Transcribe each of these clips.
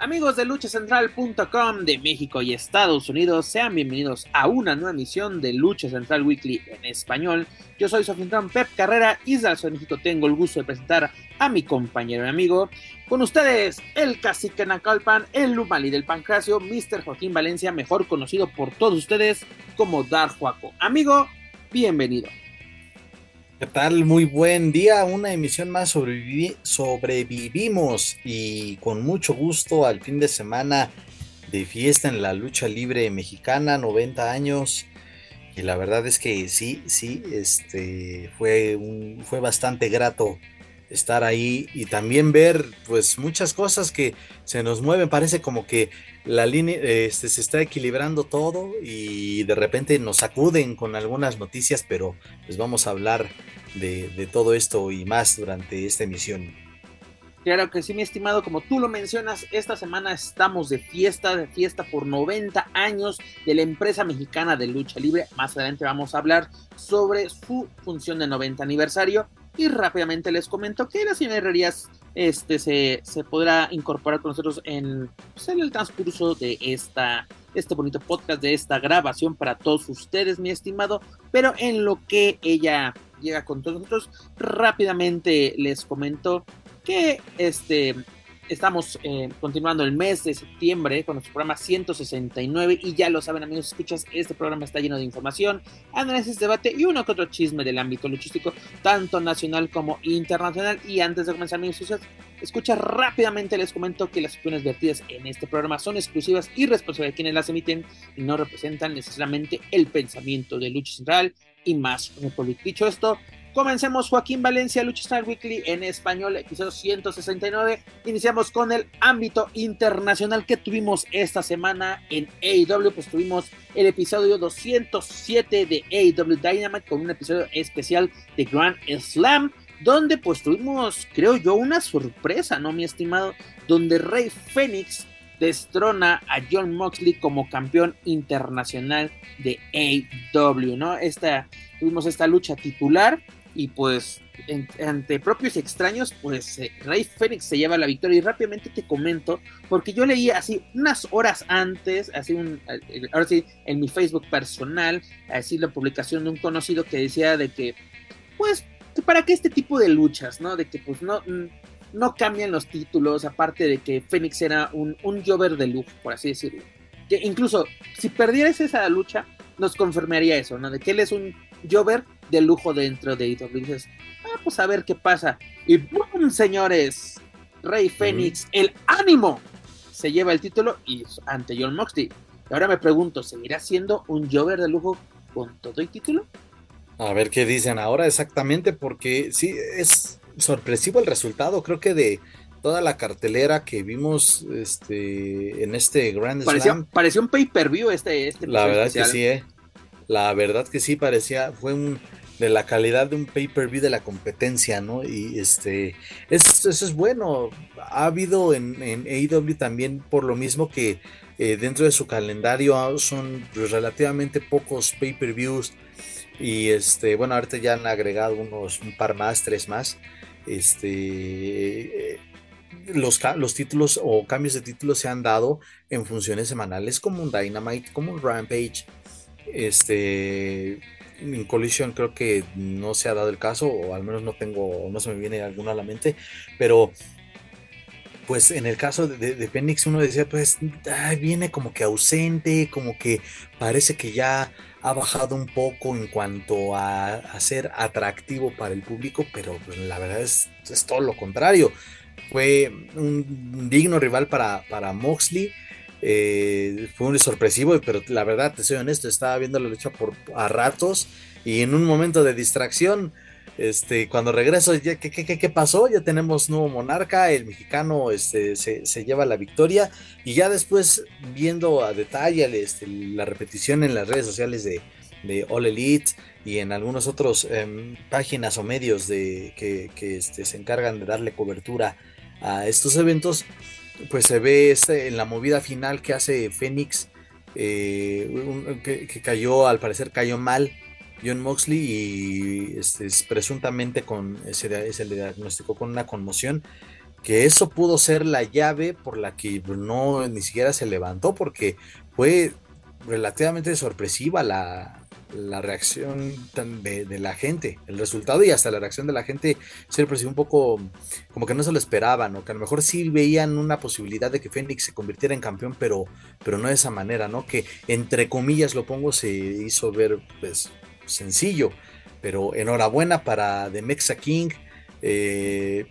Amigos de luchacentral.com de México y Estados Unidos, sean bienvenidos a una nueva emisión de Lucha Central Weekly en español. Yo soy Sofintron Pep Carrera y desde México tengo el gusto de presentar a mi compañero y amigo. Con ustedes, el cacique Nacalpan, el Lumali del Pancracio, Mr. Joaquín Valencia, mejor conocido por todos ustedes como Dar Juaco. Amigo, bienvenido. ¿Qué tal? Muy buen día. Una emisión más sobrevivimos y con mucho gusto al fin de semana de fiesta en la lucha libre mexicana, 90 años. Y la verdad es que sí, sí, este fue un, fue bastante grato estar ahí y también ver pues muchas cosas que se nos mueven. Parece como que la línea este, se está equilibrando todo y de repente nos sacuden con algunas noticias, pero pues vamos a hablar de, de todo esto y más durante esta emisión. Claro que sí, mi estimado, como tú lo mencionas, esta semana estamos de fiesta, de fiesta por 90 años de la empresa mexicana de lucha libre. Más adelante vamos a hablar sobre su función de 90 aniversario y rápidamente les comento que la señora Herrerías este, se, se, podrá incorporar con nosotros en, pues, en el transcurso de esta, este bonito podcast, de esta grabación para todos ustedes, mi estimado. Pero en lo que ella llega con todos nosotros, rápidamente les comento que este estamos eh, continuando el mes de septiembre con nuestro programa 169 y ya lo saben amigos, escuchas, este programa está lleno de información, análisis, debate y uno que otro chisme del ámbito luchístico, tanto nacional como internacional. Y antes de comenzar amigos, escucha rápidamente, les comento que las opiniones vertidas en este programa son exclusivas y responsables de quienes las emiten y no representan necesariamente el pensamiento de Lucha Central y más Republic. Dicho esto, Comencemos Joaquín Valencia, Lucha Star Weekly en español, episodio 169. Iniciamos con el ámbito internacional que tuvimos esta semana en AEW. Pues tuvimos el episodio 207 de AEW Dynamite con un episodio especial de Grand Slam. Donde pues tuvimos, creo yo, una sorpresa, ¿no, mi estimado? Donde Rey Fénix destrona a John Moxley como campeón internacional de AEW, ¿no? Esta, tuvimos esta lucha titular y pues ante propios extraños, pues eh, Rey Fénix se lleva la victoria y rápidamente te comento, porque yo leí así unas horas antes, así un, ahora sí, en mi Facebook personal, así la publicación de un conocido que decía de que, pues, para qué este tipo de luchas, ¿no? De que pues no, no cambian los títulos, aparte de que Fénix era un, un Jover de lujo, por así decirlo. Que incluso si perdieras esa lucha, nos confirmaría eso, ¿no? De que él es un Jover de lujo dentro de IW. dices, ah, pues a ver qué pasa. Y ¡boom, señores! Rey Fénix, el ánimo, se lleva el título y ante John Moxley. Ahora me pregunto, ¿seguirá siendo un Jover de lujo con todo el título? A ver qué dicen ahora exactamente, porque sí, es sorpresivo el resultado. Creo que de toda la cartelera que vimos este, en este Grand Slam. Parecía un pay-per-view este, este La verdad que sí, eh. La verdad que sí parecía, fue un de la calidad de un pay-per-view de la competencia, ¿no? Y este, eso, es bueno. Ha habido en, AEW también por lo mismo que eh, dentro de su calendario son pues, relativamente pocos pay-per-views. Y este, bueno, ahorita ya han agregado unos, un par más, tres más. Este, los, los títulos o cambios de títulos se han dado en funciones semanales como un Dynamite, como un Rampage. Este, en Collision creo que no se ha dado el caso, o al menos no tengo, no se me viene alguno a la mente, pero pues en el caso de, Phoenix uno decía, pues viene como que ausente, como que parece que ya ha bajado un poco en cuanto a, ser atractivo para el público, pero la verdad es, es, todo lo contrario. Fue un digno rival para, para Moxley eh, fue un sorpresivo, pero la verdad, te soy honesto, estaba viendo la lucha por a ratos y en un momento de distracción, este, cuando regreso, ya, ¿qué, qué, pasó? Ya tenemos nuevo monarca, el mexicano este, se, lleva la victoria y ya después viendo a detalle este, la repetición en las redes sociales de, de All Elite y en algunos otros em, páginas o medios de, que, este, se encargan de darle cobertura a estos eventos, pues se ve este, en la movida final que hace Fénix, eh, que, cayó, al parecer cayó mal John Moxley y este, presuntamente con, se le diagnosticó con una conmoción que eso pudo ser la llave por la que no ni siquiera se levantó porque fue relativamente sorpresiva la, reacción de, la gente, el resultado y hasta la reacción de la gente se pareció un poco como que no se lo esperaban, o que a lo mejor sí veían una posibilidad de que Fénix se convirtiera en campeón, pero, pero no de esa manera, ¿no? Que entre comillas lo pongo, se hizo ver pues sencillo, pero enhorabuena para The Mexa King. Eh,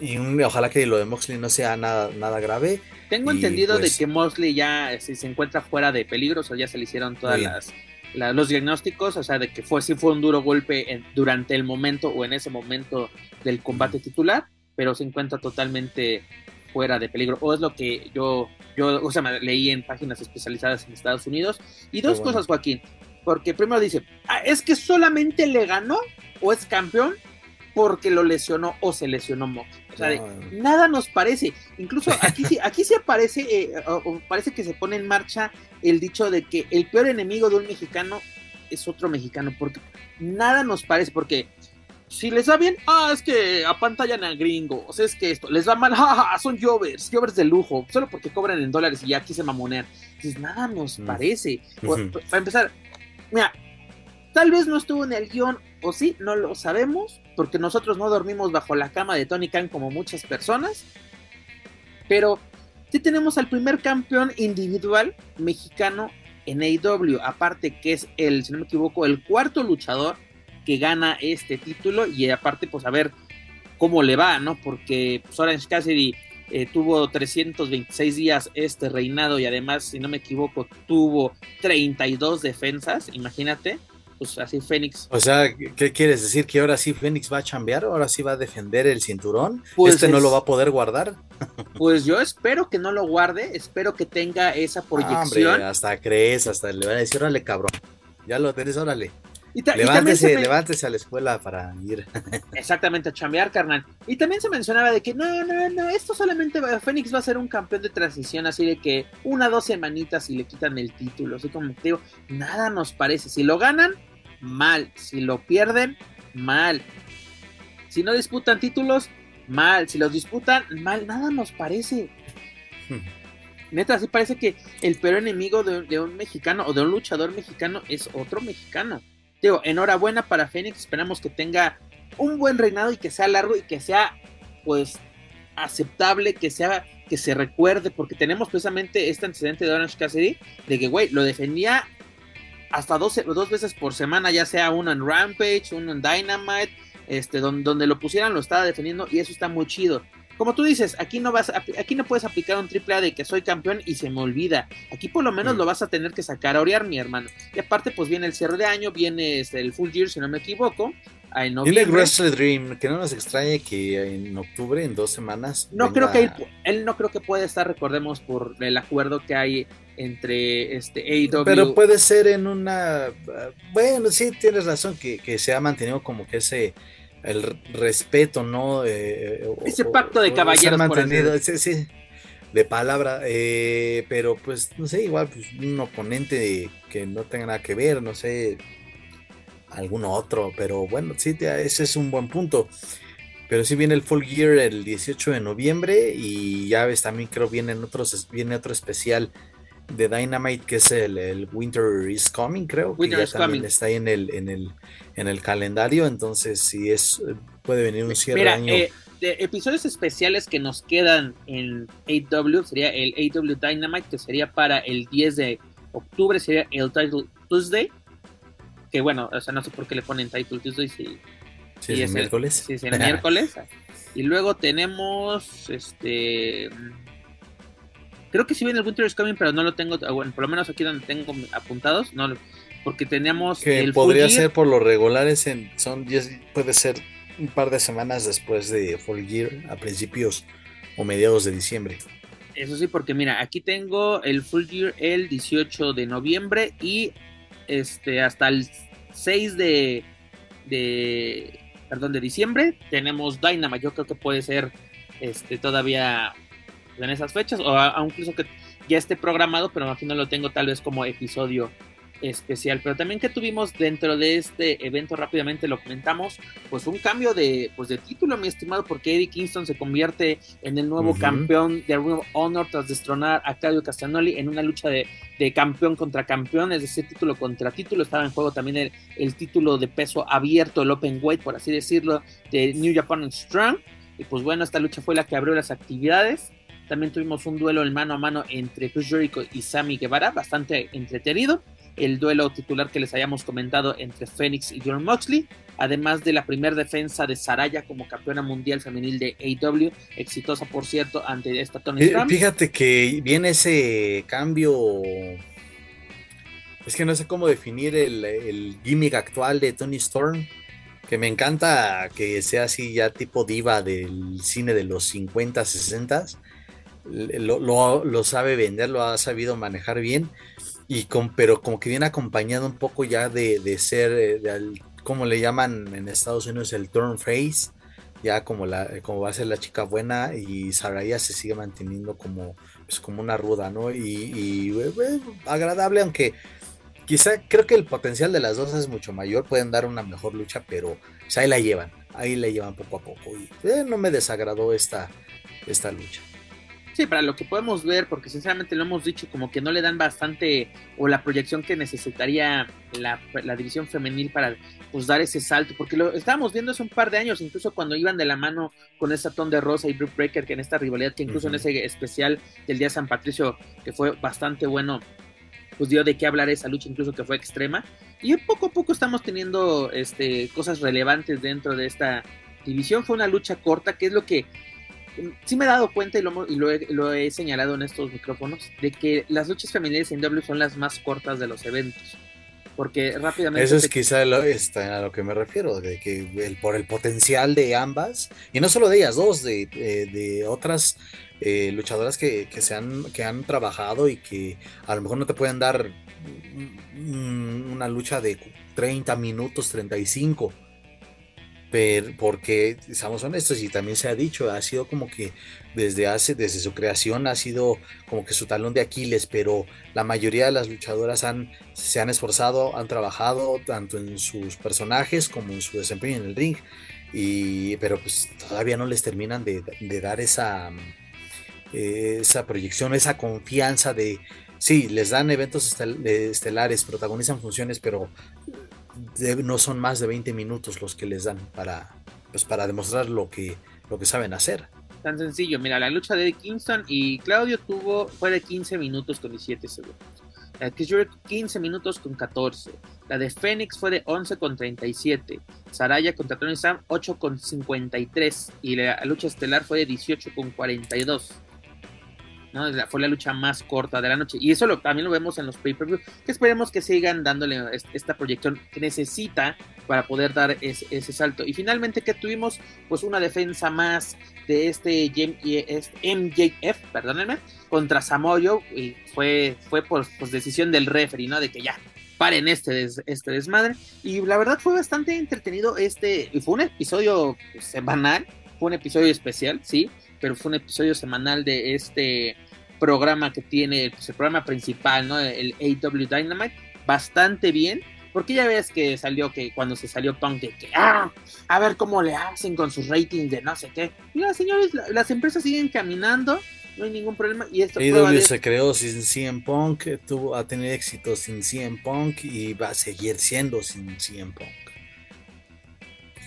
y ojalá que lo de Moxley no sea nada, nada grave. Tengo entendido de pues que Moxley ya si se encuentra fuera de peligro, o ya se le hicieron todas las, los diagnósticos, o sea, de que fue, sí fue un duro golpe durante el momento o en ese momento del combate titular, pero se encuentra totalmente fuera de peligro. O es lo que yo, yo o sea, leí en páginas especializadas en Estados Unidos. Y dos cosas, Joaquín. Porque primero dice, ah, es que solamente le ganó o es campeón porque lo lesionó o se lesionó Mox. O sea, nada nos parece. Incluso aquí sí, aquí sí aparece, eh, parece que se pone en marcha el dicho de que el peor enemigo de un mexicano es otro mexicano, porque nada nos parece, porque si les va bien, ah, es que apantallan a gringo, o sea, es que esto, les va mal, ah, son jovers, jovers de lujo, solo porque cobran en dólares y ya aquí se mamonean. Entonces, nada nos mm. parece. Para empezar, mira, tal vez no estuvo en el guion, o sí, no lo sabemos, porque nosotros no dormimos bajo la cama de Tony Khan como muchas personas, pero sí tenemos al primer campeón individual mexicano en AEW, aparte que es el, si no me equivoco, el cuarto luchador que gana este título y aparte pues a ver cómo le va, ¿no? Porque pues, Orange Cassidy eh, tuvo 326 días este reinado y además, si no me equivoco, tuvo 32 defensas, imagínate pues así Fénix. O sea, ¿qué quieres decir? ¿Que ahora sí Fénix va a chambear? ¿Ahora sí va a defender el cinturón? Pues ¿Este no lo va a poder guardar? Pues yo espero que no lo guarde, espero que tenga esa proyección. hombre, hasta crees, hasta le van a decir, órale cabrón, ya lo tenés, órale. levántese, levántese a la escuela para ir. Exactamente, a chambear, carnal. Y también se mencionaba de que no, no, no, esto solamente va, Fénix va a ser un campeón de transición, así de que una, dos semanitas y le quitan el título. Así como te digo, nada nos parece. Si lo ganan, mal. Si lo pierden, mal. Si no disputan títulos, mal. Si los disputan, mal. Nada nos parece. Hmm. Neta, sí parece que el peor enemigo de, un mexicano o de un luchador mexicano es otro mexicano. Digo, enhorabuena para Fénix. Esperamos que tenga un buen reinado y que sea largo y que sea, pues, aceptable, que sea, que se recuerde, porque tenemos precisamente este antecedente de Orange Cassidy, de que, güey, lo defendía hasta dos, dos veces por semana, ya sea uno en Rampage, uno en Dynamite, este, donde, donde lo pusieran lo estaba defendiendo y eso está muy chido. Como tú dices, aquí no vas, aquí no puedes aplicar un triple A de que soy campeón y se me olvida. Aquí por lo menos lo vas a tener que sacar a orear, mi hermano. Y aparte, pues viene el cierre de año, viene este, el Full Year, si no me equivoco. Viene Wrestle Dream, que no nos extrañe que en octubre, en dos semanas. No creo que él, él, no creo que pueda estar, recordemos, por el acuerdo que hay entre este AEW. Pero puede ser en una. Bueno, sí, tienes razón, que, se ha mantenido como que ese. El respeto, ¿no? Eh, ese pacto de caballeros. Se ha mantenido, sí, sí, de palabra. Eh, pero pues, no sé, igual pues, un oponente que no tenga nada que ver, no sé. Algún otro, pero bueno, sí, ese es un buen punto. Pero sí viene el Full Gear el 18 de noviembre y ya ves, también creo viene otros, viene otro especial de Dynamite, que es el, Winter is Coming, creo, que ya también está ahí en el, en el, en el calendario, entonces si es, puede venir un cierre Mira, año. Eh, de episodios especiales que nos quedan en AW sería el AW Dynamite, que sería para el 10 de octubre, sería el Title Tuesday, que bueno, o sea, no sé por qué le ponen Title Tuesday si, es, el miércoles. Si es el miércoles. Y luego tenemos este Creo que sí viene el Winter is Coming, pero no lo tengo, ah, bueno, por lo menos aquí donde tengo apuntados, no, porque teníamos que el podría ser por los regulares en son 10 puede ser un par de semanas después de Full Gear a principios o mediados de diciembre. Eso sí, porque mira, aquí tengo el Full Gear el 18 de noviembre y este, hasta el 6 de, de, perdón, de diciembre tenemos Dynamite. Yo creo que puede ser este, todavía en esas fechas, o aún incluso que ya esté programado, pero aquí no lo tengo tal vez como episodio especial. Pero también que tuvimos dentro de este evento, rápidamente lo comentamos, pues un cambio de, pues de título, mi estimado, porque Eddie Kingston se convierte en el nuevo campeón de Ring of Honor tras destronar a Claudio Castagnoli en una lucha de, campeón contra campeón, es decir, título contra título. Estaba en juego también el, el título de peso abierto, el Open Weight, por así decirlo, de New Japan Strong. Y pues bueno, esta lucha fue la que abrió las actividades. También tuvimos un duelo en mano a mano entre Chris Jericho y Sammy Guevara, bastante entretenido el duelo titular que les hayamos comentado entre Phoenix y John Moxley, además de la primera defensa de Saraya como campeona mundial femenil de AW, exitosa por cierto ante esta Tony Storm. Fíjate que viene ese cambio, es que no sé cómo definir el, gimmick actual de Tony Storm, que me encanta que sea así ya tipo diva del cine de los 50, 60. Lo, lo, sabe vender, lo ha sabido manejar bien y con, pero como que viene acompañado un poco ya de, ser, eh, como le llaman en Estados Unidos, el turn face, ya como, la, como va a ser la chica buena y Saraya se sigue manteniendo como, pues como una ruda, ¿no? Y, eh, eh, agradable, aunque quizá creo que el potencial de las dos es mucho mayor, pueden dar una mejor lucha, pero pues, ahí la llevan, ahí la llevan poco a poco y no me desagradó esta, esta lucha. Sí, para lo que podemos ver, porque sinceramente lo hemos dicho, como que no le dan bastante o la proyección que necesitaría la, división femenil para pues dar ese salto, porque lo estábamos viendo hace un par de años, incluso cuando iban de la mano con esa Ton de Rosa y Brooke Breaker, que en esta rivalidad, que incluso en ese especial del Día San Patricio, que fue bastante bueno, pues dio de qué hablar esa lucha, incluso que fue extrema, y poco a poco estamos teniendo este, cosas relevantes dentro de esta división, fue una lucha corta, que es lo que sí me he dado cuenta y, lo, he, señalado en estos micrófonos de que las luchas femeniles en W son las más cortas de los eventos. Porque rápidamente. Eso es quizá lo, está a lo que me refiero, de que por el potencial de ambas, y no solo de ellas dos, de, otras eh, luchadoras que, se han, que han trabajado y que a lo mejor no te pueden dar una lucha de 30 minutos, 35 porque seamos honestos y también se ha dicho, ha sido como que desde hace, desde su creación ha sido como que su talón de Aquiles, pero la mayoría de las luchadoras han, se han esforzado, han trabajado tanto en sus personajes como en su desempeño en el ring, y, pero pues todavía no les terminan de, dar esa, esa proyección, esa confianza de, sí, les dan eventos estelares, protagonizan funciones, pero no son más de 20 minutos los que les dan para, pues, para demostrar lo que, lo que saben hacer. Tan sencillo, mira, la lucha de Kingston y Claudio tuvo, fue de 15 minutos con 17 segundos. La de 15 minutos con 14. La de Phoenix fue de 11 con 37. Saraya contra Tony Sam 8 con 53. Y la lucha estelar fue de 18 con 42. Fue la lucha más corta de la noche. Y eso lo, también lo vemos en los pay-per-view, que esperemos que sigan dándole esta proyección que necesita para poder dar ese, salto. Y finalmente que tuvimos pues una defensa más de este MJF, perdónenme, contra Samoyo y fue, fue por pues, decisión del referee, ¿no? De que ya paren este, este desmadre. Y la verdad fue bastante entretenido este, y fue un episodio semanal, fue un episodio especial, sí, pero fue un episodio semanal de este programa que tiene, pues, el programa principal, ¿no? El AW Dynamite, bastante bien, porque ya ves que salió que cuando se salió Punk de que, ah, a ver cómo le hacen con sus ratings de no sé qué. Mira, señores, las empresas siguen caminando, no hay ningún problema. Y esto AW se creó sin CM Punk, tuvo, a tener éxito sin CM Punk y va a seguir siendo sin CM Punk.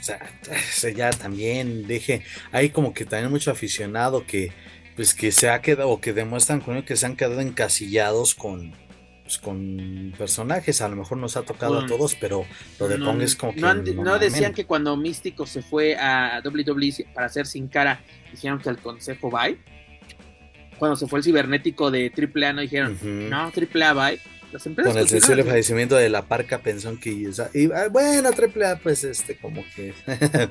O sea, ya también deje, hay como que también mucho aficionado que pues que se ha quedado o que demuestran con que se han quedado encasillados con pues, con personajes, a lo mejor nos ha tocado a todos, pero lo de Pong es como que no, decían que cuando Místico se fue a WWE para hacer sin cara, dijeron que el consejo bye. Cuando se fue el cibernético de AAA no dijeron, no, AAA bye con el sensible fallecimiento de la parca pensó que ah, bueno triple A pues este como que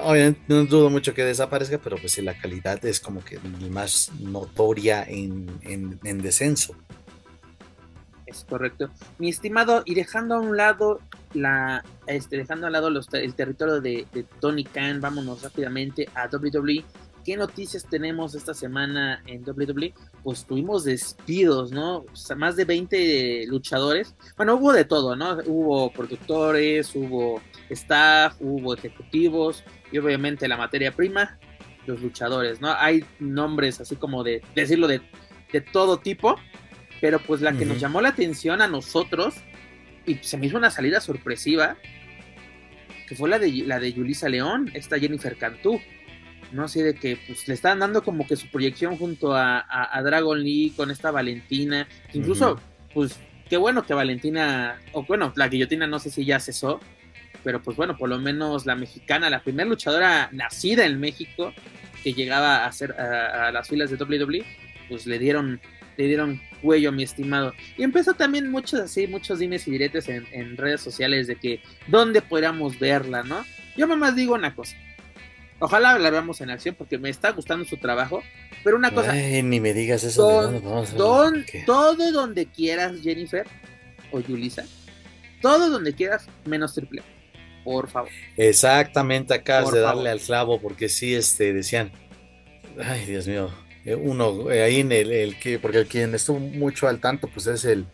obviamente no dudo mucho que desaparezca pero pues sí la calidad es como que más notoria en, descenso Es correcto. Mi estimado, y dejando a un lado la, este, dejando a un lado el territorio de, de Tony Khan, vámonos rápidamente a WWE. ¿Qué noticias tenemos esta semana en WWE? Pues tuvimos despidos, ¿no? O sea, más de 20 luchadores. Bueno, hubo de todo, ¿no? Hubo productores, hubo staff, hubo ejecutivos y obviamente la materia prima, los luchadores, ¿no? Hay nombres así como de decirlo de, de todo tipo pero pues la que nos llamó la atención a nosotros, y se me hizo una salida sorpresiva, que fue la de la de Yulisa León, esta Jennifer Cantú. No así de que pues le estaban dando como que su proyección junto a, Dragon Lee con esta Valentina. incluso, pues, qué bueno que Valentina, o bueno, la guillotina no sé si ya cesó, pero pues bueno, por lo menos la mexicana, la primera luchadora nacida en México que llegaba a ser a, a las filas de WWE, pues le dieron le dieron cuello, mi estimado. Y empezó también muchos así, muchos dimes y diretes en, redes sociales de que dónde podríamos verla, ¿no? Yo más digo una cosa. Ojalá la veamos en acción porque me está gustando su trabajo. Pero una cosa. Ay, ni me digas eso. todo donde quieras, Jennifer o Yulisa. Todo donde quieras, menos triple. Por favor. Exactamente, acabas de darle al clavo porque sí, este, decían. Ay, Dios mío eh, uno eh, ahí en el, que, porque quien estuvo mucho al tanto, pues es el,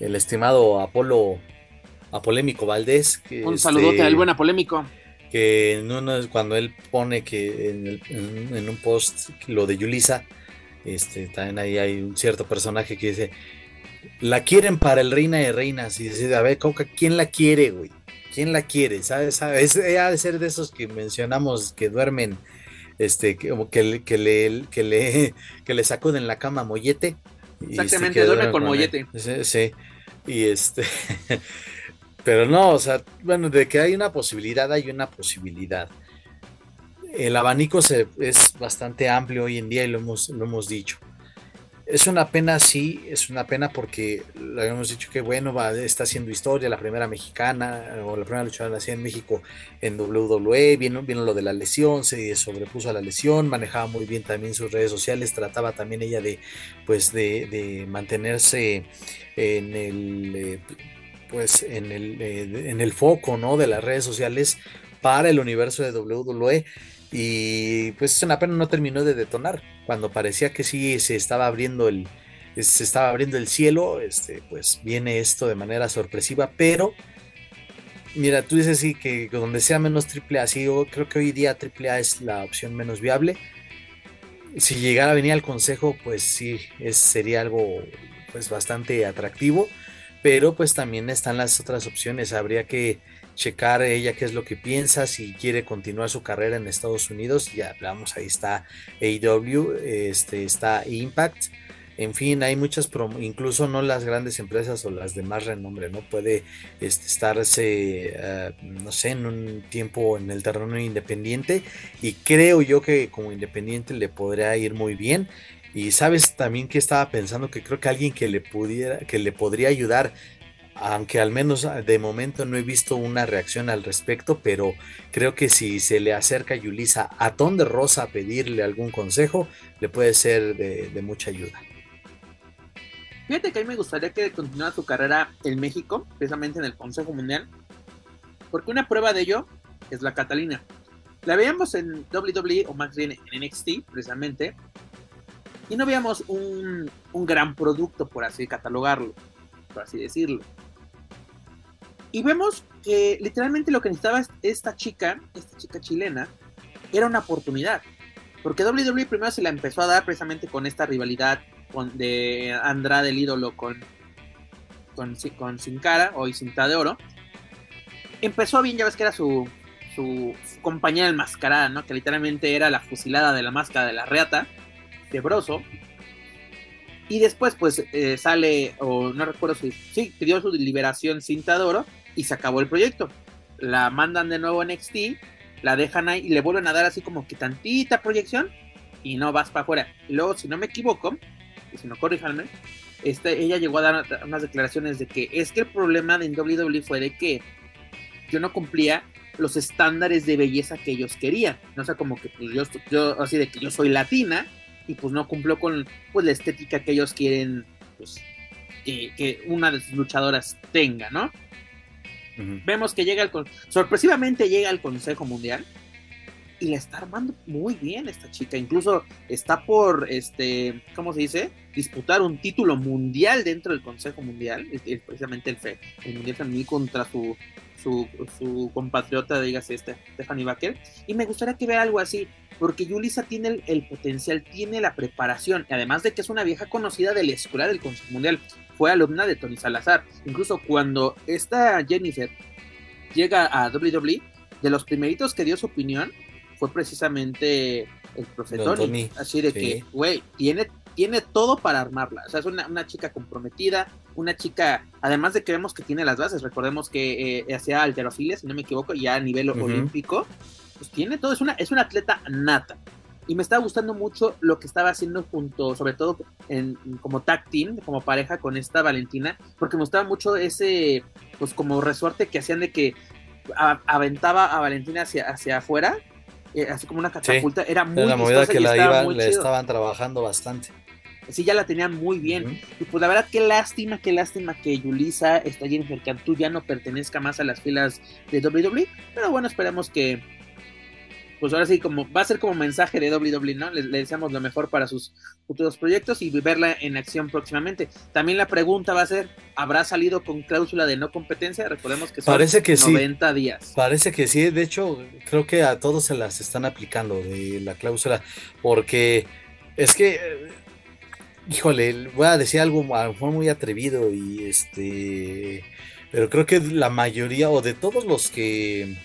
el estimado Apolo Apolémico Valdés. Que Un saludote este, al buen Apolémico. Que cuando él pone que en, un post lo de Yulisa, este, también ahí hay un cierto personaje que dice, la quieren para el reina de reinas, y dice, a ver, ¿quién la quiere, güey? ¿Quién la quiere? ¿Sabes? ¿Sabes? Ha de ser de esos que mencionamos que duermen este, como que, le, que, le, que, le, que le sacuden la cama mollete. Exactamente, duerme con, mollete. Sí, y este, pero no, o sea, bueno, de que hay una posibilidad, hay una posibilidad. El abanico se, es bastante amplio hoy en día y lo hemos, lo hemos dicho. Es una pena, sí, es una pena porque lo habíamos dicho que bueno, va, está haciendo historia, la primera mexicana o la primera luchadora nacida en México en WWE, vino, vino lo de la lesión, se sobrepuso a la lesión, manejaba muy bien también sus redes sociales, trataba también ella de, pues, de, mantenerse en el, eh, pues, en el, eh, en el foco, ¿no? De las redes sociales para el universo de WWE y pues es una pena no terminó de detonar. Cuando parecía que sí se estaba abriendo el, se estaba abriendo el cielo, este, pues viene esto de manera sorpresiva, pero mira, tú dices sí que donde sea menos triple A, sí, yo creo que hoy día triple A es la opción menos viable. Si llegara a venir al consejo, pues sí, es, sería algo pues bastante atractivo, pero pues también están las otras opciones, habría que checar ella qué es lo que piensa, si quiere continuar su carrera en Estados Unidos, ya hablamos, ahí está AW, este, está Impact, en fin, hay muchas, incluso no las grandes empresas o las de más renombre, ¿no? Puede este, estarse, eh, no sé, en un tiempo en el terreno independiente y creo yo que como independiente le podría ir muy bien. Y sabes también que estaba pensando que creo que alguien que le pudiera, que le podría ayudar aunque al menos ah, de momento no he visto una reacción al respecto, pero creo que si se le acerca a Yulisa a Ton de Rosa a pedirle algún consejo, le puede ser de, mucha ayuda. Fíjate que a mí me gustaría que continuara su carrera en México, precisamente en el Consejo Mundial, porque una prueba de ello es la Catalina. La veíamos en WWE o más bien en NXT, precisamente, y no veíamos un, un gran producto, por así catalogarlo, por así decirlo. Y vemos que literalmente lo que necesitaba esta chica, esta chica chilena, era una oportunidad. Porque WWE primero se la empezó a dar precisamente con esta rivalidad con, de Andrade el ídolo con, con, Sin Cara o Cinta de Oro. Empezó bien, ya ves que era su, su, compañera enmascarada, ¿no? Que literalmente era la fusilada de la máscara de la reata, de. Y después, pues, eh, sale, o no recuerdo si, sí, pidió su liberación Cinta de Oro y se acabó el proyecto. La mandan de nuevo a NXT, la dejan ahí y le vuelven a dar así como que tantita proyección y no vas para afuera. Luego, si no me equivoco, y si no corríjanme, este, ella llegó a dar unas declaraciones de que es que el problema de WWE fue de que yo no cumplía los estándares de belleza que ellos querían. No sé, como que pues yo, yo así de que yo soy latina y pues no cumplo con pues la estética que ellos quieren pues que, una de sus luchadoras tenga, ¿no? Vemos que llega al sorpresivamente llega al Consejo Mundial y la está armando muy bien esta chica. Incluso está por, este, ¿cómo se dice? Disputar un título mundial dentro del Consejo Mundial, precisamente el, fe, el Mundial Femenil contra su, su, su compatriota, dígase, este, Stephanie Baker. Y me gustaría que vea algo así, porque Yulisa tiene el, potencial, tiene la preparación, y además de que es una vieja conocida de la escuela del Consejo Mundial. Fue alumna de Tony Salazar. Incluso cuando esta Jennifer llega a WWE, de los primeritos que dio su opinión, fue precisamente el profesor. Así de que, güey, tiene, tiene todo para armarla. O sea, es una, chica comprometida, una chica, además de que vemos que tiene las bases, recordemos que eh, hacía alterofilia, si no me equivoco, ya a nivel olímpico, pues tiene todo, es una, es una atleta nata. Y me estaba gustando mucho lo que estaba haciendo junto, sobre todo en, como tag team, como pareja con esta Valentina, porque me gustaba mucho ese, pues como resorte que hacían de que aventaba a Valentina hacia, hacia afuera eh, así como una catapulta, era muy la movida que la iban, le estaban trabajando bastante. Sí, ya la tenían muy bien. Y pues la verdad, qué lástima, qué lástima que Yulisa, esta Jennifer Cantú ya no pertenezca más a las filas de WWE. Pero bueno, esperemos que, pues ahora sí, como va a ser como mensaje de WWE, ¿no? Le, deseamos lo mejor para sus futuros proyectos y verla en acción próximamente. También la pregunta va a ser, ¿habrá salido con cláusula de no competencia? Recordemos que son Parece que 90 días. Parece que sí, de hecho, creo que a todos se las están aplicando de la cláusula, porque es que, híjole, voy a decir algo muy atrevido y este, pero creo que la mayoría o de todos los que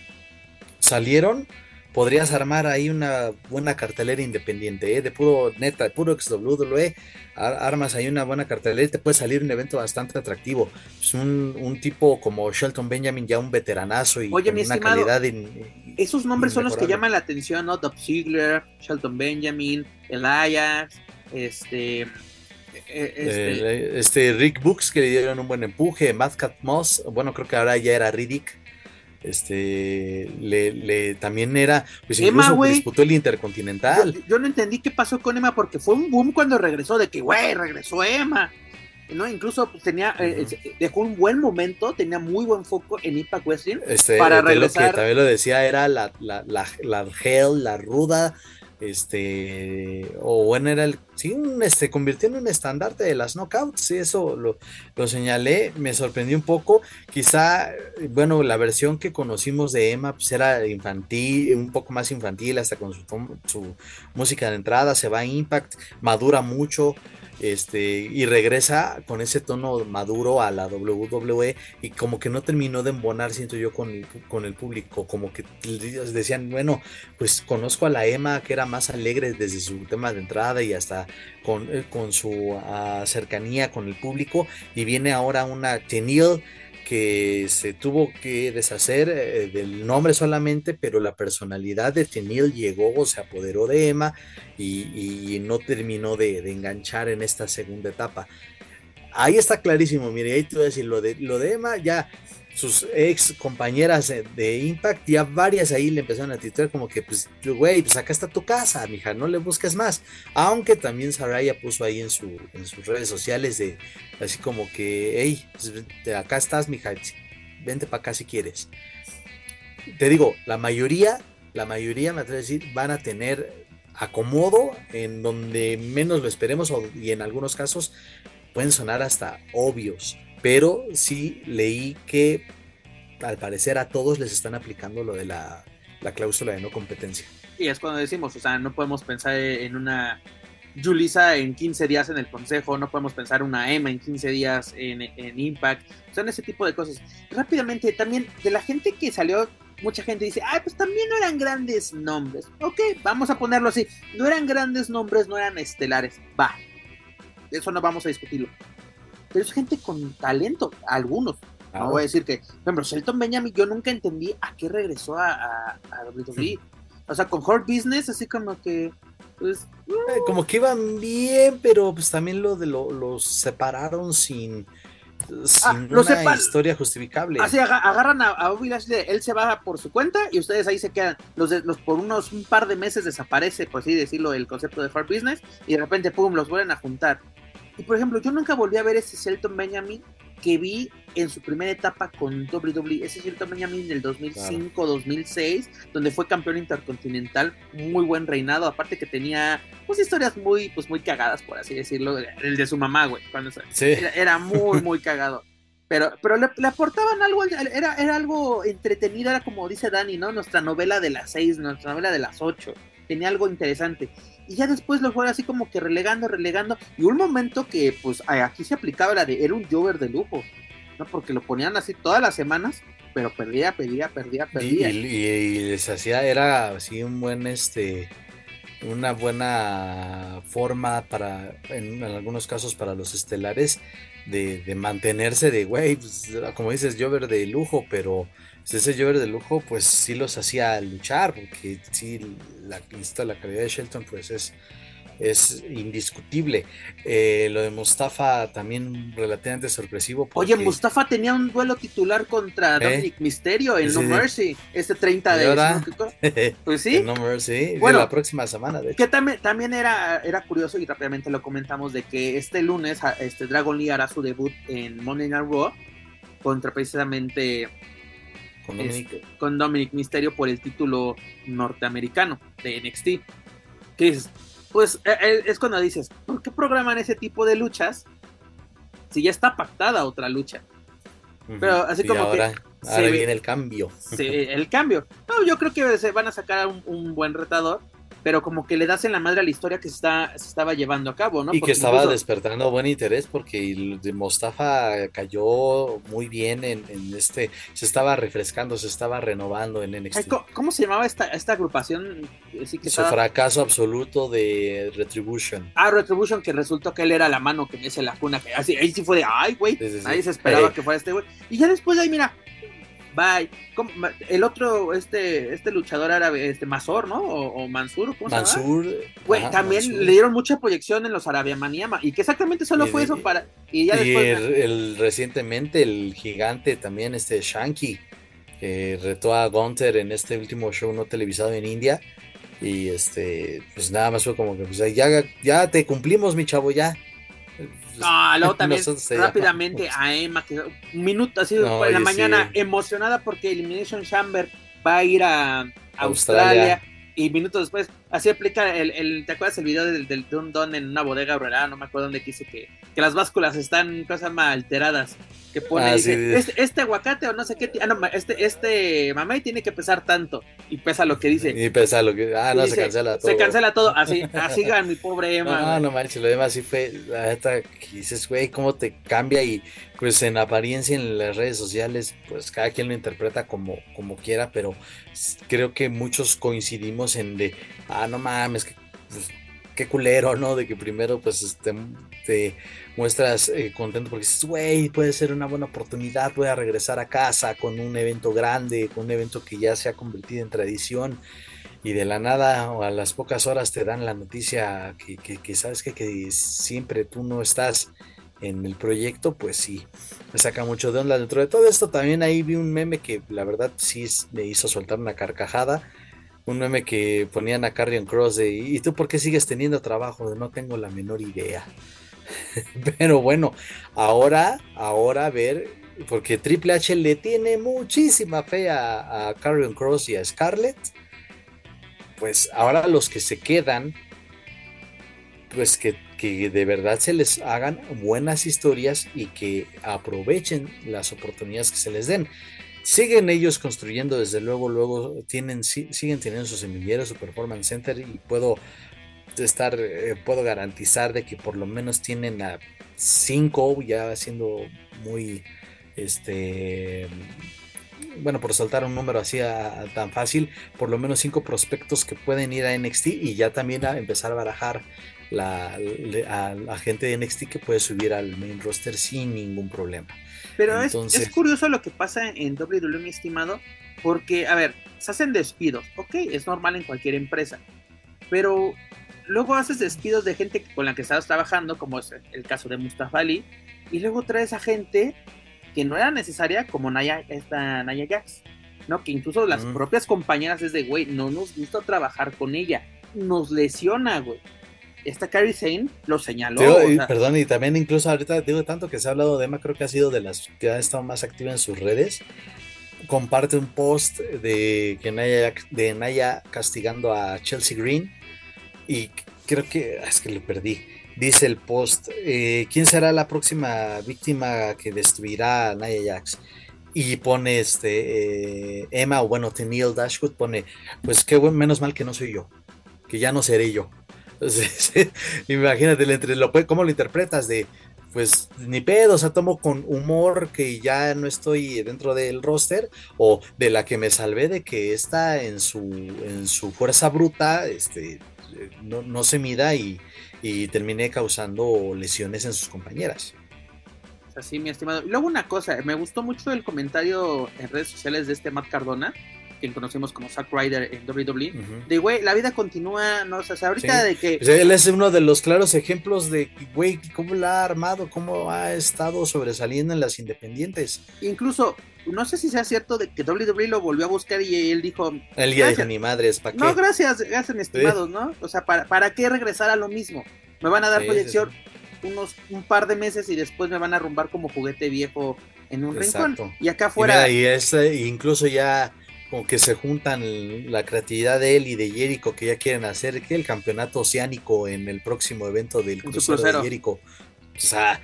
salieron, podrías armar ahí una buena cartelera independiente, ¿eh? de puro neta, de puro XWE, armas ahí una buena cartelera y te puede salir un evento bastante atractivo. Es un, tipo como Shelton Benjamin, ya un veteranazo y con una calidad. esos nombres son los que llaman la atención, ¿no? Doug Ziegler, Shelton Benjamin, Elias, este. E, este, este Rick Books que le dieron un buen empuje, Madcap Moss, bueno creo que ahora ya era Riddick, este le, también era pues incluso disputó el Intercontinental. Yo, no entendí qué pasó con Emma porque fue un boom cuando regresó de que güey, regresó Emma. ¿no? Incluso pues, tenía, eh, dejó un buen momento, tenía muy buen foco en Impact Wrestling este, para regresar. Lo que también lo decía era la, la, la, la Hell, la ruda, este, o bueno, era el, sí, un, este, convirtió en un estandarte de las knockouts, sí, eso lo, lo, señalé, me sorprendió un poco, quizá, bueno, la versión que conocimos de Emma pues era infantil, un poco más infantil, hasta con su, su música de entrada, se va a Impact, madura mucho, este, y regresa con ese tono maduro a la WWE y como que no terminó de embonar, siento yo, con el, con el público, como que decían, bueno, pues conozco a la Emma que era más alegre desde su tema de entrada y hasta con, eh, con su ah, cercanía con el público y viene ahora una Tenille que se tuvo que deshacer eh, del nombre solamente, pero la personalidad de Tenil llegó, se apoderó de Emma y, no terminó de, enganchar en esta segunda etapa. Ahí está clarísimo, mire, ahí te voy a decir, de, lo de Emma ya sus ex compañeras de, Impact, ya varias ahí le empezaron a titular como que, pues, güey, pues acá está tu casa, mija, no le busques más. Aunque también Saraya puso ahí en, su, en sus redes sociales de, así como que, hey, pues, acá estás, mija, vente para acá si quieres. Te digo, la mayoría, la mayoría, me atrevo a decir, van a tener acomodo en donde menos lo esperemos y en algunos casos pueden sonar hasta obvios pero sí leí que al parecer a todos les están aplicando lo de la, cláusula de no competencia. Y es cuando decimos, o sea, no podemos pensar en una Julisa en 15 días en el consejo, no podemos pensar una Emma en 15 días en, en Impact, son ese tipo de cosas. Rápidamente, también de la gente que salió, mucha gente dice, ay, pues también no eran grandes nombres. Ok, vamos a ponerlo así, no eran grandes nombres, no eran estelares, va. Eso no vamos a discutirlo pero es gente con talento, algunos. No voy a decir que, por ejemplo, Shelton Benjamin, yo nunca entendí a qué regresó a, a, WWE. O sea, con Hard Business, así como que, pues. Eh, como que iban bien, pero pues también lo de lo, los separaron sin. Sin ah, una historia justificable. Así agarran a, a Bobby Lashley, él se va por su cuenta y ustedes ahí se quedan. Los, los por unos un par de meses desaparece, por así decirlo, el concepto de Hard Business y de repente, pum, los vuelven a juntar Y por ejemplo, yo nunca volví a ver ese Shelton Benjamin que vi en su primera etapa con WWE, ese Shelton Benjamin del 2005-2006, donde fue campeón intercontinental, muy buen reinado, aparte que tenía pues historias muy pues muy cagadas por así decirlo, el de su mamá, güey, cuando era, era, muy muy cagado. Pero, pero le, aportaban algo, era, era algo entretenido, era como dice Dani, ¿no? Nuestra novela de las seis, nuestra novela de las ocho, tenía algo interesante y ya después lo fue así como que relegando, relegando, y un momento que pues aquí se aplicaba la de, era un Jover de lujo, ¿no? Porque lo ponían así todas las semanas, pero perdía, perdía, perdía, perdía. Y, les hacía, era así un buen, este, una buena forma para, en, algunos casos para los estelares, de, de mantenerse de, güey, pues, como dices, Jover de lujo, pero ese Jover de lujo, pues sí los hacía luchar, porque sí, la, la calidad de Shelton, pues es, es indiscutible. Eh, lo de Mustafa también relativamente sorpresivo. Oye, Mustafa tenía un duelo titular contra ¿Eh? Dominic Mysterio en No Mercy, este 30 de Pues sí. no Mercy, bueno, la próxima semana. De Que también, también era, era curioso y rápidamente lo comentamos de que este lunes este Dragon Lee hará su debut en Monday Night Raw contra precisamente con Dominic. con Dominic Mysterio por el título norteamericano de NXT. Que es, pues e, e, es cuando dices, ¿por qué programan ese tipo de luchas si ya está pactada otra lucha? Pero así como ahora, que. Ahora viene el cambio. El cambio. No, yo creo que se van a sacar un, un buen retador pero como que le das en la madre a la historia que se, está, se estaba llevando a cabo, ¿no? Y que estaba despertando buen interés porque Mostafa cayó muy bien en, este, se estaba refrescando, se estaba renovando en NXT. ¿Cómo, se llamaba esta, esta agrupación? Su fracaso absoluto de Retribution. Ah, Retribution, que resultó que él era la mano que me hace la cuna, que así, ahí sí fue de, ay, güey, nadie se esperaba que fuera este güey. Y ya después de ahí, mira, Bye. El otro, este, este luchador árabe, este Mazor, ¿no? O, Mansur, ¿cómo Mansur. Güey, también le dieron mucha proyección en los Arabia Maniama. Y que exactamente solo fue eso para. Y ya después. El, recientemente, el gigante también, este Shanky, que retó a Gunter en este último show no televisado en India. Y este, pues nada más fue como que, pues ya, ya te cumplimos, mi chavo, ya. No, luego también rápidamente a Emma, que un minuto así en la mañana, emocionada porque Elimination Chamber va a ir a Australia. y minutos después, así aplica el, ¿te acuerdas el video del, del, de un don en una bodega obrera? No me acuerdo dónde quise que, que las básculas están, cosas más alteradas que pone, ah, dice, este, este, aguacate o no sé qué, ah, no, este, este mamey tiene que pesar tanto, y pesa lo que dice. Y pesa lo que, ah, no, se cancela todo. Se cancela todo, así, así gan mi pobre Emma. No, no manches, lo demás sí fue, la neta, dices, güey, cómo te cambia y pues en apariencia en las redes sociales, pues cada quien lo interpreta como, como quiera, pero creo que muchos coincidimos en de, ah, no mames, que pues, qué culero, ¿no? De que primero pues este, te muestras eh, contento porque dices, güey, puede ser una buena oportunidad, voy a regresar a casa con un evento grande, con un evento que ya se ha convertido en tradición y de la nada o a las pocas horas te dan la noticia que, que, sabes que, que, siempre tú no estás en el proyecto, pues sí, me saca mucho de onda. Dentro de todo esto también ahí vi un meme que la verdad sí me hizo soltar una carcajada un meme que ponían a Carrion Cross de ¿y tú por qué sigues teniendo trabajo? No tengo la menor idea. Pero bueno, ahora, ahora a ver, porque Triple H le tiene muchísima fe a, a Carrion Cross y a Scarlett. Pues ahora los que se quedan, pues que, que de verdad se les hagan buenas historias y que aprovechen las oportunidades que se les den siguen ellos construyendo, desde luego, luego tienen, siguen teniendo su semilleros, su performance center y puedo estar, eh, puedo garantizar de que por lo menos tienen a cinco, ya siendo muy, este, bueno, por soltar un número así tan fácil, por lo menos cinco prospectos que pueden ir a NXT y ya también a empezar a barajar la, a la gente de NXT que puede subir al main roster sin ningún problema. Pero es, es, curioso lo que pasa en WWE, mi estimado, porque, a ver, se hacen despidos, ok, es normal en cualquier empresa, pero luego haces despidos de gente con la que estabas trabajando, como es el caso de Mustafa Ali, y luego traes a gente que no era necesaria, como Naya, esta Naya Jax, ¿no? Que incluso las propias compañeras es de, güey, no nos gusta trabajar con ella, nos lesiona, güey. Esta Carrie Zane lo señaló. Perdón, y también incluso ahorita digo tanto que se ha hablado de Emma, creo que ha sido de las que ha estado más activa en sus redes. Comparte un post de que Naya, de Naya castigando a Chelsea Green y creo que ah, es que lo perdí. Dice el post, eh, ¿quién será la próxima víctima que destruirá a Naya Jax? y pone este eh, Emma o bueno Neil Dashwood pone pues qué bueno menos mal que no soy yo que ya no seré yo imagínate entre lo cómo lo interpretas de pues ni pedo, o sea, tomo con humor que ya no estoy dentro del roster o de la que me salvé de que está en su en su fuerza bruta, este no, no se mida y, y terminé causando lesiones en sus compañeras. Así, mi estimado. Y luego una cosa, me gustó mucho el comentario en redes sociales de este Matt Cardona, quien conocemos como Zack Ryder en WWE, de güey, la vida continúa, no o sea, ahorita de que... Pues él es uno de los claros ejemplos de, güey, cómo la ha armado, cómo ha estado sobresaliendo en las independientes. Incluso, no sé si sea cierto de que WWE lo volvió a buscar y él dijo... Él ya dijo, ni madres, ¿para qué? No, gracias, gracias, estimados, ¿no? O sea, ¿para, ¿para qué regresar a lo mismo? Me van a dar proyección unos un par de meses y después me van a rumbar como juguete viejo en un rincón. Y acá afuera. Y, es, incluso ya como que se juntan la creatividad de él y de Jericho que ya quieren hacer que el campeonato oceánico en el próximo evento del crucero, de Jericho. O sea,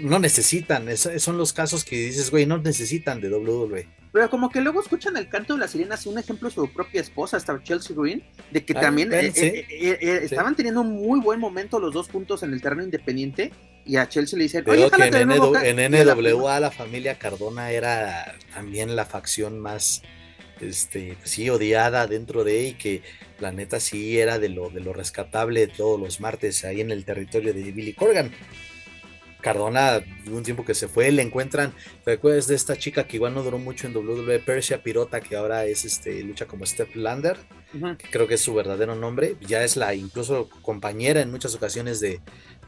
no necesitan, son los casos que dices, güey, no necesitan de WWE. Pero como que luego escuchan el canto de las sirenas, un ejemplo de su propia esposa, hasta Chelsea Green, de que también eh, eh, eh, estaban teniendo un muy buen momento los dos juntos en el terreno independiente. Y a Chelsea le dicen, Oye, que en, en NWA la familia Cardona era también la facción más este, pues sí, odiada dentro de y que la neta sí era de lo, de lo rescatable todos los martes ahí en el territorio de Billy Corgan. Cardona, un tiempo que se fue, le encuentran, ¿te acuerdas de esta chica que igual no duró mucho en WWE, Persia Pirota, que ahora es este, lucha como Step Lander, que creo que es su verdadero nombre, ya es la incluso compañera en muchas ocasiones de,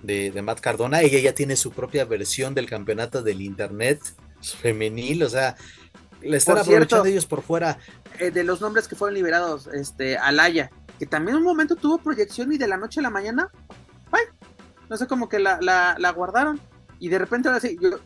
de, Matt Cardona, ella ya tiene su propia versión del campeonato del internet femenil, o sea, le están aprovechando ellos por fuera. Eh, de los nombres que fueron liberados, este, Alaya, que también en un momento tuvo proyección y de la noche a la mañana, ¡ay! no sé, como que la, la, guardaron. Y de repente ahora sí, yo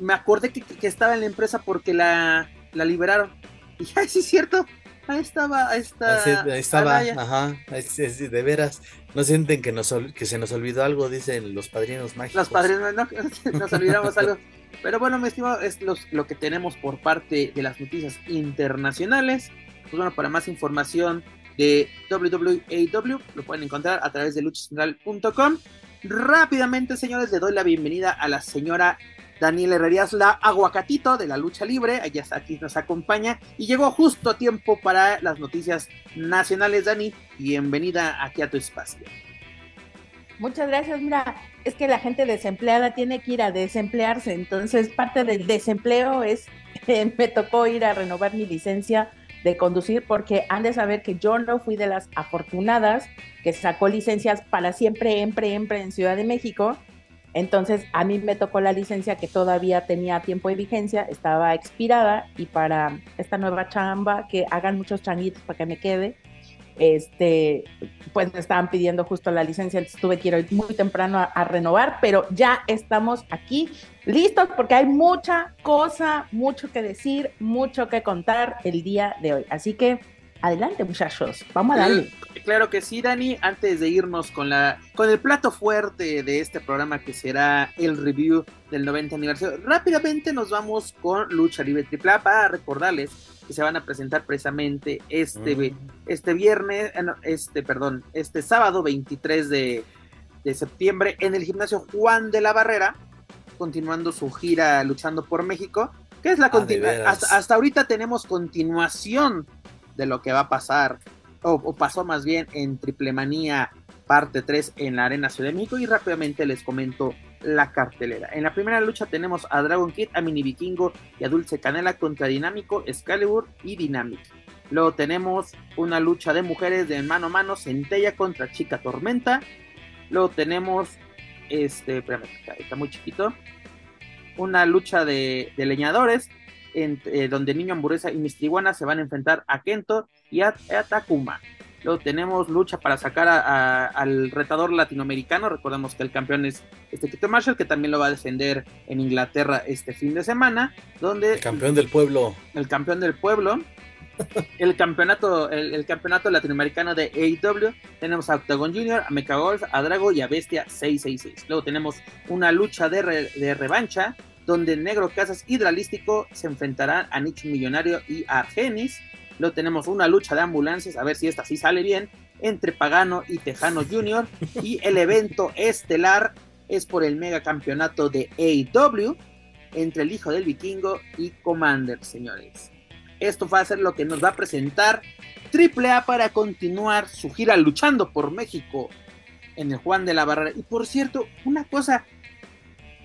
me acordé que, estaba en la empresa porque la, la liberaron. Y ay, sí es cierto, ahí estaba, ahí, está, ahí estaba, ajá, de veras. No sienten que, nos, que se nos olvidó algo, dicen los padrinos mágicos. Los padrinos, no, nos olvidamos algo. Pero bueno, mi estimado, es lo que tenemos por parte de las noticias internacionales. Pues bueno, para más información de WWAW lo pueden encontrar a través de luchacentral.com. Rápidamente, señores, le doy la bienvenida a la señora Daniela Herrerías, la aguacatito de la lucha libre. Ella aquí nos acompaña y llegó justo a tiempo para las noticias nacionales. Dani, bienvenida aquí a tu espacio. Muchas gracias. Mira, es que la gente desempleada tiene que ir a desemplearse. Entonces, parte del desempleo es, me tocó ir a renovar mi licencia de conducir porque han de saber que yo no fui de las afortunadas que sacó licencias para siempre, siempre, siempre en Ciudad de México. Entonces a mí me tocó la licencia que todavía tenía tiempo de vigencia, estaba expirada y para esta nueva chamba que hagan muchos changuitos para que me quede, este, pues me estaban pidiendo justo la licencia, entonces tuve que ir muy temprano a, renovar, pero ya estamos aquí listos porque hay mucha cosa, mucho que decir, mucho que contar el día de hoy. Así que adelante muchachos, vamos a darle. Claro que sí, Dani, antes de irnos con la con el plato fuerte de este programa que será el review del 90 aniversario, rápidamente nos vamos con Lucha Libre Tripla para recordarles que se van a presentar precisamente este, mm. este viernes, eh, este, perdón, este sábado 23 de, septiembre en el gimnasio Juan de la Barrera, continuando su gira luchando por México, que es la ah, hasta, hasta, ahorita tenemos continuación de lo que va a pasar, o, pasó más bien en Triple Manía parte 3 en la Arena Ciudad de México y rápidamente les comento la cartelera. En la primera lucha tenemos a Dragon Kid, a Mini Vikingo y a Dulce Canela contra Dinámico, Excalibur y Dynamic. Luego tenemos una lucha de mujeres de mano a mano, Centella contra Chica Tormenta. Luego tenemos, este, espérame, está muy chiquito, una lucha de, leñadores, en, eh, donde Niño Hamburguesa y Mistriguana se van a enfrentar a Kento y a, Takuma. Luego tenemos lucha para sacar al retador latinoamericano. Recordemos que el campeón es este Quito Marshall, que también lo va a defender en Inglaterra este fin de semana. Donde el campeón del pueblo. El campeón del pueblo. el campeonato, el, campeonato latinoamericano de AEW. Tenemos a Octagon Junior, a Mecha Golf, a Drago y a Bestia 666. Luego tenemos una lucha de, de revancha donde Negro Casas Hidralístico se enfrentará a Nicho Millonario y a Argenis. Luego tenemos una lucha de ambulancias, a ver si esta sí sale bien, entre Pagano y Tejano Jr. Y el evento estelar es por el mega campeonato de AEW entre el hijo del vikingo y Commander, señores. Esto va a ser lo que nos va a presentar AAA para continuar su gira luchando por México en el Juan de la Barrera. Y por cierto, una cosa,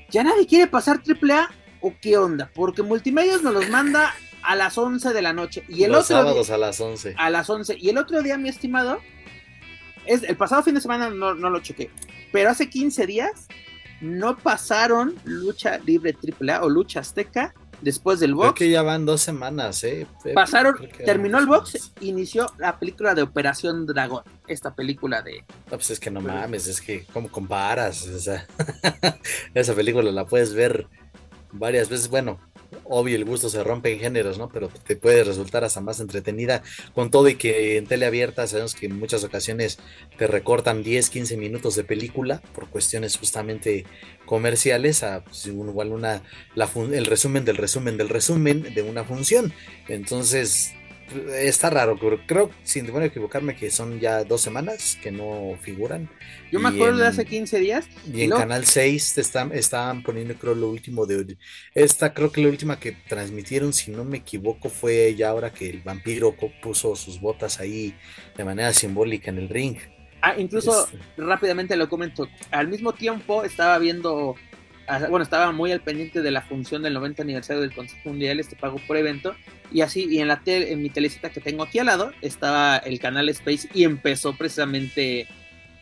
¿ya nadie quiere pasar AAA o qué onda? Porque Multimedios nos los manda a las 11 de la noche. Y el Los otro sábados a las 11. A las 11. Y el otro día, mi estimado, es el pasado fin de semana no, no lo chequé, pero hace 15 días no pasaron lucha libre AAA o lucha azteca después del box. Creo que ya van dos semanas, ¿eh? Pasaron, terminó el box, inició la película de Operación Dragón, esta película de... No, pues es que no mames, es que, ¿cómo comparas? O sea, esa película la puedes ver varias veces, bueno, obvio el gusto se rompe en géneros, ¿no? Pero te puede resultar hasta más entretenida con todo y que en tele abierta sabemos que en muchas ocasiones te recortan 10, 15 minutos de película por cuestiones justamente comerciales a pues, igual una el resumen del resumen del resumen de una función. Entonces, está raro, pero creo, sin a equivocarme, que son ya dos semanas que no figuran. Yo me acuerdo de hace 15 días. Y, en Canal 6 te están, estaban poniendo, creo, lo último de. Esta, creo que la última que transmitieron, si no me equivoco, fue ya ahora que el vampiro puso sus botas ahí de manera simbólica en el ring. Ah, incluso este. rápidamente lo comento. Al mismo tiempo estaba viendo bueno, estaba muy al pendiente de la función del 90 aniversario del Consejo Mundial, este pago por evento, y así, y en la tele, en mi telecita que tengo aquí al lado, estaba el canal Space y empezó precisamente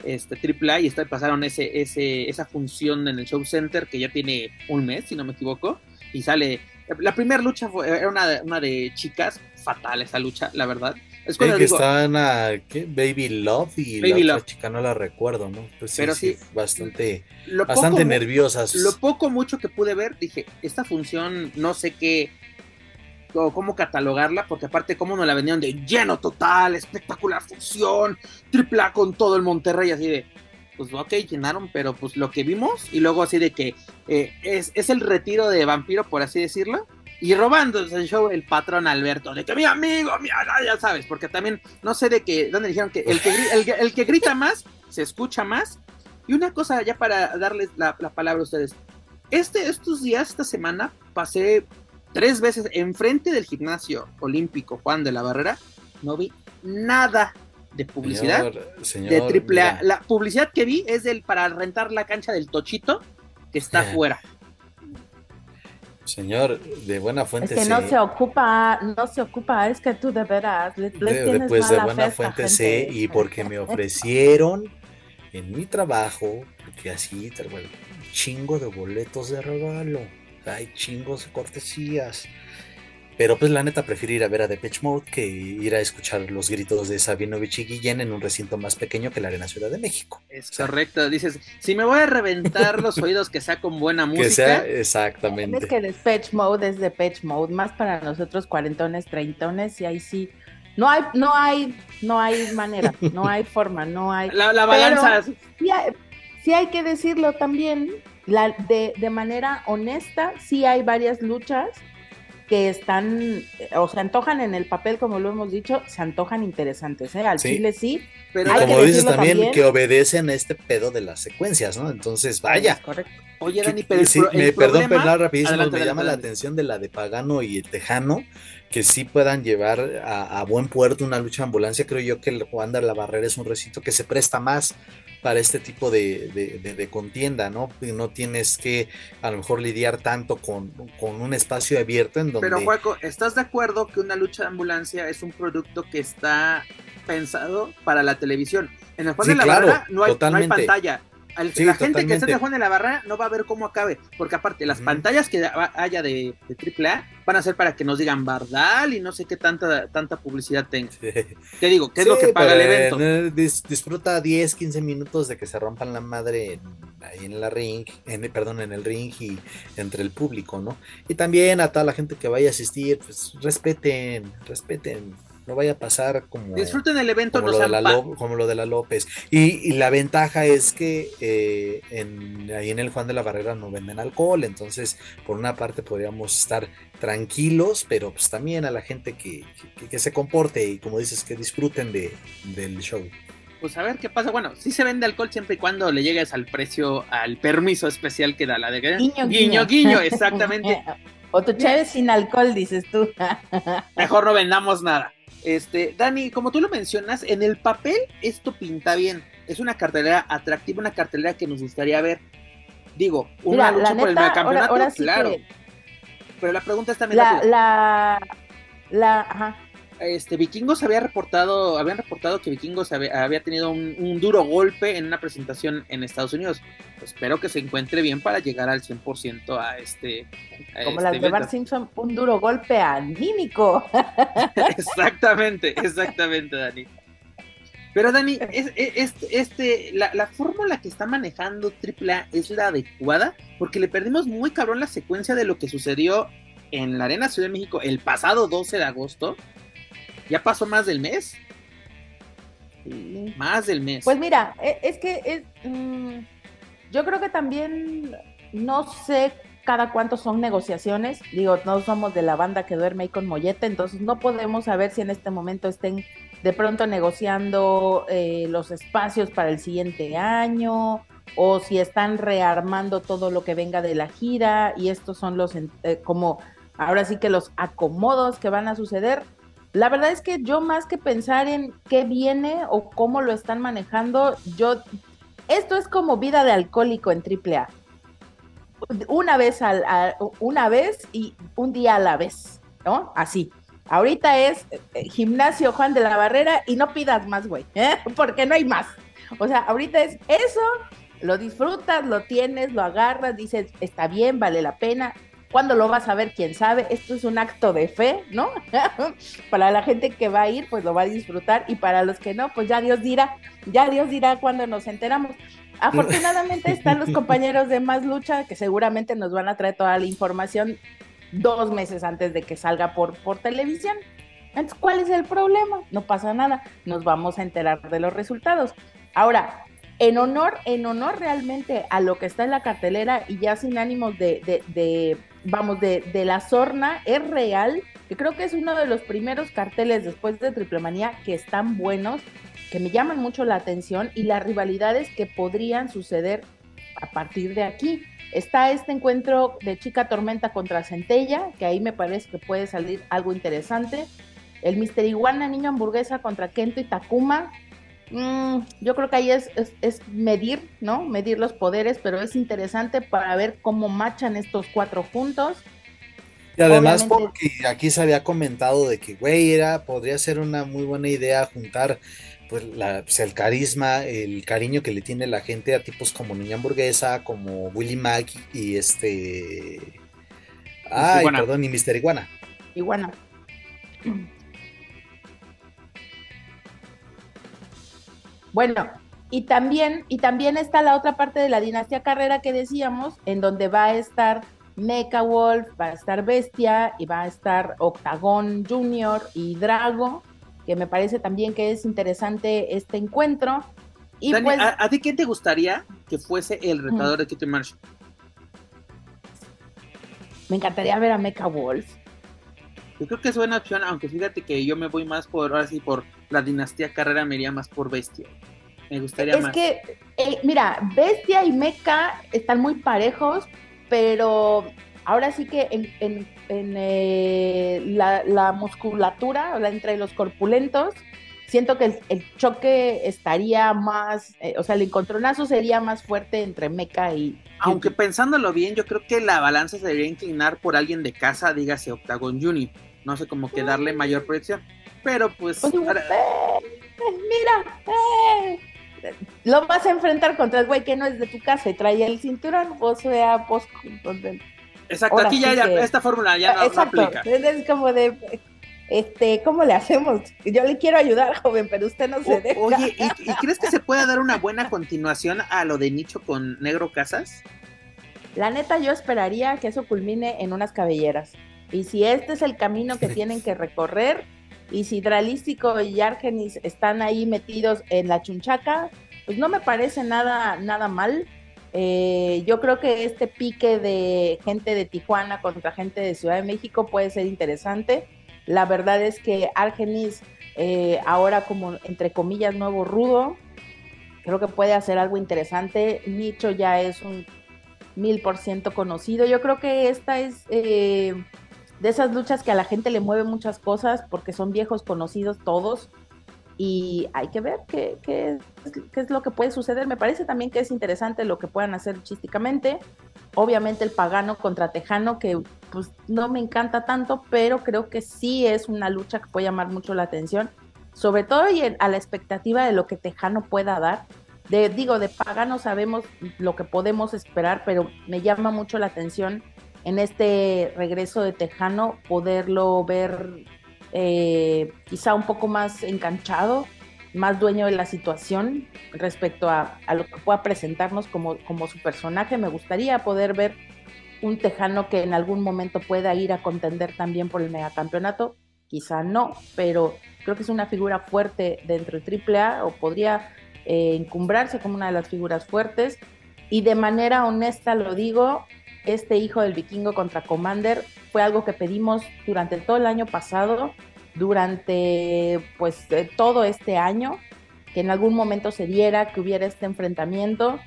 este AAA y pasaron ese, ese, esa función en el Show Center que ya tiene un mes, si no me equivoco, y sale, la primera lucha fue, era una, una de chicas, fatal esa lucha, la verdad, es que están a Baby Love y la otra chica no la recuerdo, ¿no? Pues Pero sí, bastante, bastante nerviosas. Lo poco mucho que pude ver, dije, esta función no sé qué o cómo catalogarla, porque aparte cómo nos la vendieron de lleno total, espectacular función, triple A con todo el Monterrey, así de, pues ok, llenaron, pero pues lo que vimos, y luego así de que eh, es, es el retiro de vampiro, por así decirlo, y robando el show el patrón Alberto, de que mi amigo, mi, ya sabes, porque también no sé de qué, dónde dijeron que el que, el, que grita más se escucha más. Y una cosa ya para darles la, palabra a ustedes. Este, estos días, esta semana, pasé tres veces enfrente del gimnasio olímpico Juan de la Barrera, no vi nada de publicidad de triple A. La publicidad que vi es del para rentar la cancha del Tochito que está afuera. Señor, de buena fuente. Es que no se ocupa, no se ocupa, es que tú de veras. Le, pues de buena fuente sé, y porque me ofrecieron en mi trabajo, porque así, bueno, chingo de boletos de regalo, hay chingos de cortesías. Pero pues la neta prefiero ir a ver a Depeche Mode que ir a escuchar los gritos de Sabinovich y Guillén en un recinto más pequeño que la Arena Ciudad de México. Es correcto, dices, si me voy a reventar los oídos que sea con buena música. Que sea, exactamente. Es que Depeche Mode es Depeche Mode, más para nosotros cuarentones, treintones, y ahí sí, no hay, no hay, no hay manera, no hay forma, no hay. La, balanza. Sí hay, sí hay, que decirlo también, la, de, de manera honesta, sí hay varias luchas que están, o se antojan en el papel, como lo hemos dicho, se antojan interesantes, ¿eh? Al chile sí. Pero como dices también, que obedecen a este pedo de las secuencias, ¿no? Entonces, vaya. correcto. Oye, Dani, pero me, perdón, pero rapidísimo, me llama la atención de la de Pagano y el Tejano, que sí puedan llevar a, buen puerto una lucha de ambulancia. Creo yo que el Juan de la Barrera es un recinto que se presta más para este tipo de, contienda, ¿no? No tienes que a lo mejor lidiar tanto con, un espacio abierto en donde... Pero Juaco, ¿estás de acuerdo que una lucha de ambulancia es un producto que está pensado para la televisión? En el Juan de la Barrera no hay, pantalla. La gente que está Juan de la Barra no va a ver cómo acabe, porque aparte las pantallas que haya de, de AAA van a ser para que nos digan Bardal y no sé qué tanta tanta publicidad tenga. Te digo, ¿qué es lo que paga el evento? Eh, disfruta 10, 15 minutos de que se rompan la madre ahí en la ring, en, perdón, en el ring y entre el público, ¿no? Y también a toda la gente que vaya a asistir, pues respeten, respeten no vaya a pasar como. Disfruten el evento, como, lo, de la como lo de la López. Y, la ventaja es que eh, en, ahí en el Juan de la Barrera no venden alcohol, entonces por una parte podríamos estar tranquilos, pero pues también a la gente que, que, se comporte y como dices, que disfruten de, del show. Pues a ver qué pasa. Bueno, sí se vende alcohol siempre y cuando le llegues al precio, al permiso especial que da la de guiño, guiño, guiño, exactamente. o tu chave sin alcohol, dices tú. Mejor no vendamos nada. Este, Dani, como tú lo mencionas, en el papel esto pinta bien. Es una cartelera atractiva, una cartelera que nos gustaría ver. Digo, una lucha por el campeonato, claro. Pero la pregunta es también la, la, la, ajá este, Vikingos había reportado, habían reportado que Vikingos había, tenido un, duro golpe en una presentación en Estados Unidos. espero que se encuentre bien para llegar al 100% a este. Como las de Bart Simpson, un duro golpe anímico. exactamente, exactamente, Dani. Pero Dani, es, este, la, la, fórmula que está manejando AAA es la adecuada, porque le perdimos muy cabrón la secuencia de lo que sucedió en la Arena Ciudad de México el pasado 12 de agosto, ¿Ya pasó más del mes? Más del mes. Pues mira, e, es que es, mm, yo creo que también no sé cada cuánto son negociaciones. Digo, no somos de la banda que duerme ahí con mollete, entonces no podemos saber si en este momento estén de pronto negociando eh, los espacios para el siguiente año o si están rearmando todo lo que venga de la gira y estos son los eh, como ahora sí que los acomodos que van a suceder la verdad es que yo más que pensar en qué viene o cómo lo están manejando, yo esto es como vida de alcohólico en AAA. Una vez al, una vez y un día a la vez, ¿no? Así. Ahorita es eh, gimnasio Juan de la Barrera y no pidas más, güey, ¿eh? porque no hay más. O sea, ahorita es eso, lo disfrutas, lo tienes, lo agarras, dices, está bien, vale la pena, ¿Cuándo lo vas a ver? ¿Quién sabe? Esto es un acto de fe, ¿no? para la gente que va a ir, pues lo va a disfrutar y para los que no, pues ya Dios dirá, ya Dios dirá cuando nos enteramos. Afortunadamente están los compañeros de Más Lucha que seguramente nos van a traer toda la información dos meses antes de que salga por, por televisión. Entonces, ¿cuál es el problema? No pasa nada, nos vamos a enterar de los resultados. Ahora, en honor, en honor realmente a lo que está en la cartelera y ya sin ánimos de, de vamos, de, de, la sorna es real, que creo que es uno de los primeros carteles después de Triple Manía que están buenos, que me llaman mucho la atención y las rivalidades que podrían suceder a partir de aquí. Está este encuentro de Chica Tormenta contra Centella, que ahí me parece que puede salir algo interesante. El Mister Iguana Niño Hamburguesa contra Kento y Takuma, Mm, yo creo que ahí es, es, medir, ¿no? Medir los poderes, pero es interesante para ver cómo machan estos cuatro juntos. Y además porque aquí se había comentado de que, güey, era, podría ser una muy buena idea juntar pues, la, pues, el carisma, el cariño que le tiene la gente a tipos como Niña Hamburguesa, como Willy Mac y este... Ah, perdón, y Mister Iguana. Iguana. Bueno, y también, y también está la otra parte de la dinastía Carrera que decíamos, en donde va a estar Mecha Wolf, va a estar Bestia y va a estar Octagon Junior y Drago, que me parece también que es interesante este encuentro. Y pues ¿a, ti quién te gustaría que fuese el retador de Kitty Marshall? Me encantaría ver a Mecha Wolf. Yo creo que es buena opción, aunque fíjate que yo me voy más por, ahora sí, por la dinastía Carrera, me iría más por Bestia. Me gustaría más. Es que, eh, mira, Bestia y Mecha están muy parejos, pero ahora sí que en, eh, la, musculatura, entre los corpulentos, siento que el, choque estaría más, eh, o sea, el encontronazo sería más fuerte entre Mecha y... Aunque pensándolo bien, yo creo que la balanza se debería inclinar por alguien de casa, dígase Octagon Juni. No sé, como que darle mayor proyección. Pero pues... pues mira, lo vas a enfrentar contra el güey que no es de tu casa y trae el cinturón, o sea, pues... Exacto, aquí ya, esta fórmula ya no, Exacto. aplica. Es como de, este, ¿cómo le hacemos? Yo le quiero ayudar, joven, pero usted no se deja. Oye, ¿y, crees que se pueda dar una buena continuación a lo de Nicho con Negro Casas? La neta, yo esperaría que eso culmine en unas cabelleras. Y si este es el camino que tienen que recorrer, y si Dralístico y Argenis están ahí metidos en la chunchaca, pues no me parece nada, nada mal. Eh, yo creo que este pique de gente de Tijuana contra gente de Ciudad de México puede ser interesante. La verdad es que Argenis, eh, ahora como entre comillas nuevo rudo, creo que puede hacer algo interesante. Nicho ya es un mil por ciento conocido. Yo creo que esta es eh, de esas luchas que a la gente le mueve muchas cosas porque son viejos conocidos todos y hay que ver qué, qué, es lo que puede suceder. Me parece también que es interesante lo que puedan hacer chísticamente. Obviamente el pagano contra tejano, que pues no me encanta tanto, pero creo que sí es una lucha que puede llamar mucho la atención, sobre todo y a la expectativa de lo que tejano pueda dar. De, digo, de pagano sabemos lo que podemos esperar, pero me llama mucho la atención en este regreso de Tejano poderlo ver eh, quizá un poco más enganchado, más dueño de la situación respecto a, lo que pueda presentarnos como, como su personaje. Me gustaría poder ver un tejano que en algún momento pueda ir a contender también por el megacampeonato. Quizá no, pero creo que es una figura fuerte dentro del AAA o podría eh, encumbrarse como una de las figuras fuertes. Y de manera honesta lo digo, este hijo del vikingo contra Commander fue algo que pedimos durante todo el año pasado, durante pues eh, todo este año, que en algún momento se diera, que hubiera este enfrentamiento.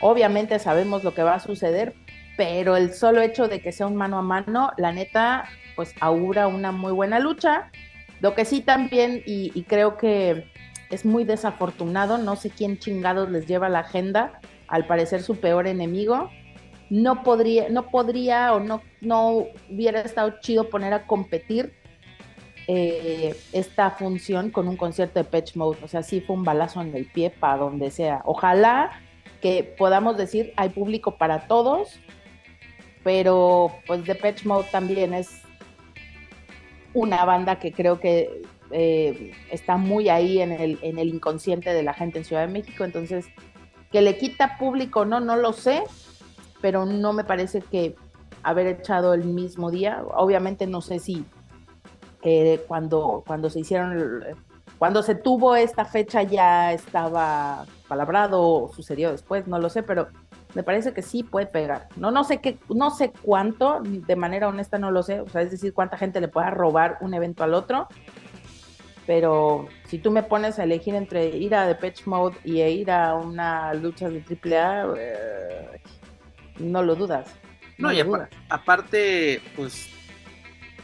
Obviamente sabemos lo que va a suceder, pero el solo hecho de que sea un mano a mano, la neta, pues augura una muy buena lucha. Lo que sí también, y, y creo que es muy desafortunado, no sé quién chingados les lleva la agenda, al parecer su peor enemigo, no podría, no podría o no, no hubiera estado chido poner a competir eh, esta función con un concierto de Patch Mode. O sea, sí fue un balazo en el pie para donde sea. Ojalá que podamos decir hay público para todos, pero pues The Patch Mode también es una banda que creo que eh, está muy ahí en el, en el inconsciente de la gente en Ciudad de México. Entonces, que le quita público, no, no lo sé, pero no me parece que haber echado el mismo día. Obviamente no sé si eh, cuando, cuando se hicieron, cuando se tuvo esta fecha ya estaba palabrado o sucedió después, no lo sé, pero me parece que sí puede pegar. No, no sé qué, no sé cuánto, de manera honesta no lo sé, o sea, es decir, cuánta gente le pueda robar un evento al otro. Pero si tú me pones a elegir entre ir a Depeche Mode y ir a una lucha de AAA, eh, no lo dudas. No, y aparte, pues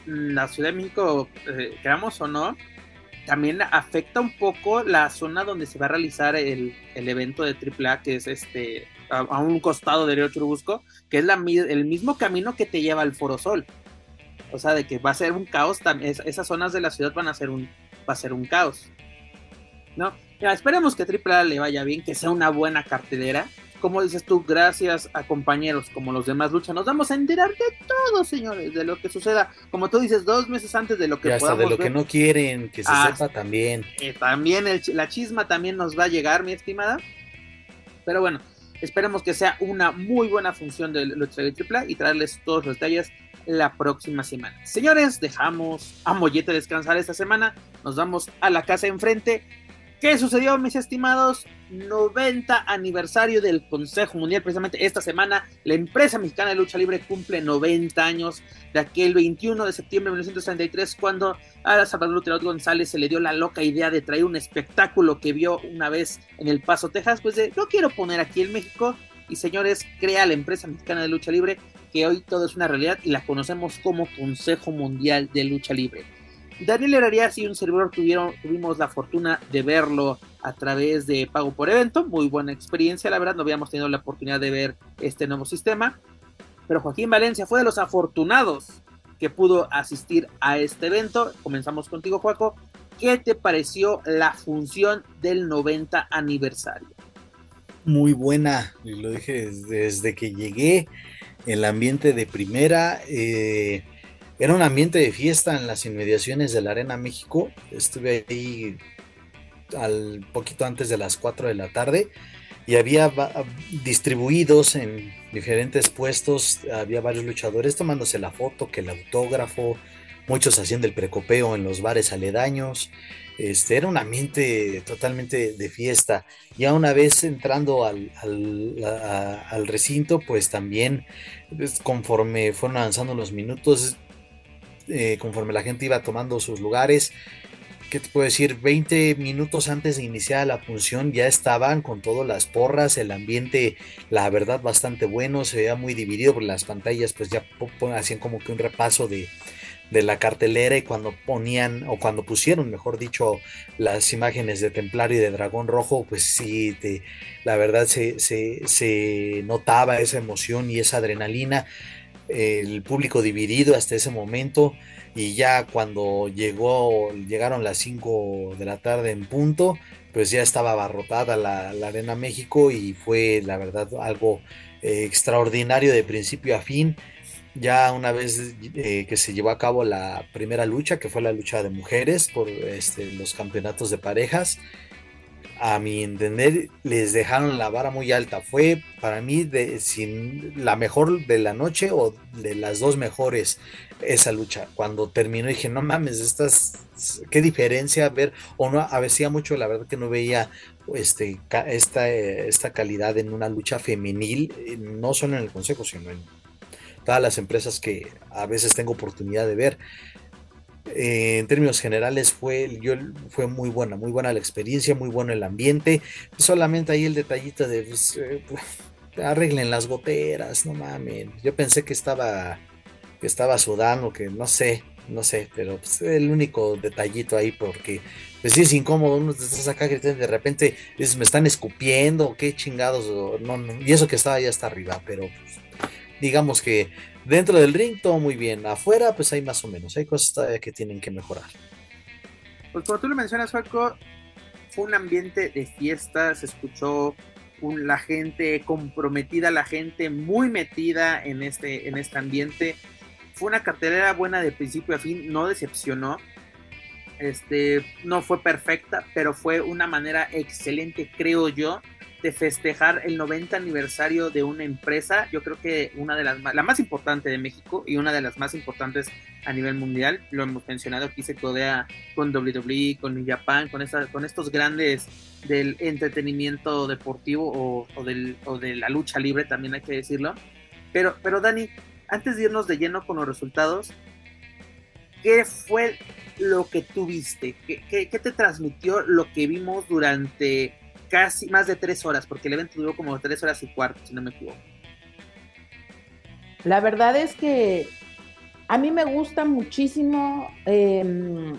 la Ciudad de México, eh, o no, también afecta un poco la zona donde se va a realizar el, evento de AAA, que es este a, un costado de Río Churubusco, que es la, el mismo camino que te lleva al Foro Sol. O sea, de que va a ser un caos, esas zonas de la ciudad van a ser un, va a ser un caos. ¿No? esperemos que AAA le vaya bien, que sea una buena cartelera como dices tú, gracias a compañeros como los demás lucha, nos vamos a enterar de todo, señores, de lo que suceda. Como tú dices, dos meses antes de lo que y hasta de lo que no quieren, que se sepa también. Eh, también la chisma también nos va a llegar, mi estimada. Pero bueno, esperemos que sea una muy buena función de lucha de AAA y traerles todos los detalles la próxima semana. Señores, dejamos a Mollete descansar esta semana. Nos vamos a la casa enfrente ¿Qué sucedió, mis estimados? 90 aniversario del Consejo Mundial. Precisamente esta semana, la empresa mexicana de lucha libre cumple 90 años de aquel 21 de septiembre de 1963, cuando a Salvador Lutero González se le dio la loca idea de traer un espectáculo que vio una vez en El Paso, Texas. Pues de, lo quiero poner aquí en México. Y señores, crea la empresa mexicana de lucha libre, que hoy todo es una realidad y la conocemos como Consejo Mundial de Lucha Libre. Daniel Herrera y un servidor tuvieron, tuvimos la fortuna de verlo a través de pago por evento, muy buena experiencia, la verdad, no habíamos tenido la oportunidad de ver este nuevo sistema, pero Joaquín Valencia fue de los afortunados que pudo asistir a este evento. Comenzamos contigo, Joaco. ¿Qué te pareció la función del 90 aniversario? muy buena, lo dije desde, que llegué, el ambiente de primera, eh, era un ambiente de fiesta en las inmediaciones de la Arena México, estuve ahí al poquito antes de las 4 de la tarde y había distribuidos en diferentes puestos, había varios luchadores tomándose la foto, que el autógrafo, muchos haciendo el precopeo en los bares aledaños. Este, era un ambiente totalmente de fiesta. Ya una vez entrando al, al, recinto, pues también pues, conforme fueron avanzando los minutos, eh, conforme la gente iba tomando sus lugares, ¿qué te puedo decir? 20 minutos antes de iniciar la función ya estaban con todas las porras, el ambiente, la verdad, bastante bueno, se veía muy dividido, por las pantallas pues ya hacían como que un repaso de, la cartelera y cuando ponían o cuando pusieron, mejor dicho, las imágenes de Templario y de Dragón Rojo, pues sí, te, la verdad se, se notaba esa emoción y esa adrenalina, el público dividido hasta ese momento y ya cuando llegó, llegaron las 5 de la tarde en punto, pues ya estaba abarrotada la, Arena México y fue la verdad algo eh, extraordinario de principio a fin. Ya una vez eh, que se llevó a cabo la primera lucha, que fue la lucha de mujeres por este, los campeonatos de parejas, a mi entender, les dejaron la vara muy alta. Fue para mí de, la mejor de la noche o de las dos mejores esa lucha. Cuando terminó dije, no mames, estas, qué diferencia ver, o no, a veces mucho, la verdad que no veía este, esta, esta calidad en una lucha femenil, no solo en el consejo, sino en todas las empresas que a veces tengo oportunidad de ver. Eh, en términos generales fue, yo, fue muy buena, muy buena la experiencia, muy bueno el ambiente. Solamente ahí el detallito de pues, eh, arreglen las goteras, no mames. Yo pensé que estaba que estaba sudando, que no sé, no sé, pero pues, el único detallito ahí porque pues sí es incómodo, uno te estás acá gritando de repente me están escupiendo, qué chingados, no, y eso que estaba ya hasta arriba, pero pues, digamos que Dentro del ring todo muy bien, afuera pues hay más o menos, hay cosas que tienen que mejorar. Pues como tú lo mencionas, Falco, fue un ambiente de fiesta, se escuchó la gente comprometida, la gente muy metida en este, en este ambiente. Fue una cartelera buena de principio a fin, no decepcionó. Este, no fue perfecta, pero fue una manera excelente, creo yo, de festejar el 90 aniversario de una empresa, yo creo que una de las la más importante de México y una de las más importantes a nivel mundial, lo hemos mencionado aquí se codea con WWE, con New Japan, con esta, con estos grandes del entretenimiento deportivo o, del, o de la lucha libre también hay que decirlo. Pero, pero Dani, antes de irnos de lleno con los resultados, ¿qué fue lo que tuviste? ¿Qué, qué, qué te transmitió lo que vimos durante casi más de tres horas, porque el evento duró como tres horas y cuarto, si no me equivoco. La verdad es que a mí me gusta muchísimo em,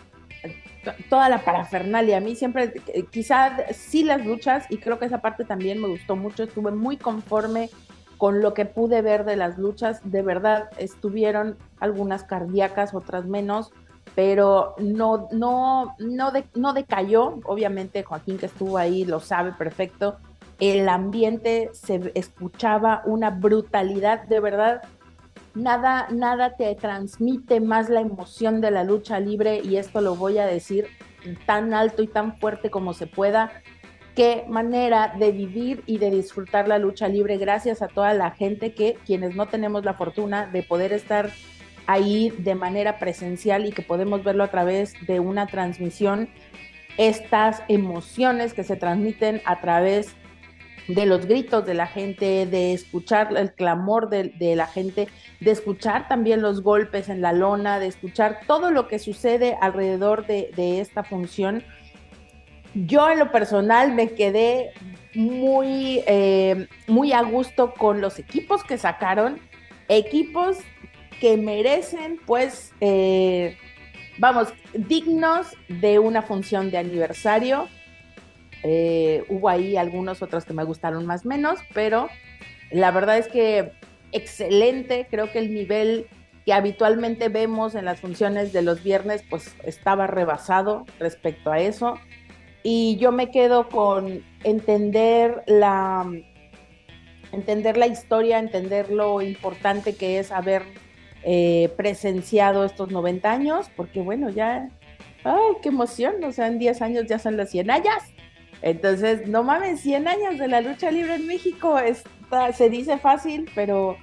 toda la parafernalia. A mí siempre, eh, quizás sí las luchas, y creo que esa parte también me gustó mucho. Estuve muy conforme con lo que pude ver de las luchas. De verdad, estuvieron algunas cardíacas, otras menos pero no, no, no, no decayó. Obviamente Joaquín que estuvo ahí lo sabe perfecto. El ambiente se escuchaba una brutalidad, de verdad. Nada, nada te transmite más la emoción de la lucha libre y esto lo voy a decir tan alto y tan fuerte como se pueda. Qué manera de vivir y de disfrutar la lucha libre gracias a toda la gente que quienes no tenemos la fortuna de poder estar ahí de manera presencial y que podemos verlo a través de una transmisión, estas emociones que se transmiten a través de los gritos de la gente, de escuchar el clamor de, la gente, de escuchar también los golpes en la lona, de escuchar todo lo que sucede alrededor de, esta función. Yo en lo personal me quedé muy, eh, muy a gusto con los equipos que sacaron, equipos que merecen, pues, eh, vamos, dignos de una función de aniversario. Eh, hubo ahí algunos otros que me gustaron más menos, pero la verdad es que excelente, creo que el nivel que habitualmente vemos en las funciones de los viernes, pues estaba rebasado respecto a eso. Y yo me quedo con entender la entender la historia, entender lo importante que es haber eh, presenciado estos 90 años, porque bueno, ya, ay, qué emoción, o sea, en 10 años ya son las 100 años. Entonces, no mames, 100 años de la lucha libre en México, está, se dice fácil, pero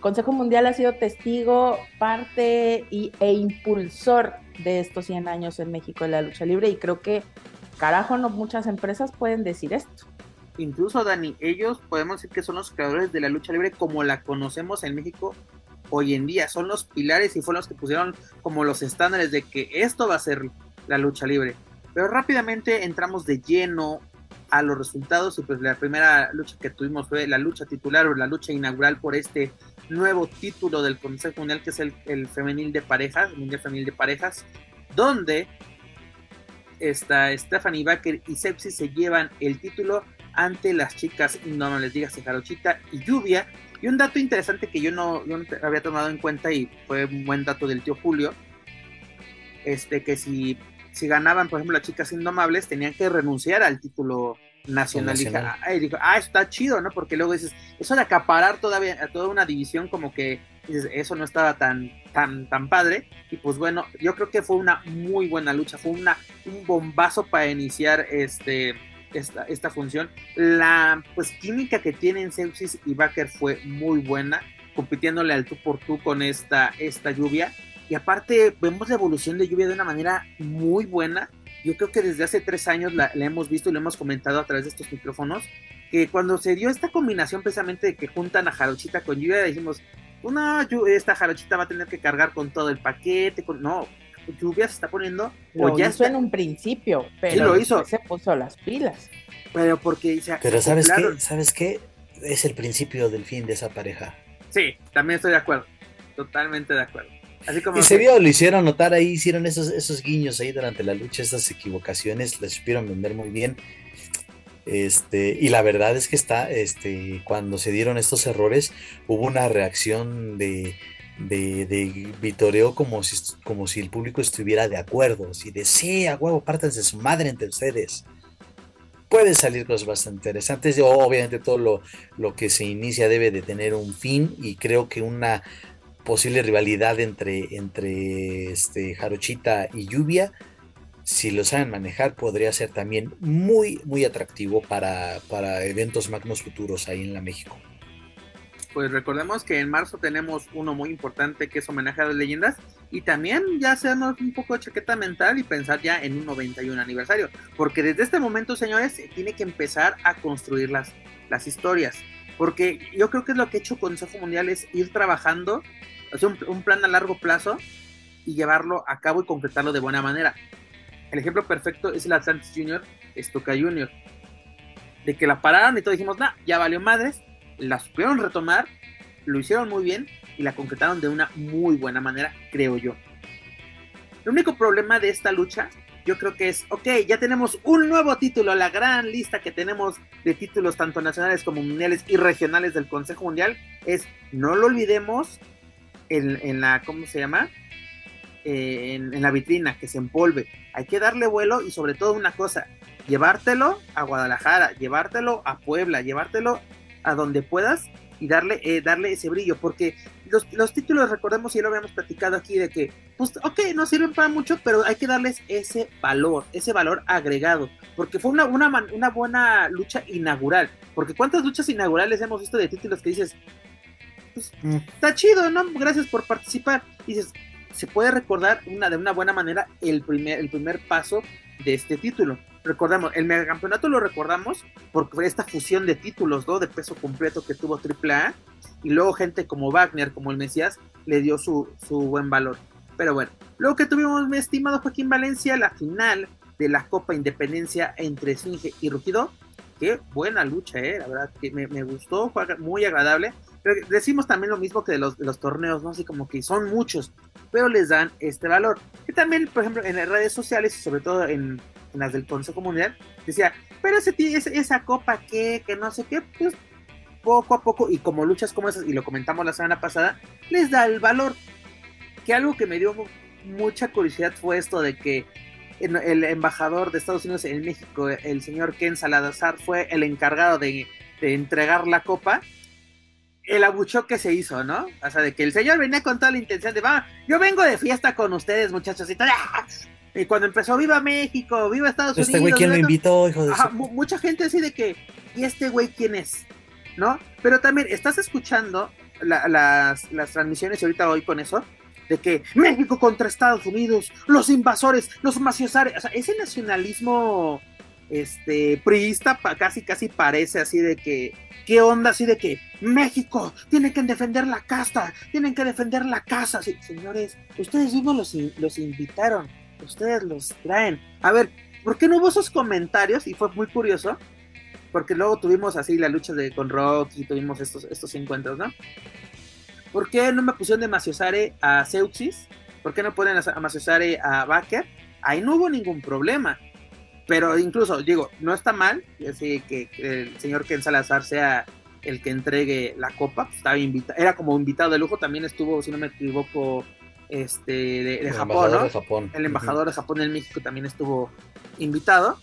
Consejo Mundial ha sido testigo, parte y, e impulsor de estos 100 años en México de la lucha libre y creo que, carajo, no muchas empresas pueden decir esto. Incluso, Dani, ellos podemos decir que son los creadores de la lucha libre como la conocemos en México hoy en día. Son los pilares y fueron los que pusieron como los estándares de que esto va a ser la lucha libre. Pero rápidamente entramos de lleno a los resultados y pues la primera lucha que tuvimos fue la lucha titular o la lucha inaugural por este nuevo título del Consejo Mundial que es el, femenil de parejas, el Mundial Femenil de Parejas, donde está Stephanie Baker y Sepsi se llevan el título ante las chicas, no, no les digas Jarochita y Lluvia. Y un dato interesante que yo no, yo no había tomado en cuenta y fue un buen dato del tío Julio, este que si, si ganaban, por ejemplo, las chicas indomables, tenían que renunciar al título nacional. Y dijo, ah, está chido, ¿no? Porque luego dices, eso de acaparar todavía a toda una división, como que dices, eso no estaba tan, tan, tan padre. Y pues bueno, yo creo que fue una muy buena lucha, fue una, un bombazo para iniciar este esta, función. La pues química que tienen Sepsis y Baker fue muy buena, compitiéndole al tú por tú con esta, esta lluvia. Y aparte vemos la evolución de lluvia de una manera muy buena. Yo creo que desde hace tres años la, hemos visto y lo hemos comentado a través de estos micrófonos, que cuando se dio esta combinación precisamente de que juntan a Jarochita con lluvia, dijimos, una esta Jarochita va a tener que cargar con todo el paquete, con... no, lluvia se está poniendo. Lo hizo en un principio, pero lo hizo. se puso las pilas. Pero porque dice. Pero sabes qué, sabes qué, es el principio del fin de esa pareja. Sí, también estoy de acuerdo, totalmente de acuerdo. Así como y se vio, lo hicieron notar ahí, hicieron esos, esos guiños ahí durante la lucha, esas equivocaciones, las supieron vender muy bien. Este, y la verdad es que está, este, cuando se dieron estos errores, hubo una reacción de, de, de vitoreo como si, como si el público estuviera de acuerdo, así de sí, a huevo, pártanse su madre entre ustedes. Pueden salir cosas bastante interesantes. Obviamente todo lo, lo que se inicia debe de tener un fin y creo que una posible rivalidad entre, entre este, Jarochita y Lluvia, si lo saben manejar, podría ser también muy, muy atractivo para, para eventos magnos futuros ahí en la México pues recordemos que en marzo tenemos uno muy importante que es homenaje a las leyendas y también ya hacernos un poco de chaqueta mental y pensar ya en un 91 aniversario, porque desde este momento, señores, se tiene que empezar a construir las, las historias, porque yo creo que es lo que ha hecho Consejo Mundial es ir trabajando, hacer un, plan a largo plazo y llevarlo a cabo y concretarlo de buena manera. El ejemplo perfecto es el Atlantis Junior, Estoca Junior, de que la pararon y todos dijimos, nah, ya valió madres, la supieron retomar, lo hicieron muy bien y la concretaron de una muy buena manera, creo yo. El único problema de esta lucha, yo creo que es, ok, ya tenemos un nuevo título, la gran lista que tenemos de títulos tanto nacionales como mundiales y regionales del Consejo Mundial, es, no lo olvidemos en, la, ¿cómo se llama? Eh, en, en la vitrina, que se empolve. Hay que darle vuelo y sobre todo una cosa, llevártelo a Guadalajara, llevártelo a Puebla, llevártelo a donde puedas y darle, eh, darle ese brillo, porque los, los, títulos, recordemos, y lo habíamos platicado aquí, de que, pues, ok, no sirven para mucho, pero hay que darles ese valor, ese valor agregado, porque fue una, una, una buena lucha inaugural, porque cuántas luchas inaugurales hemos visto de títulos que dices, pues, mm. está chido, ¿no? Gracias por participar. dices, se puede recordar una, de una buena manera el primer, el primer paso de este título recordamos, el megacampeonato lo recordamos por esta fusión de títulos, ¿no? De peso completo que tuvo AAA. Y luego gente como Wagner, como el Mesías, le dio su, su buen valor. Pero bueno, luego que tuvimos, mi estimado Joaquín Valencia, la final de la Copa Independencia entre Singe y Rugido. Qué buena lucha, ¿eh? La verdad que me, gustó, fue muy agradable. Pero decimos también lo mismo que de los, torneos, ¿no? Así como que son muchos, pero les dan este valor. Que también, por ejemplo, en las redes sociales sobre todo en, en las del Consejo Mundial, decía, pero ese, esa copa que, que no sé qué, pues poco a poco, y como luchas como esas, y lo comentamos la semana pasada, les da el valor. Que algo que me dio mucha curiosidad fue esto de que el embajador de Estados Unidos en México, el señor Ken Salazar, fue el encargado de, entregar la copa, el abucho que se hizo, ¿no? O sea, de que el señor venía con toda la intención de, va, yo vengo de fiesta con ustedes, muchachos, y Y cuando empezó, viva México, viva Estados Unidos. Este güey, ¿quién lo invitó, hijo de Mucha gente así de que, ¿y este güey quién es? ¿No? Pero también, estás escuchando las, las transmisiones ahorita voy con eso, de que México contra Estados Unidos, los invasores, los maciosares, o sea, ese nacionalismo este priista casi casi parece así de que qué onda así de que México tiene que defender la casta, tienen que defender la casa, señores, ustedes mismos los, los invitaron, ustedes los traen. A ver, ¿por qué no hubo esos comentarios? Y fue muy curioso, porque luego tuvimos así la lucha de con Rock y tuvimos estos, estos encuentros, ¿no? ¿Por qué no me pusieron de Maciosare a Seuxis? ¿Por qué no ponen a Maciosare a Baker? Ahí no hubo ningún problema. Pero incluso, digo, no está mal así que, el señor Ken Salazar sea el que entregue la copa. Estaba invitado, era como invitado de lujo. También estuvo, si no me equivoco, este de, Japón, ¿no? El embajador de Japón en México también estuvo invitado.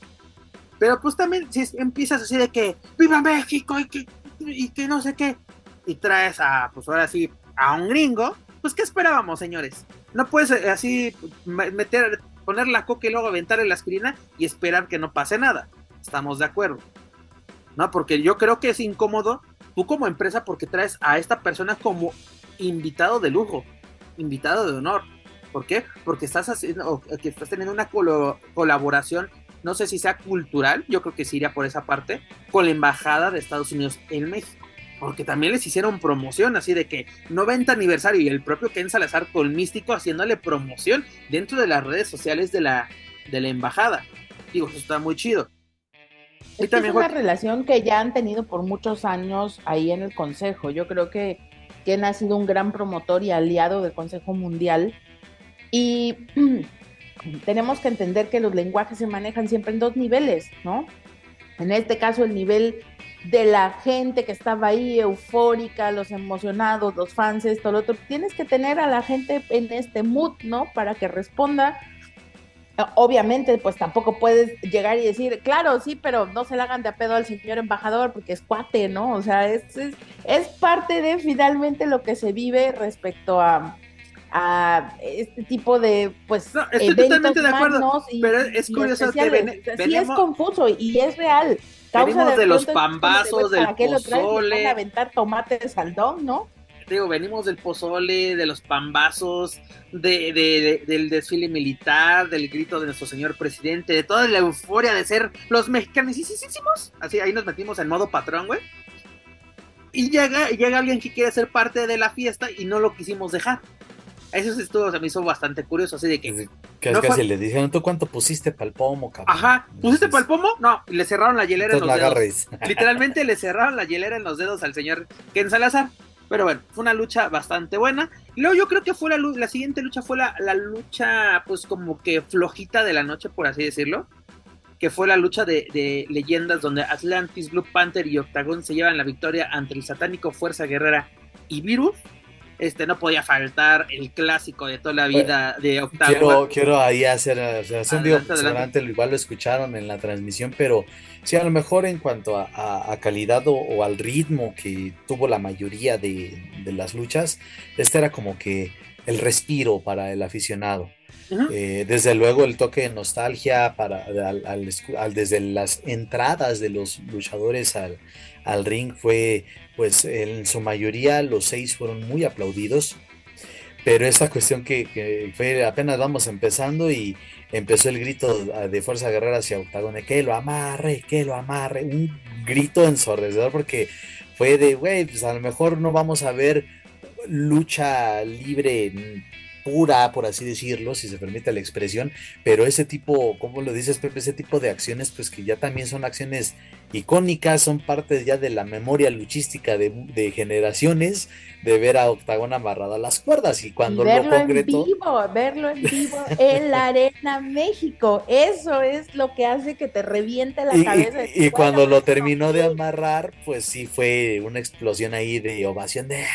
Pero pues también si empiezas así de que ¡Viva México! y que, y que no sé qué. Y traes a, pues ahora sí, a un gringo, pues ¿qué esperábamos, señores? No puedes eh, así meter, poner la coca y luego aventar la aspirina y esperar que no pase nada. Estamos de acuerdo. ¿No? Porque yo creo que es incómodo tú como empresa porque traes a esta persona como invitado de lujo, invitado de honor. ¿Por qué? Porque estás haciendo, que estás teniendo una colaboración, no sé si sea cultural, yo creo que sí iría por esa parte, con la embajada de Estados Unidos en México porque también les hicieron promoción, así de que 90 aniversario y el propio Ken Salazar con Místico haciéndole promoción dentro de las redes sociales de la, de la embajada. Digo, eso está muy chido. Es, también es una relación que ya han tenido por muchos años ahí en el Consejo. Yo creo que Ken ha sido un gran promotor y aliado del Consejo Mundial. Y tenemos que entender que los lenguajes se manejan siempre en dos niveles, ¿no? En este caso, el nivel de la gente que estaba ahí eufórica, los emocionados, los fans, esto, lo otro. Tienes que tener a la gente en este mood, ¿no? Para que responda. Obviamente, pues tampoco puedes llegar y decir, claro, sí, pero no se le hagan de a pedo al señor embajador porque es cuate, ¿no? O sea, es, es, parte de finalmente lo que se vive respecto a, a este tipo de pues no, estoy totalmente de acuerdo pero es curioso que sí es confuso y es real venimos de, los pambazos, del pozole. Aventar tomate de saldón, ¿no? Digo, venimos del pozole, de los pambazos, de, del desfile militar, del grito de nuestro señor presidente, de toda la euforia de ser los mexicanísimos. Así, ahí nos metimos en modo patrón, güey. Y llega, llega alguien que quiere ser parte de la fiesta y no lo quisimos dejar. Eso estuvo, se me hizo bastante curioso, así de que. Que no casi le dijeron, ¿tú cuánto pusiste para el pomo, cabrón? Ajá, ¿pusiste para el pomo? No, le cerraron la hielera en los dedos. Literalmente le cerraron la hielera en los dedos al señor Ken Salazar. Pero bueno, fue una lucha bastante buena. Y luego yo creo que fue la, la siguiente lucha, fue la, la lucha, pues como que flojita de la noche, por así decirlo. Que fue la lucha de, de leyendas donde Atlantis, Blue Panther y Octagon se llevan la victoria ante el satánico Fuerza Guerrera y Virus este no podía faltar el clásico de toda la vida de Octavio. Quiero, quiero ahí hacer, o sea, adelante, igual lo escucharon en la transmisión, pero sí, a lo mejor en cuanto a, calidad o, al ritmo que tuvo la mayoría de, las luchas, este era como que el respiro para el aficionado. Eh, desde luego el toque de nostalgia para desde las entradas de los luchadores al, al ring fue pues en su mayoría los seis fueron muy aplaudidos, pero esta cuestión que, fue apenas vamos empezando y empezó el grito de Fuerza Guerrera hacia Octagone, que lo amarre, que lo amarre, un grito ensordecedor porque fue de, güey, pues a lo mejor no vamos a ver lucha libre pura, por así decirlo, si se permite la expresión, pero ese tipo, como lo dices Pepe, ese tipo de acciones, pues que ya también son acciones icónicas, son parte ya de la memoria luchística de, generaciones, de ver a Octagón amarrado a las cuerdas y cuando lo concreto... En vivo, verlo en vivo en la Arena México, eso es lo que hace que te reviente la cabeza. Y, cuando lo terminó de amarrar, pues sí fue una explosión ahí de ovación de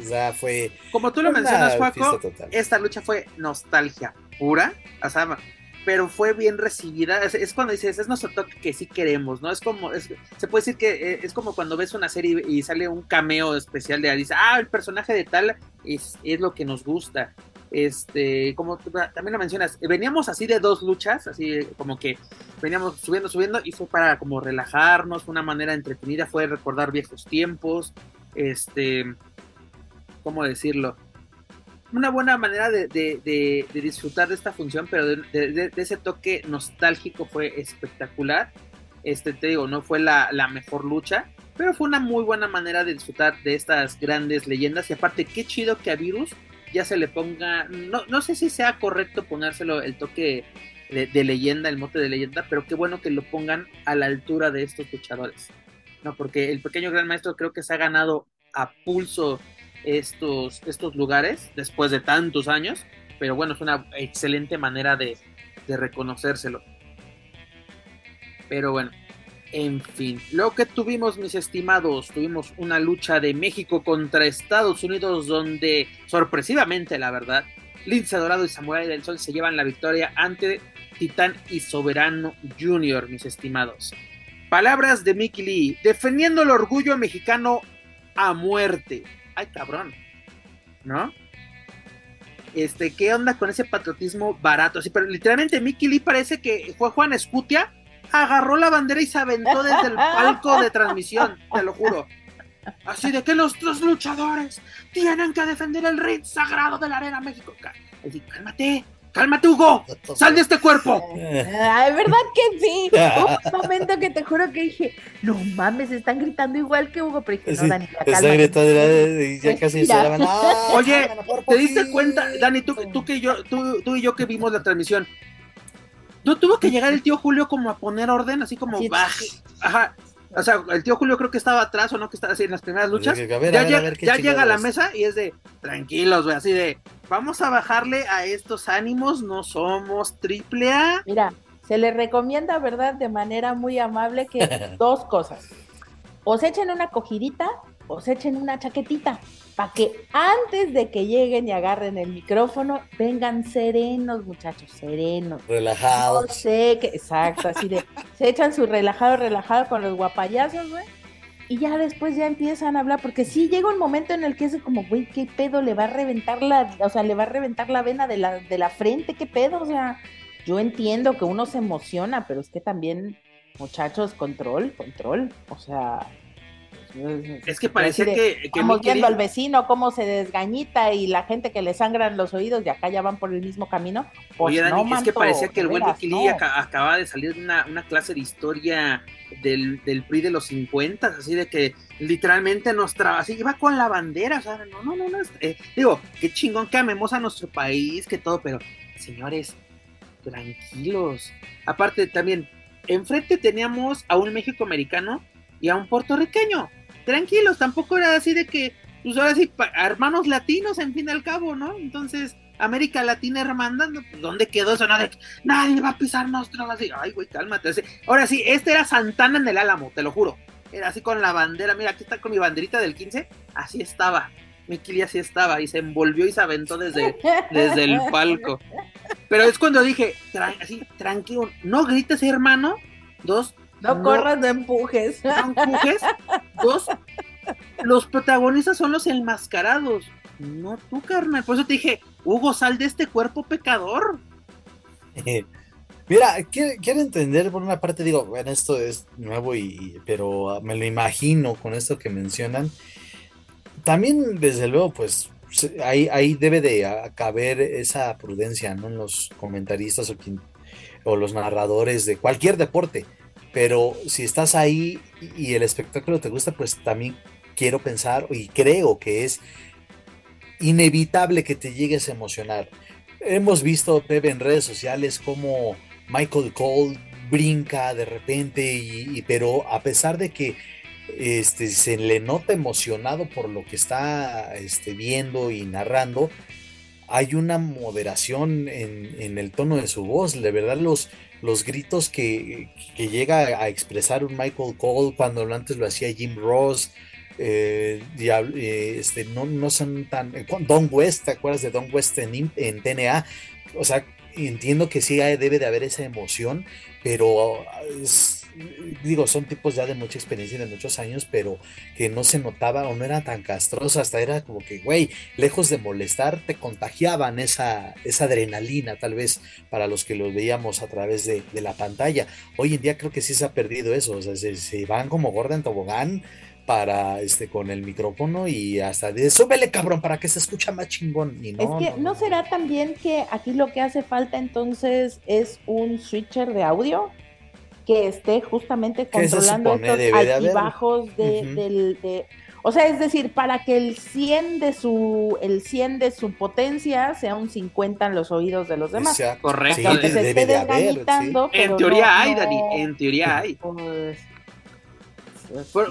o sea, fue. Como tú lo mencionas, Juaco, esta lucha fue nostalgia pura. O sea, pero fue bien recibida. Es, cuando dices, es nuestro toque que sí queremos, ¿no? Es como, se puede decir que eh, es como cuando ves una serie y sale un cameo especial de dice, ah, el personaje de tal es, es lo que nos gusta. Este, como también lo mencionas, veníamos así de dos luchas, así como que veníamos subiendo, subiendo, y fue para como relajarnos, una manera entretenida, fue recordar viejos tiempos, este, ¿cómo decirlo? una buena manera de, disfrutar de esta función, pero de, ese toque nostálgico fue espectacular. Este, te digo, no fue la, mejor lucha, pero fue una muy buena manera de disfrutar de estas grandes leyendas. Y aparte, qué chido que a Virus ya se le ponga, no, no sé si sea correcto ponérselo el toque de, leyenda, el mote de leyenda, pero qué bueno que lo pongan a la altura de estos luchadores. No, porque el pequeño gran maestro creo que se ha ganado a pulso estos, estos lugares después de tantos años, pero bueno, es una excelente manera de, reconocérselo. Pero bueno, en fin, lo que tuvimos, mis estimados, tuvimos una lucha de México contra Estados Unidos donde, sorpresivamente, la verdad, Lince Dorado y Samurai del Sol se llevan la victoria ante Titán y Soberano Junior, mis estimados. Palabras de Mickey Lee, defendiendo el orgullo mexicano a muerte ay cabrón, ¿no? Este, ¿qué onda con ese patriotismo barato? Así, pero literalmente Mickey Lee parece que fue Juan Escutia, agarró la bandera y se aventó desde el palco de transmisión, te lo juro. Así de que los dos luchadores tienen que defender el ring sagrado de la arena México. Así, cálmate, cálmate Hugo, sal de este cuerpo. Ay, ¿verdad que sí? un momento que te juro que dije, no mames, están gritando igual que Hugo, pero dije, no, Dani, ya Está gritando y ya casi se van. Oye, ¿te diste cuenta, Dani, tú, tú, que yo, tú, tú y yo que vimos la transmisión? ¿No tuvo que llegar el tío Julio como a poner orden, así como baje? Ajá, o sea, el tío Julio creo que estaba atrás o no, que estaba así en las primeras luchas. ya, llega a la mesa y es de, tranquilos, güey, así de, vamos a bajarle a estos ánimos, no somos triple A. Mira, se le recomienda, ¿verdad? De manera muy amable que dos cosas. O se echen una cogidita o se echen una chaquetita para que antes de que lleguen y agarren el micrófono, vengan serenos, muchachos, serenos. Relajados. No sé que, exacto, así de, se echan su relajado, relajado con los guapayazos, güey. Y ya después ya empiezan a hablar, porque sí llega un momento en el que es como, güey, ¿qué pedo? Le va a reventar la, o sea, le va a reventar la vena de la, de la frente, ¿qué pedo? O sea, yo entiendo que uno se emociona, pero es que también, muchachos, control, control. O sea, es que parece que, Estamos viendo al vecino cómo se desgañita y la gente que le sangran los oídos y acá ya van por el mismo camino. Pues Oye, Dani, es que parecía que el buen Mickey acaba de salir de una, clase de historia del, PRI de los 50, así de que literalmente nos traba, así iba con la bandera, o sea, no, no, no, no eh, digo, qué chingón que amemos a nuestro país, que todo, pero señores, tranquilos. Aparte también, enfrente teníamos a un México americano y a un puertorriqueño tranquilos, tampoco era así de que, pues ahora sí, hermanos latinos, en fin al cabo, ¿no? Entonces, América Latina hermandando, pues ¿dónde quedó eso? Nadie, nadie va a pisar nuestro, así, ay, güey, cálmate. ahora sí, este era Santana en el Álamo, te lo juro. Era así con la bandera, mira, aquí está con mi banderita del 15, así estaba. Mikili así estaba y se envolvió y se aventó desde, desde el palco. Pero es cuando dije, así, tranquilo, no grites, hermano. Dos, no, corras, no empujes. No empujes. Dos, los protagonistas son los enmascarados. No tú, carnal. Por eso te dije, Hugo, sal de este cuerpo pecador. Mira, quiero, entender por una parte, digo, bueno, esto es nuevo y, pero me lo imagino con esto que mencionan. También, desde luego, pues ahí, ahí debe de caber esa prudencia, ¿no? En los comentaristas o, o los narradores de cualquier deporte pero si estás ahí y el espectáculo te gusta, pues también quiero pensar y creo que es inevitable que te llegues a emocionar. Hemos visto, Pepe, en redes sociales cómo Michael Cole brinca de repente, y, pero a pesar de que este, se le nota emocionado por lo que está este, viendo y narrando, hay una moderación en, en, el tono de su voz. De verdad, los, los gritos que, llega a expresar un Michael Cole cuando antes lo hacía Jim Ross, eh, eh, este, no, no son tan... Eh, Don West, ¿te acuerdas de Don West en, en TNA? O sea, entiendo que sí debe de haber esa emoción, pero digo, son tipos ya de mucha experiencia de muchos años, pero que no se notaba o no era tan castrosa, hasta era como que, güey, lejos de molestar, te contagiaban esa, esa adrenalina, tal vez, para los que los veíamos a través de, la pantalla. Hoy en día creo que sí se ha perdido eso, o sea, se, van como gorda en tobogán para este con el micrófono y hasta de súbele cabrón para que se escucha más chingón y no, es que no, será también que aquí lo que hace falta entonces es un switcher de audio que esté justamente controlando estos altibajos de, del, de, o sea, es decir, para que el 100 de su el 100 de su potencia sea un 50 en los oídos de los demás. correcto. En teoría hay, Dani, en teoría hay. Pues,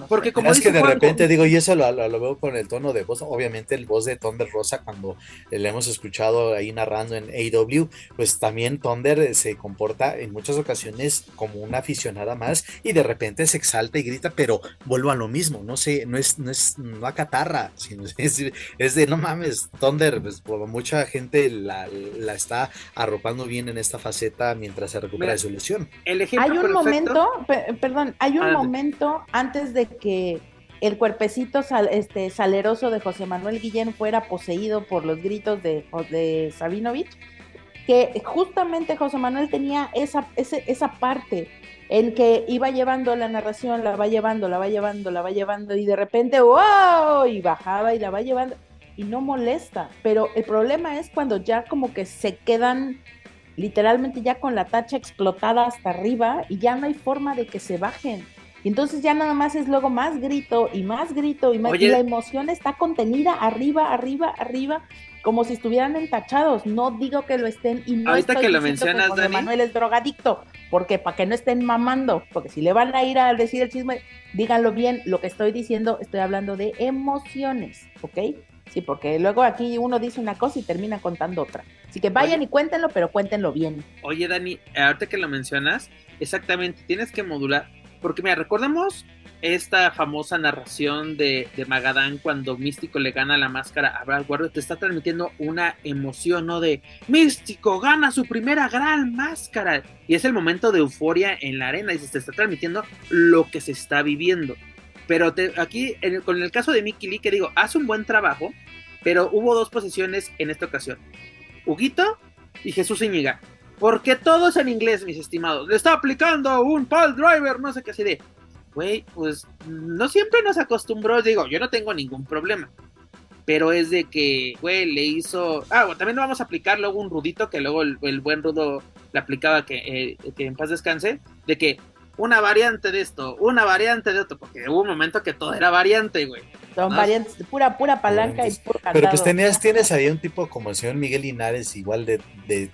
porque como es que de repente digo, y eso lo, veo con el tono de voz, obviamente el voz de Thunder Rosa cuando le hemos escuchado ahí narrando en AW, pues también Thunder se comporta en muchas ocasiones como una aficionada más y de repente se exalta y grita, pero vuelvo a lo mismo, no sé, no es, no es, no a catarra, sino es, de no mames, Thunder, pues mucha gente la, está arropando bien en esta faceta mientras se recupera de su lesión. hay un momento, perdón, hay un momento antes de que el cuerpecito este, saleroso de José Manuel Guillén fuera poseído por los gritos de, de Sabinovich, que justamente José Manuel tenía esa, esa parte en que iba llevando la narración, la va llevando, la va llevando, la va llevando, y de repente, ¡wow! Y bajaba y la va llevando, y no molesta. Pero el problema es cuando ya como que se quedan literalmente ya con la tacha explotada hasta arriba y ya no hay forma de que se bajen. Y entonces ya nada más es luego más grito y más grito y más. y la emoción está contenida arriba, arriba, arriba, como si estuvieran entachados. No digo que lo estén y no Ahorita que lo mencionas, que Manuel es drogadicto, porque para que no estén mamando, porque si le van a ir a decir el chisme, díganlo bien. Lo que estoy diciendo, estoy hablando de emociones, ¿ok? Sí, porque luego aquí uno dice una cosa y termina contando otra. Así que vayan y cuéntenlo, pero cuéntenlo bien. Oye, Dani, ahorita que lo mencionas, exactamente, tienes que modular porque mira, recordemos esta famosa narración de, Magadán cuando Místico le gana la máscara a Brad Warrior, te está transmitiendo una emoción, ¿no? De Místico gana su primera gran máscara. Y es el momento de euforia en la arena y se te está transmitiendo lo que se está viviendo. Pero aquí, con el caso de Mickey Lee, que digo, hace un buen trabajo, pero hubo dos posiciones en esta ocasión. Huguito y Jesús Iñiga. Porque todo es en inglés, mis estimados. Le está aplicando un pal driver, no sé qué así de. Güey, pues no siempre nos acostumbró. Digo, yo no tengo ningún problema. Pero es de que, güey, le hizo. Ah, bueno, también vamos a aplicar luego un rudito que luego el, buen rudo le aplicaba que, eh, que en paz descanse. De que una variante de esto, una variante de otro, porque hubo un momento que todo era variante, güey. Son variantes, pura, pura palanca y puro Pero pues tenías, tienes ahí un tipo como el señor Miguel Linares, igual de, de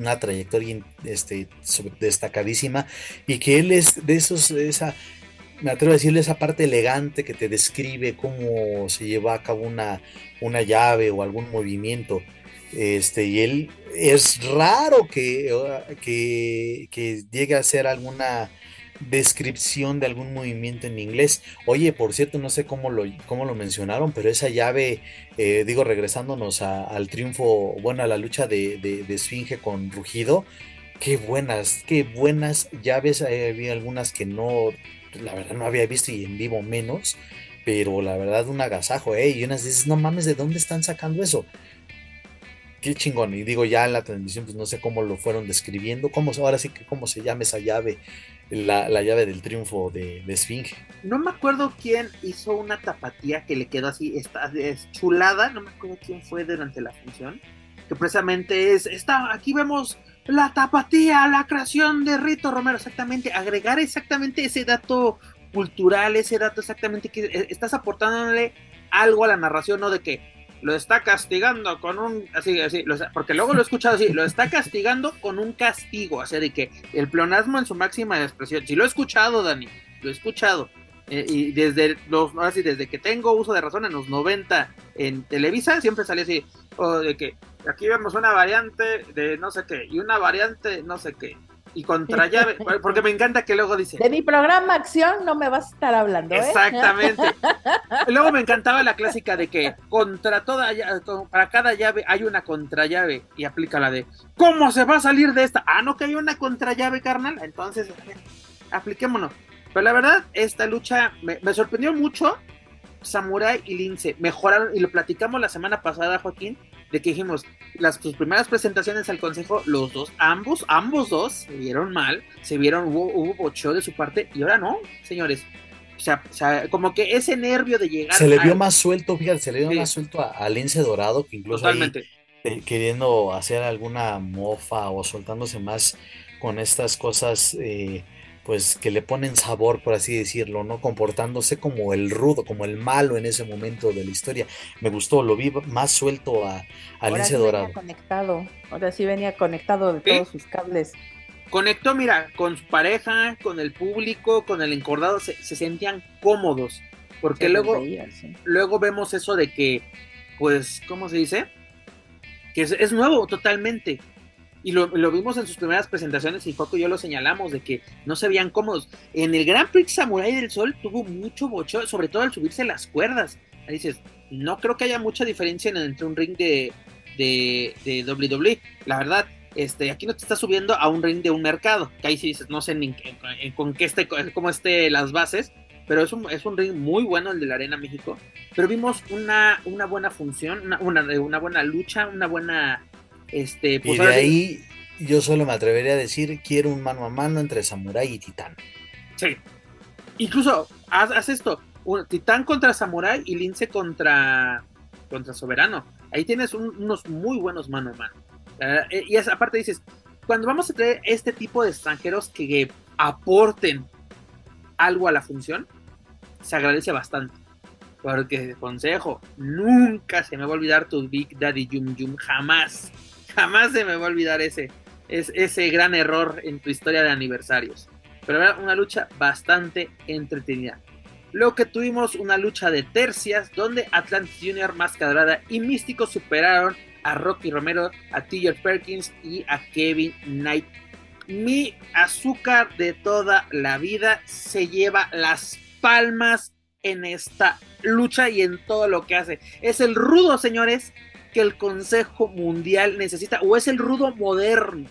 una trayectoria este, destacadísima y que él es de esos, esa, me atrevo a decirle esa parte elegante que te describe cómo se lleva a cabo una, una llave o algún movimiento. Este, y él es raro que, que, que llegue a hacer alguna descripción de algún movimiento en inglés. Oye, por cierto, no sé cómo lo, cómo lo mencionaron, pero esa llave, eh, digo, regresándonos al triunfo, bueno, a la lucha de, de, Esfinge con Rugido, qué buenas, qué buenas llaves. había algunas que no, la verdad no había visto y en vivo menos, pero la verdad un agasajo, ¿eh? Y unas dices, no mames, ¿de dónde están sacando eso? Qué chingón. Y digo, ya en la transmisión, pues no sé cómo lo fueron describiendo, cómo, ahora sí que cómo se llama esa llave la, llave del triunfo de, de, Sphinx. No me acuerdo quién hizo una tapatía que le quedó así, está chulada, no me acuerdo quién fue durante la función, que precisamente es, está, aquí vemos la tapatía, la creación de Rito Romero, exactamente, agregar exactamente ese dato cultural, ese dato exactamente que eh, estás aportándole algo a la narración, ¿no? De que lo está castigando con un, así, así, porque luego lo he escuchado así, lo está castigando con un castigo, o sea, de que el pleonasmo en su máxima expresión, si lo he escuchado, Dani, lo he escuchado, eh, y desde los, así, desde que tengo uso de razón en los 90 en Televisa, siempre sale así, o de que aquí vemos una variante de no sé qué, y una variante no sé qué, y contra llave, porque me encanta que luego dice. De mi programa Acción no me vas a estar hablando. ¿eh? Exactamente. luego me encantaba la clásica de que contra toda para cada llave hay una contrallave y aplica la de ¿cómo se va a salir de esta? Ah, no que hay una contrallave, carnal. Entonces, apliquémonos. Pero la verdad, esta lucha me, me sorprendió mucho. Samurai y Lince mejoraron, y lo platicamos la semana pasada, Joaquín, de que dijimos, las sus primeras presentaciones al consejo, los dos, ambos, ambos dos se vieron mal, se vieron, hubo, hubo bocheo de su parte, y ahora no, señores. O sea, o sea como que ese nervio de llegar. Se le vio más suelto, fíjate, se le vio más suelto a, Lince Dorado, que incluso ahí, eh, queriendo hacer alguna mofa o soltándose más con estas cosas. Eh, pues que le ponen sabor, por así decirlo, ¿no? Comportándose como el rudo, como el malo en ese momento de la historia. Me gustó, lo vi más suelto a, a Lince Dorado. Venía conectado, ahora sí venía conectado de todos sus cables. Conectó, mira, con su pareja, con el público, con el encordado, se, sentían cómodos. Porque luego, luego vemos eso de que, pues, ¿cómo se dice? Que es, es nuevo totalmente y lo, vimos en sus primeras presentaciones y Foco y yo lo señalamos de que no se veían cómodos. En el Grand Prix Samurai del Sol tuvo mucho bocho, sobre todo al subirse las cuerdas. Ahí dices, no creo que haya mucha diferencia entre un ring de, de, de WWE. La verdad, este, aquí no te estás subiendo a un ring de un mercado, que ahí sí dices, no sé ni con qué esté, cómo esté las bases, pero es un, es un ring muy bueno el de la Arena México. Pero vimos una, una buena función, una, una, una buena lucha, una buena este, pues, y de ahí yo solo me atrevería a decir, quiero un mano a mano entre Samurai y Titán. Sí. Incluso, haz, esto, un, Titán contra Samurai y Lince contra, contra Soberano. Ahí tienes unos muy buenos mano a mano. Eh, y aparte dices, cuando vamos a traer este tipo de extranjeros que aporten algo a la función, se agradece bastante. Porque, consejo, nunca se me va a olvidar tu Big Daddy Yum Yum, jamás jamás se me va a olvidar ese, ese gran error en tu historia de aniversarios. Pero era una lucha bastante entretenida. Luego que tuvimos una lucha de tercias donde Atlantis Jr., Mascadrada y Místico superaron a Rocky Romero, a TJ Perkins y a Kevin Knight. Mi azúcar de toda la vida se lleva las palmas en esta lucha y en todo lo que hace. Es el rudo, señores, que el Consejo Mundial necesita, o es el rudo moderno.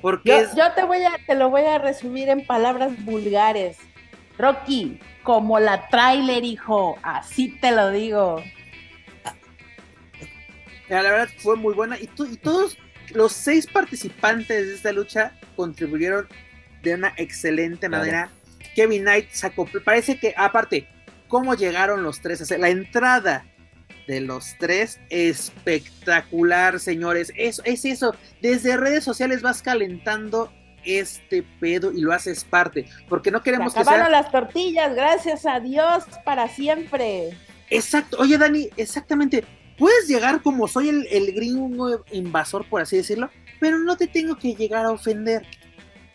Porque yo, te voy a, te lo voy a resumir en palabras vulgares. Rocky, como la trailer, hijo, así te lo digo. La verdad fue muy buena y, y todos los seis participantes de esta lucha contribuyeron de una excelente manera. Kevin Knight sacó, parece que aparte, cómo llegaron los tres a hacer la entrada de los tres. Espectacular, señores. Eso, es eso. Desde redes sociales vas calentando este pedo y lo haces parte. Porque no queremos que sea... las tortillas, gracias a Dios, para siempre. Exacto. Oye, Dani, exactamente. Puedes llegar como soy el, el gringo invasor, por así decirlo, pero no te tengo que llegar a ofender.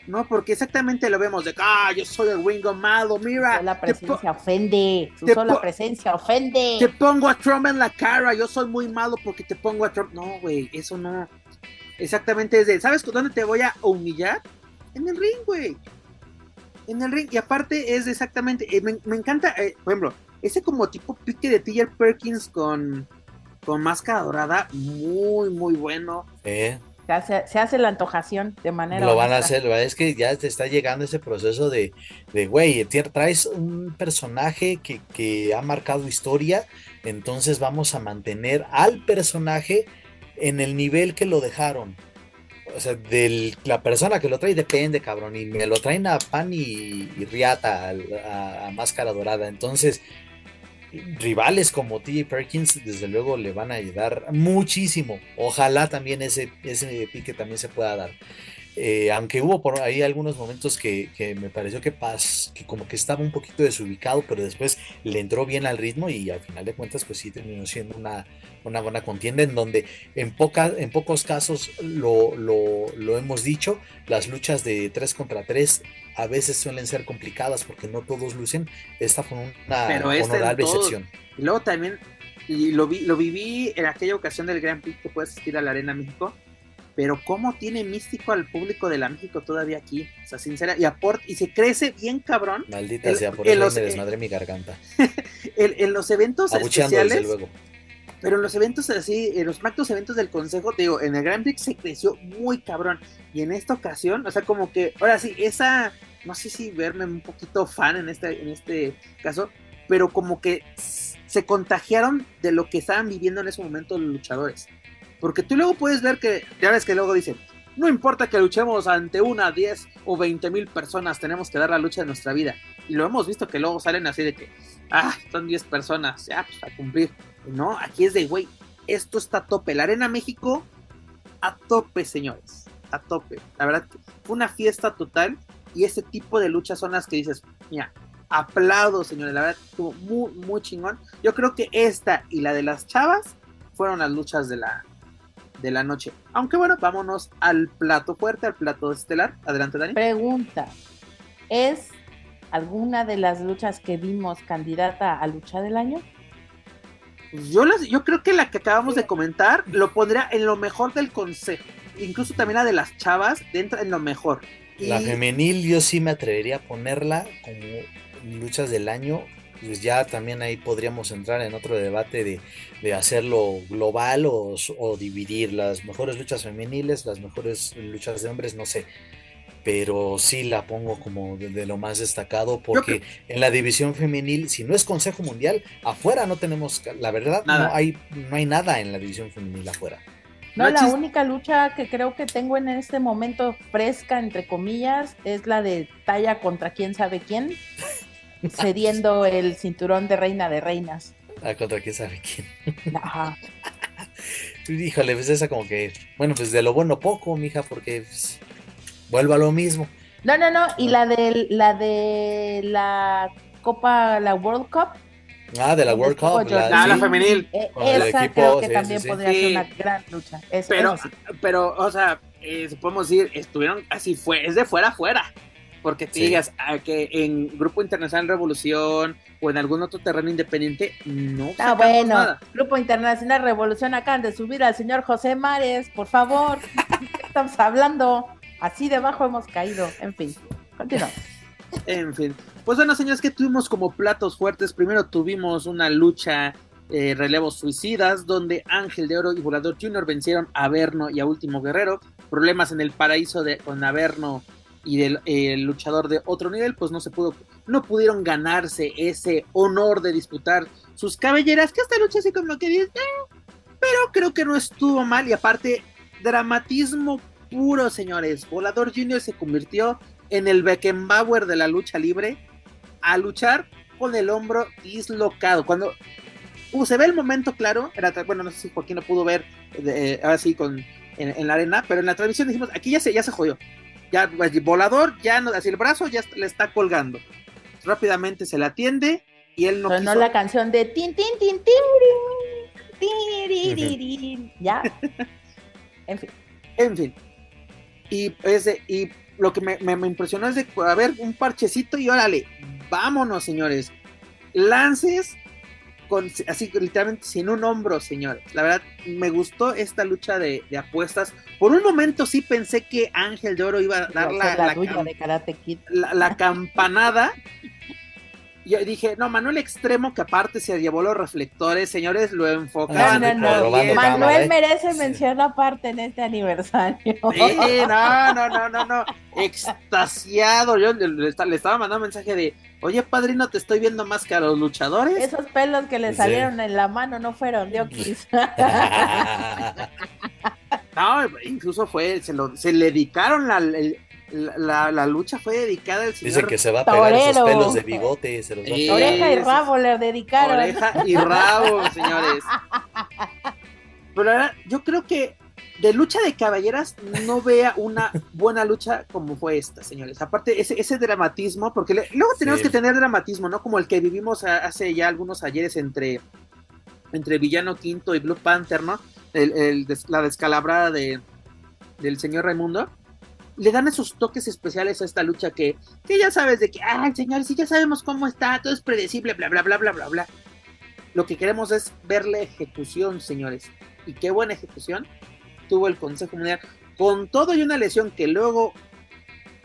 ¿No? Porque exactamente lo vemos de ah, yo soy el Wingo malo, mira. La presencia ofende, su sola presencia ofende. Te pongo a Trump en la cara, yo soy muy malo porque te pongo a Trump. No, güey, eso no. Exactamente es de, ¿sabes dónde te voy a humillar? En el ring, güey. En el ring. Y aparte es exactamente, eh, me, encanta, eh, por ejemplo, ese como tipo pique de Tiger Perkins con, con máscara dorada, muy, muy bueno. Eh. Se hace, la antojación de manera. Lo van a hacer, es que ya te está llegando ese proceso de, de güey, traes un personaje que, que ha marcado historia, entonces vamos a mantener al personaje en el nivel que lo dejaron. O sea, de la persona que lo trae depende, cabrón. Y me lo traen a pan y, riata, a, máscara dorada. Entonces, rivales como TJ Perkins, desde luego le van a ayudar muchísimo. Ojalá también ese, ese pique también se pueda dar. Eh, aunque hubo por ahí algunos momentos que, me pareció que Paz, que como que estaba un poquito desubicado, pero después le entró bien al ritmo y al final de cuentas, pues sí terminó siendo una, una buena contienda en donde en, poca, en pocos casos lo, lo, hemos dicho, las luchas de 3 contra 3 a veces suelen ser complicadas porque no todos lucen. Esta fue una pero honorable excepción. Y luego también, y lo, vi, lo viví en aquella ocasión del Grand Prix que puedes asistir a la Arena México pero cómo tiene místico al público de la México todavía aquí, o sea, sincera, y aporta, y se crece bien cabrón. Maldita sea, por eso me desmadré mi garganta. en, los eventos especiales, luego. Pero en los eventos así, en los macros eventos del consejo, te digo, en el Grand Prix se creció muy cabrón. Y en esta ocasión, o sea, como que, ahora sí, esa, no sé si verme un poquito fan en este, en este caso, pero como que se contagiaron de lo que estaban viviendo en ese momento los luchadores. Porque tú luego puedes ver que, ya ves que luego dicen, no importa que luchemos ante una, 10 o 20 mil personas, tenemos que dar la lucha de nuestra vida. Y lo hemos visto que luego salen así de que, ah, son 10 personas, ya, pues a cumplir. No, aquí es de, güey, esto está a tope. La Arena México, a tope, señores, a tope. La verdad, fue una fiesta total y ese tipo de luchas son las que dices, mira, aplaudo, señores, la verdad, estuvo muy, muy chingón. Yo creo que esta y la de las chavas fueron las luchas de la, de la noche. Aunque bueno, vámonos al plato fuerte, al plato estelar. Adelante, Dani. Pregunta: ¿es alguna de las luchas que vimos candidata a lucha del año? Yo, las, yo creo que la que acabamos de comentar lo pondría en lo mejor del consejo. Incluso también la de las chavas entra en lo mejor. La femenil yo sí me atrevería a ponerla como luchas del año pues ya también ahí podríamos entrar en otro debate de, hacerlo global o, dividir las mejores luchas femeniles, las mejores luchas de hombres, no sé. Pero sí la pongo como de, lo más destacado porque en la división femenil, si no es Consejo Mundial, afuera no tenemos, la verdad, no hay, no hay nada en la división femenil afuera. No, la única lucha que creo que tengo en este momento fresca, entre comillas, es la de talla contra quién sabe quién. cediendo el cinturón de reina de reinas. Ah, contra quién sabe quién. Ajá. Híjole, pues esa como que, bueno, pues de lo bueno poco, mija, porque pues, vuelvo a lo mismo. No, no, no, y la de la de la Copa, la World Cup. Ah, de la World Cup. La, ah, la femenil. Eh, esa creo que también podría ser una gran lucha. pero, pero, o sea, eh, podemos decir, estuvieron así, fue, es de fuera a fuera. Porque te digas a que en Grupo Internacional Revolución o en algún otro terreno independiente, no. Ah, bueno, Grupo Internacional Revolución acaban de subir al señor José Mares, por favor. estamos hablando? Así debajo hemos caído. En fin, continuamos. En fin, pues bueno, señores, que tuvimos como platos fuertes. Primero tuvimos una lucha eh, relevos suicidas, donde Ángel de Oro y Volador Junior vencieron a Averno y a Último Guerrero. Problemas en el paraíso con Averno y del luchador de otro nivel, pues no se pudo, no pudieron ganarse ese honor de disputar sus cabelleras, que esta lucha así como que dice, eh", pero creo que no estuvo mal y aparte, dramatismo puro, señores. Volador Junior se convirtió en el Beckenbauer de la lucha libre a luchar con el hombro dislocado. Cuando uh, se ve el momento claro, era, bueno, no sé si Joaquín lo pudo ver eh, así con, en, la arena, pero en la transmisión dijimos, aquí ya se, ya se jodió ya pues, volador, ya no, así el brazo ya le está colgando. Rápidamente se le atiende y él no. Sonó la canción de tin tin tin tin, ya. en fin. En fin. Y ese, y lo que me, me, impresionó es de a ver un parchecito y órale, vámonos, señores. Lances así literalmente sin un hombro, señores. La verdad, me gustó esta lucha de, apuestas. Por un momento sí pensé que Ángel de Oro iba a dar la, la, campanada. Yo dije, no, Manuel Extremo, que aparte se llevó los reflectores, señores, lo enfocaban. Manuel ¿eh? merece mención aparte en este aniversario. Sí, no, no, no, no, no. Extasiado. Yo le, estaba mandando un mensaje de, oye, padrino, te estoy viendo más que a los luchadores. Esos pelos que le salieron en la mano no fueron de Oquis. no, incluso fue, se, lo, se le dedicaron la, la, la, lucha fue dedicada al señor. Dice que se va a pegar esos pelos de bigote. Se los va Oreja y rabo le dedicaron. Oreja y rabo, señores. Pero ahora, yo creo que de lucha de caballeras no vea una buena lucha como fue esta, señores. Aparte, ese, ese dramatismo, porque luego tenemos que tener dramatismo, ¿no? Como el que vivimos hace ya algunos ayeres entre, entre Villano Quinto y Blue Panther, ¿no? El, la descalabrada de, del señor Raimundo. Le dan esos toques especiales a esta lucha que, que ya sabes de que, ay, señores, si ya sabemos cómo está, todo es predecible, bla, bla, bla, bla, bla, bla. Lo que queremos es ver la ejecución, señores. Y qué buena ejecución tuvo el Consejo Mundial. con todo y una lesión que luego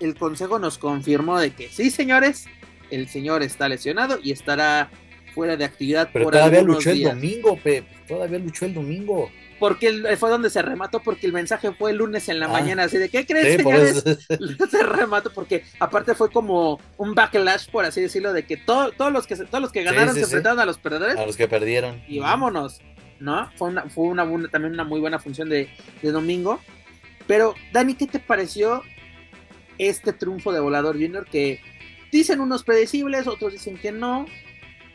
el consejo nos confirmó de que sí, señores, el señor está lesionado y estará fuera de actividad Pero por todavía algunos luchó el domingo, Pep. Todavía luchó el domingo. Porque fue donde se remató, porque el mensaje fue el lunes en la Ah. mañana, así de, ¿qué crees, Sí, señores? se remató, porque aparte fue como un backlash, por así decirlo, de que todo- todos, los que, todos los que ganaron sí, se enfrentaron a los perdedores A los que perdieron. y vámonos, ¿no? Fue, una, fue una, buena- también una muy buena función de, de domingo. Pero, Dani, ¿qué te pareció este triunfo de Volador Junior? Que dicen unos predecibles, otros dicen que no.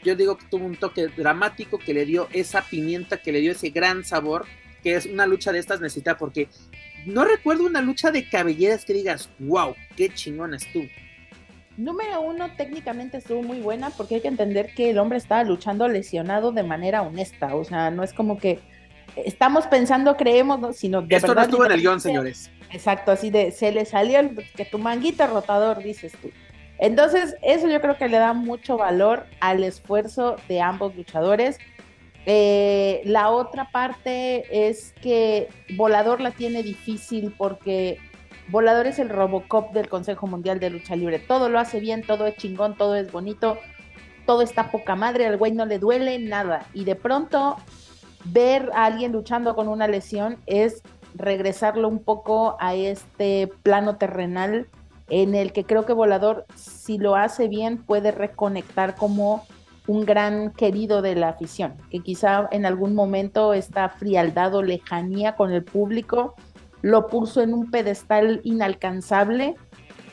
Yo digo que tuvo un toque dramático que le dio esa pimienta, que le dio ese gran sabor, que es una lucha de estas necesita, porque no recuerdo una lucha de cabelleras que digas, wow, qué chingón estuvo. Número uno, técnicamente estuvo muy buena porque hay que entender que el hombre estaba luchando lesionado de manera honesta. O sea, no es como que estamos pensando, creemos, ¿no? sino de Esto no verdad. estuvo en el guion, señores. Exacto, así de se le salió el, que tu manguita rotador, dices tú. Entonces, eso yo creo que le da mucho valor al esfuerzo de ambos luchadores. Eh, la otra parte es que Volador la tiene difícil porque Volador es el Robocop del Consejo Mundial de Lucha Libre. Todo lo hace bien, todo es chingón, todo es bonito, todo está poca madre, al güey no le duele nada. Y de pronto ver a alguien luchando con una lesión es regresarlo un poco a este plano terrenal en el que creo que Volador, si lo hace bien, puede reconectar como un gran querido de la afición, que quizá en algún momento esta frialdad o lejanía con el público lo puso en un pedestal inalcanzable,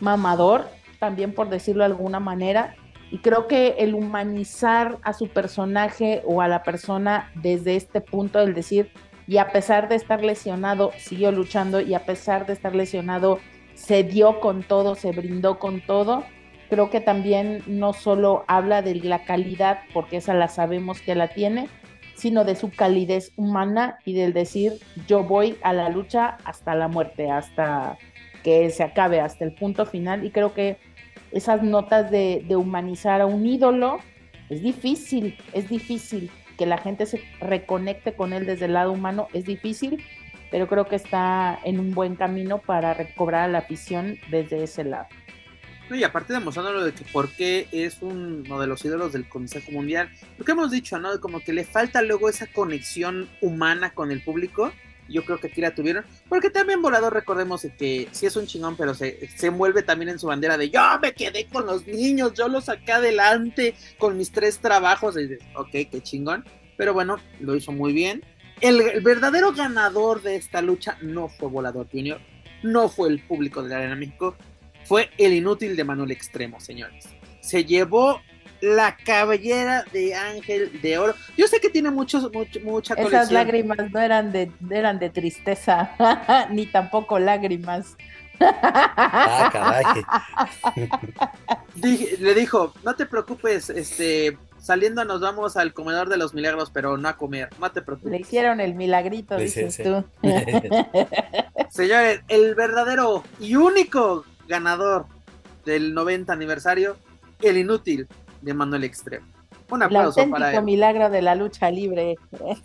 mamador, también por decirlo de alguna manera, y creo que el humanizar a su personaje o a la persona desde este punto, el decir, y a pesar de estar lesionado, siguió luchando, y a pesar de estar lesionado, se dio con todo, se brindó con todo, creo que también no solo habla de la calidad, porque esa la sabemos que la tiene, sino de su calidez humana y del decir, yo voy a la lucha hasta la muerte, hasta que se acabe, hasta el punto final, y creo que esas notas de, humanizar a un ídolo, es difícil, es difícil que la gente se reconecte con él desde el lado humano, es difícil, pero creo que está en un buen camino para recobrar la afición desde ese lado. Y aparte demostrándolo de que por qué es uno de los ídolos del Consejo Mundial, lo que hemos dicho, ¿no? Como que le falta luego esa conexión humana con el público. Yo creo que aquí la tuvieron. Porque también Volador, recordemos de que sí es un chingón, pero se, se envuelve también en su bandera de yo me quedé con los niños, yo los saqué adelante con mis tres trabajos. Y ok, qué chingón. Pero bueno, lo hizo muy bien. El, el verdadero ganador de esta lucha no fue Volador Junior, no fue el público de la Arena México, fue el inútil de Manuel Extremo, señores. Se llevó la cabellera de Ángel de Oro. Yo sé que tiene muchos, mucho- mucha Esas colección. lágrimas no eran de, eran de tristeza, ni tampoco lágrimas. Ah, caray. Dije- le dijo, no te preocupes, este, saliendo nos vamos al comedor de los milagros, pero no a comer, no te Le preocupes. hicieron el milagrito, dices sí. tú. Señores, el verdadero y único ganador del 90 aniversario, el inútil de Manuel Extremo. Un El aplauso para él. milagro de la lucha libre.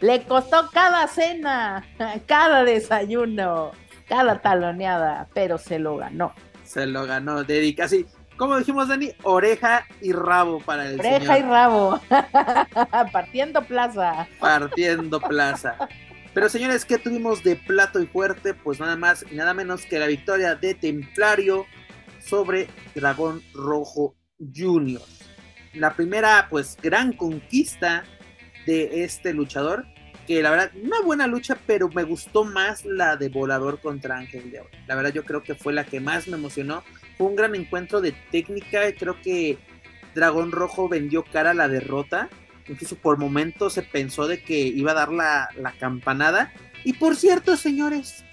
Le costó cada cena, cada desayuno, cada taloneada, pero se lo ganó. Se lo ganó, dedica así. Como dijimos, Dani, oreja y rabo para el Oreja y rabo, partiendo plaza. partiendo plaza. Pero señores, ¿qué tuvimos de plato y fuerte? Pues nada más y nada menos que la victoria de Templario sobre Dragón Rojo Junior. La primera, pues, gran conquista de este luchador. Que la verdad, una buena lucha, pero me gustó más la de Volador contra Ángel de Oro. La verdad, yo creo que fue la que más me emocionó. Fue un gran encuentro de técnica. Creo que Dragón Rojo vendió cara a la derrota. Incluso por momentos se pensó de que iba a dar la, la campanada. Y por cierto, señores,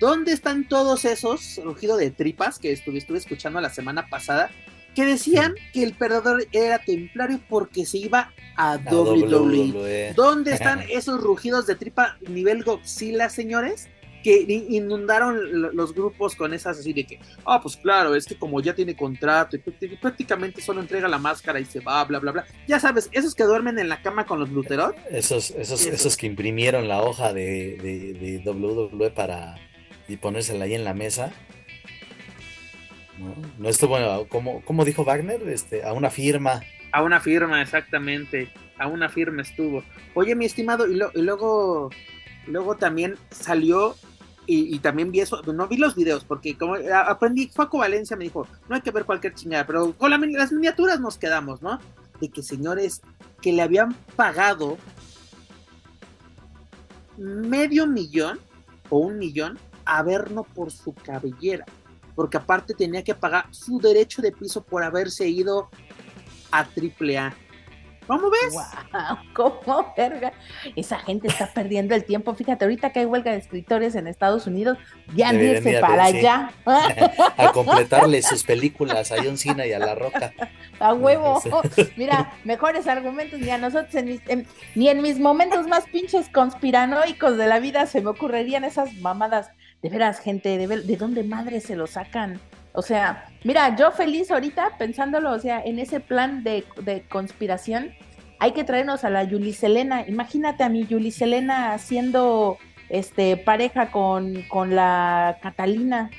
¿dónde están todos esos rugido de tripas que estuve, estuve escuchando la semana pasada? Que decían que el perdedor era templario porque se iba a WWE. WWE. ¿Dónde están esos rugidos de tripa nivel Godzilla, señores? que inundaron los grupos con esas así de que, ah, pues claro, es que como ya tiene contrato y prácticamente solo entrega la máscara y se va, bla, bla, bla. Ya sabes, esos que duermen en la cama con los gluterot. Esos, esos, esos que imprimieron la hoja de, de, de WWE para y ponérsela ahí en la mesa. No, no estuvo, como, como dijo Wagner, este, a una firma. A una firma, exactamente. A una firma estuvo. Oye, mi estimado, y, y luego, luego también salió y, también vi eso, no vi los videos, porque como aprendí, Paco Valencia me dijo, no hay que ver cualquier chingada, pero con las miniaturas nos quedamos, ¿no? De que señores que le habían pagado medio millón o un millón a Verno por su cabellera, porque aparte tenía que pagar su derecho de piso por haberse ido a AAA. ¿Cómo ves? Wow, ¿Cómo verga? Esa gente está perdiendo el tiempo. Fíjate, ahorita que hay huelga de escritores en Estados Unidos, ya han irse para allá. a completarle sus películas a John Cena y a La Roca. A huevo. Mira, mejores argumentos ni a nosotros, ni en mis momentos más pinches conspiranoicos de la vida se me ocurrirían esas mamadas. De veras, gente, de, ¿de dónde madre se lo sacan? O sea, mira, yo feliz ahorita pensándolo, o sea, en ese plan de, conspiración, hay que traernos a la Yuli Selena. Imagínate a mi Yuli Selena haciendo este pareja con, con la Catalina.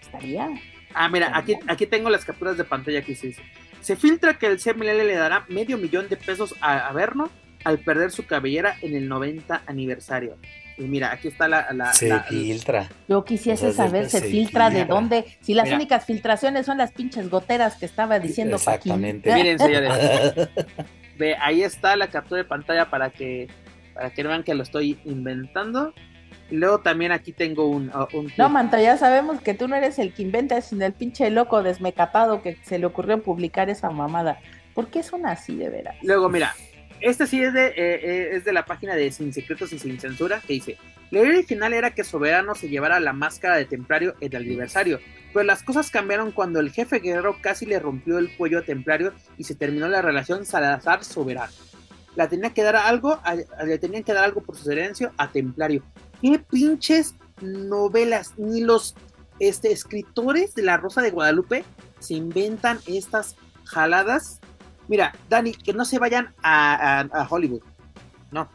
Estaría. Ah, mira, aquí, aquí tengo las capturas de pantalla que se dice. Se filtra que el CMLL le dará medio millón de pesos a, a Berno al perder su cabellera en el 90 aniversario. Y mira, aquí está la... se filtra. Yo quisiese saber, se, filtra, de dónde. Si las únicas filtraciones son las pinches goteras que estaba diciendo Exactamente. Miren, señores. Ve, ahí está la captura de pantalla para que, para que vean que lo estoy inventando. Y luego también aquí tengo un... Un no, Manta, ya sabemos que tú no eres el que inventa, sino el pinche loco desmecapado que se le ocurrió publicar esa mamada. ¿Por qué son así de veras? Luego, mira, este sí es de, eh, eh, es de la página de Sin Secretos y Sin Censura, que dice, la idea original era que Soberano se llevara la máscara de Templario en el aniversario, pero las cosas cambiaron cuando el jefe guerrero casi le rompió el cuello a Templario y se terminó la relación Salazar-Soberano. La tenía que dar algo, le tenían que dar algo por su silencio a Templario. ¿Qué pinches novelas? Ni los este, escritores de La Rosa de Guadalupe se inventan estas jaladas Mira, Dani, que no se vayan a, Hollywood. No.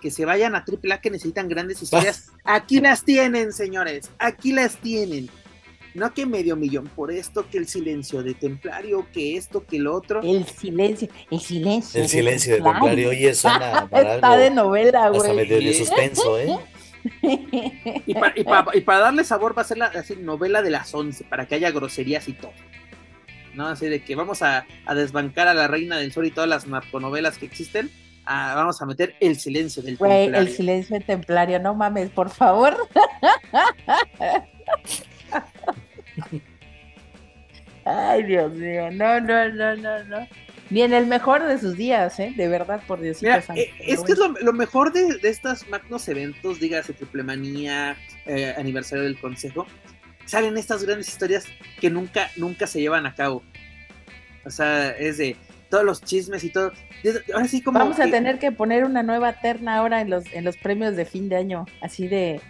Que se vayan a AAA que necesitan grandes historias. Aquí las tienen, señores. Aquí las tienen. No que medio millón por esto, que el silencio de Templario, que esto, que lo otro. El silencio, el silencio. El silencio de Templario, oye, suena para Está de novela, güey. Hasta medio de suspenso, ¿eh? y, para darle sabor va a ser la novela de las once, para que haya groserías y todo. ¿No? Así de que vamos a, desbancar a la Reina del Sol y todas las narconovelas que existen. vamos a meter el silencio del templario. El silencio del templario, no mames, por favor. Ay, Dios mío, no, no, no, no, no. Ni en el mejor de sus días, ¿eh? De verdad, por Dios Mira, eh, es que es lo, mejor de, de, estos magnos eventos, dígase Triplemanía, eh, aniversario del Consejo, salen estas grandes historias que nunca, nunca se llevan a cabo. O sea, es de todos los chismes y todo. Ahora sí como Vamos a tener que poner una nueva terna ahora en los, en los premios de fin de año, así de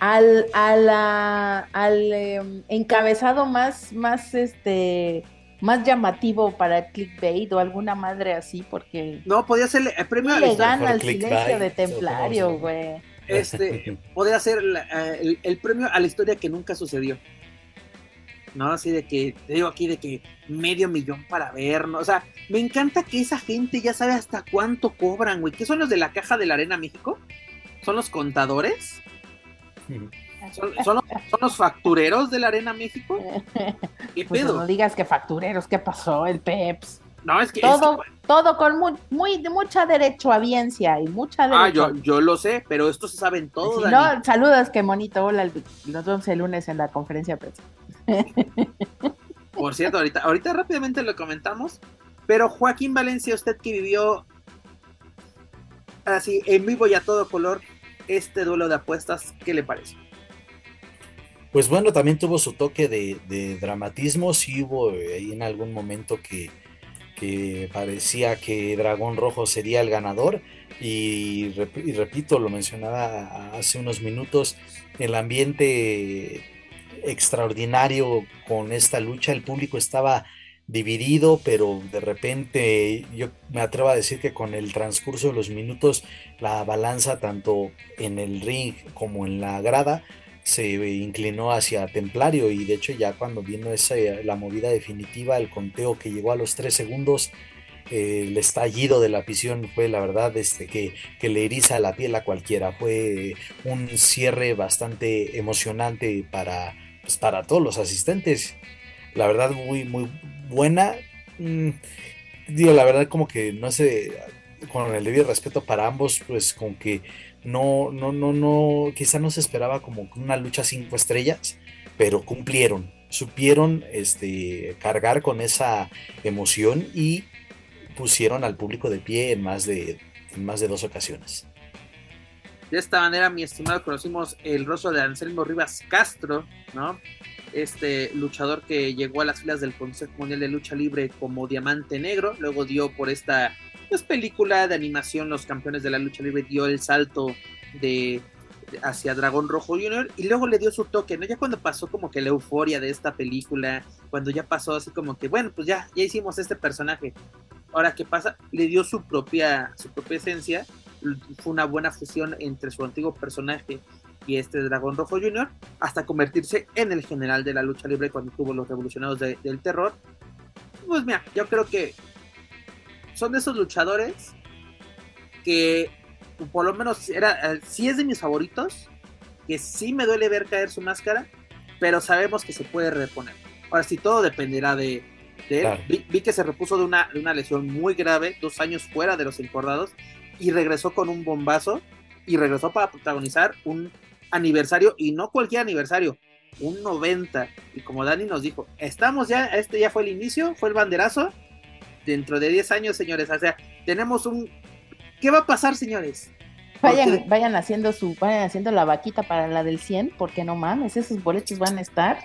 al, al em, encabezado más, más este más llamativo para el clickbait o alguna madre así, porque no podía ser el premio le gana al silencio de templario, güey este, podría ser eh, el, premio a la historia que nunca sucedió. ¿No? Así de que, te digo aquí de que medio millón para vernos. O sea, me encanta que esa gente ya sabe hasta cuánto cobran, güey. ¿Qué son los de la caja de la Arena México? ¿Son los contadores? ¿Son, los, factureros de la Arena México? ¿Qué pues pedo? no digas que factureros, ¿qué pasó? El PEPS. No, es que. Todo, todo con muy, muy, mucha derecho audiencia y mucha Ah, yo, yo lo sé, pero esto se sabe en todo. no, saludos, qué bonito. Hola, nos vemos el lunes en la conferencia Por cierto, ahorita, ahorita rápidamente lo comentamos. Pero Joaquín Valencia, usted que vivió así en vivo y a todo color este duelo de apuestas, ¿qué le parece? Pues bueno, también tuvo su toque de, de dramatismo, sí hubo ahí en algún momento que, que parecía que Dragón Rojo sería el ganador. Y, repito, lo mencionaba hace unos minutos, el ambiente extraordinario con esta lucha, el público estaba dividido, pero de repente yo me atrevo a decir que con el transcurso de los minutos la balanza tanto en el ring como en la grada se inclinó hacia Templario y de hecho ya cuando vino esa, la movida definitiva, el conteo que llegó a los tres segundos, el estallido de la afición fue la verdad este, que, que le eriza la piel a cualquiera, fue un cierre bastante emocionante para, pues, para todos los asistentes, la verdad muy, muy buena. Mm, digo, la verdad como que no sé, con el debido respeto para ambos, pues como que no, no, no, no, quizá no se esperaba como una lucha cinco estrellas, pero cumplieron, supieron este, cargar con esa emoción y pusieron al público de pie en más de, en más de dos ocasiones. De esta manera, mi estimado, conocimos el rostro de Anselmo Rivas Castro, ¿no? Este luchador que llegó a las filas del Consejo Mundial de Lucha Libre como Diamante Negro, luego dio por esta pues, película de animación, Los Campeones de la Lucha Libre dio el salto de, hacia Dragón Rojo Junior y luego le dio su toque, ¿no? Ya cuando pasó como que la euforia de esta película, cuando ya pasó así como que, bueno, pues ya, ya hicimos este personaje. Ahora, ¿qué pasa? Le dio su propia, su propia esencia, fue una buena fusión entre su antiguo personaje y este Dragón Rojo Junior, hasta convertirse en el general de la lucha libre cuando tuvo los revolucionados del terror. Pues mira, yo creo que son de esos luchadores que por lo menos era, eh, sí es de mis favoritos, que sí me duele ver caer su máscara, pero sabemos que se puede reponer. Ahora sí, todo dependerá de, él. Vi, que se repuso de una, de una lesión muy grave, dos años fuera de los encordados, y regresó con un bombazo, y regresó para protagonizar un aniversario, y no cualquier aniversario, un 90. Y como Dani nos dijo, estamos ya, este ya fue el inicio, fue el banderazo, dentro de 10 años, señores. O sea, tenemos un... ¿Qué va a pasar, señores? Vayan, vayan haciendo su, vayan haciendo la vaquita para la del 100, porque no mames, esos boletos van a estar.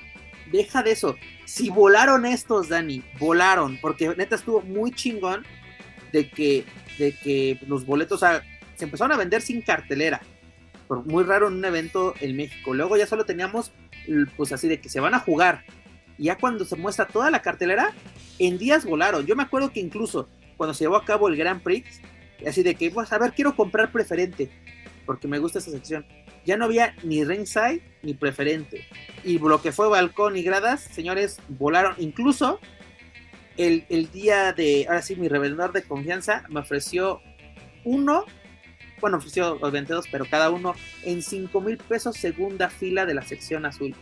Deja de eso. Si volaron estos, Dani, volaron, porque neta estuvo muy chingón de que, de que los boletos se empezaron a vender sin cartelera. Por muy raro en un evento en México. Luego ya solo teníamos, pues así de que se van a jugar. Y ya cuando se muestra toda la cartelera, en días volaron. Yo me acuerdo que incluso cuando se llevó a cabo el Grand Prix, así de que, pues, a ver, quiero comprar preferente, porque me gusta esa sección. Ya no había ni ringside ni preferente. Y lo que fue balcón y gradas, señores, volaron. Incluso el, día de, ahora sí, mi revendedor de confianza me ofreció uno, bueno, ofreció los 22, pero cada uno en 5 mil pesos segunda fila de la sección azul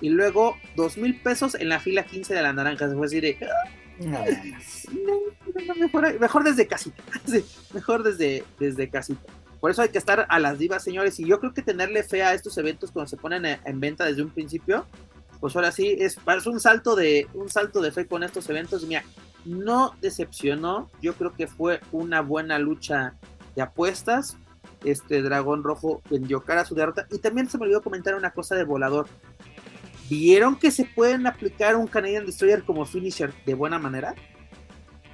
y luego dos mil pesos en la fila 15 de la naranja. Se fue así de. mejor, desde casita. mejor desde, desde casita. Por eso hay que estar a las divas, señores. Y yo creo que tenerle fe a estos eventos cuando se ponen en venta desde un principio, pues ahora sí es, es un salto de un salto de fe con estos eventos. Mira, no decepcionó. Yo creo que fue una buena lucha de apuestas. Este dragón rojo vendió cara a su derrota. Y también se me olvidó comentar una cosa de volador. ¿Vieron que se pueden aplicar un Canadian Destroyer como finisher de buena manera?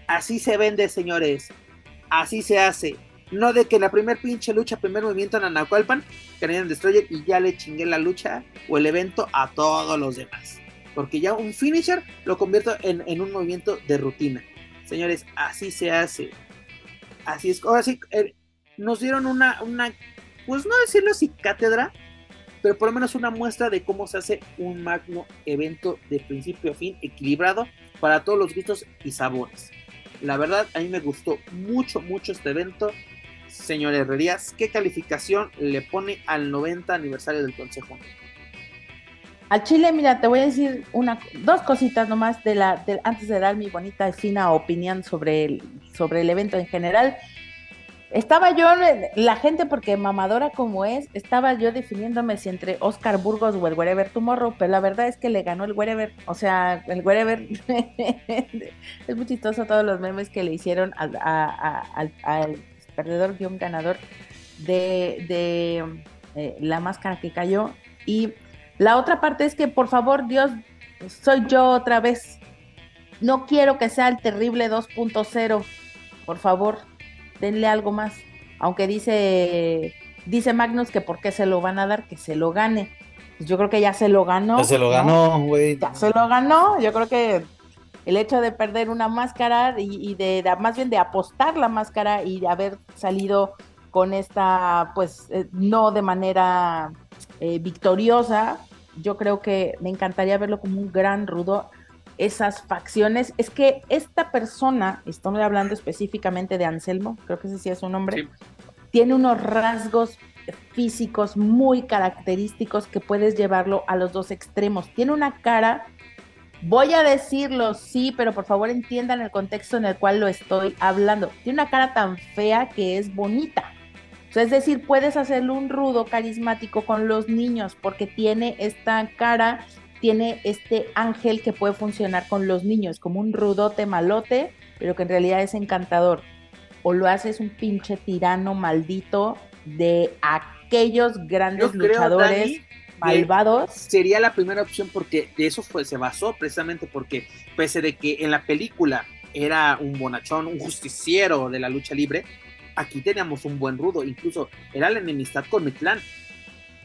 Así se vende, señores. Así se hace. No de que la primer pinche lucha, primer movimiento en Anacualpan, Canadian Destroyer y ya le chingué la lucha o el evento a todos los demás. Porque ya un finisher lo convierto en, un movimiento de rutina. Señores, así se hace. Así es. Ahora sí, eh, nos dieron una, una, pues no decirlo así, cátedra, pero por lo menos una muestra de cómo se hace un magno evento de principio a fin equilibrado para todos los gustos y sabores. La verdad, a mí me gustó mucho, mucho este evento. Señor Herrerías, ¿qué calificación le pone al 90 aniversario del Consejo? Al Chile, mira, te voy a decir una, dos cositas nomás de la, antes de dar mi bonita y fina opinión sobre el, sobre el evento en general. Estaba yo, la gente, porque mamadora como es, estaba yo definiéndome si entre Oscar Burgos o el Wherever Tomorrow, pero la verdad es que le ganó el Wherever. O sea, el Wherever es muy chistoso todos los memes que le hicieron al, perdedor guion ganador de, de eh, la máscara que cayó. Y la otra parte es que, por favor, Dios, soy yo otra vez. no quiero que sea el terrible 2.0. Por favor, denle algo más. Aunque dice, dice Magnus que por qué se lo van a dar, que se lo gane. Pues yo creo que ya se lo ganó. Ya se lo ganó, güey. Ya se lo ganó. Yo creo que el hecho de perder una máscara y, de, más bien de apostar la máscara y de haber salido con esta, pues eh, no de manera eh, victoriosa, yo creo que me encantaría verlo como un gran rudo. Esas facciones, es que esta persona, estoy hablando específicamente de Anselmo, creo que ese sí es su nombre, tiene unos rasgos físicos muy característicos que puedes llevarlo a los dos extremos. Tiene una cara, voy a decirlo, sí, pero por favor entiendan el contexto en el cual lo estoy hablando. Tiene una cara tan fea que es bonita. es decir, puedes hacerle un rudo carismático con los niños porque tiene esta cara, tiene este ángel que puede funcionar con los niños, como un rudote malote, pero que en realidad es encantador. O lo haces un pinche tirano maldito de aquellos grandes luchadores malvados. Sería la primera opción porque de eso fue, se basó precisamente porque pese de que en la película era un bonachón, un justiciero de la lucha libre, aquí teníamos un buen rudo, incluso era la enemistad con Mitlán,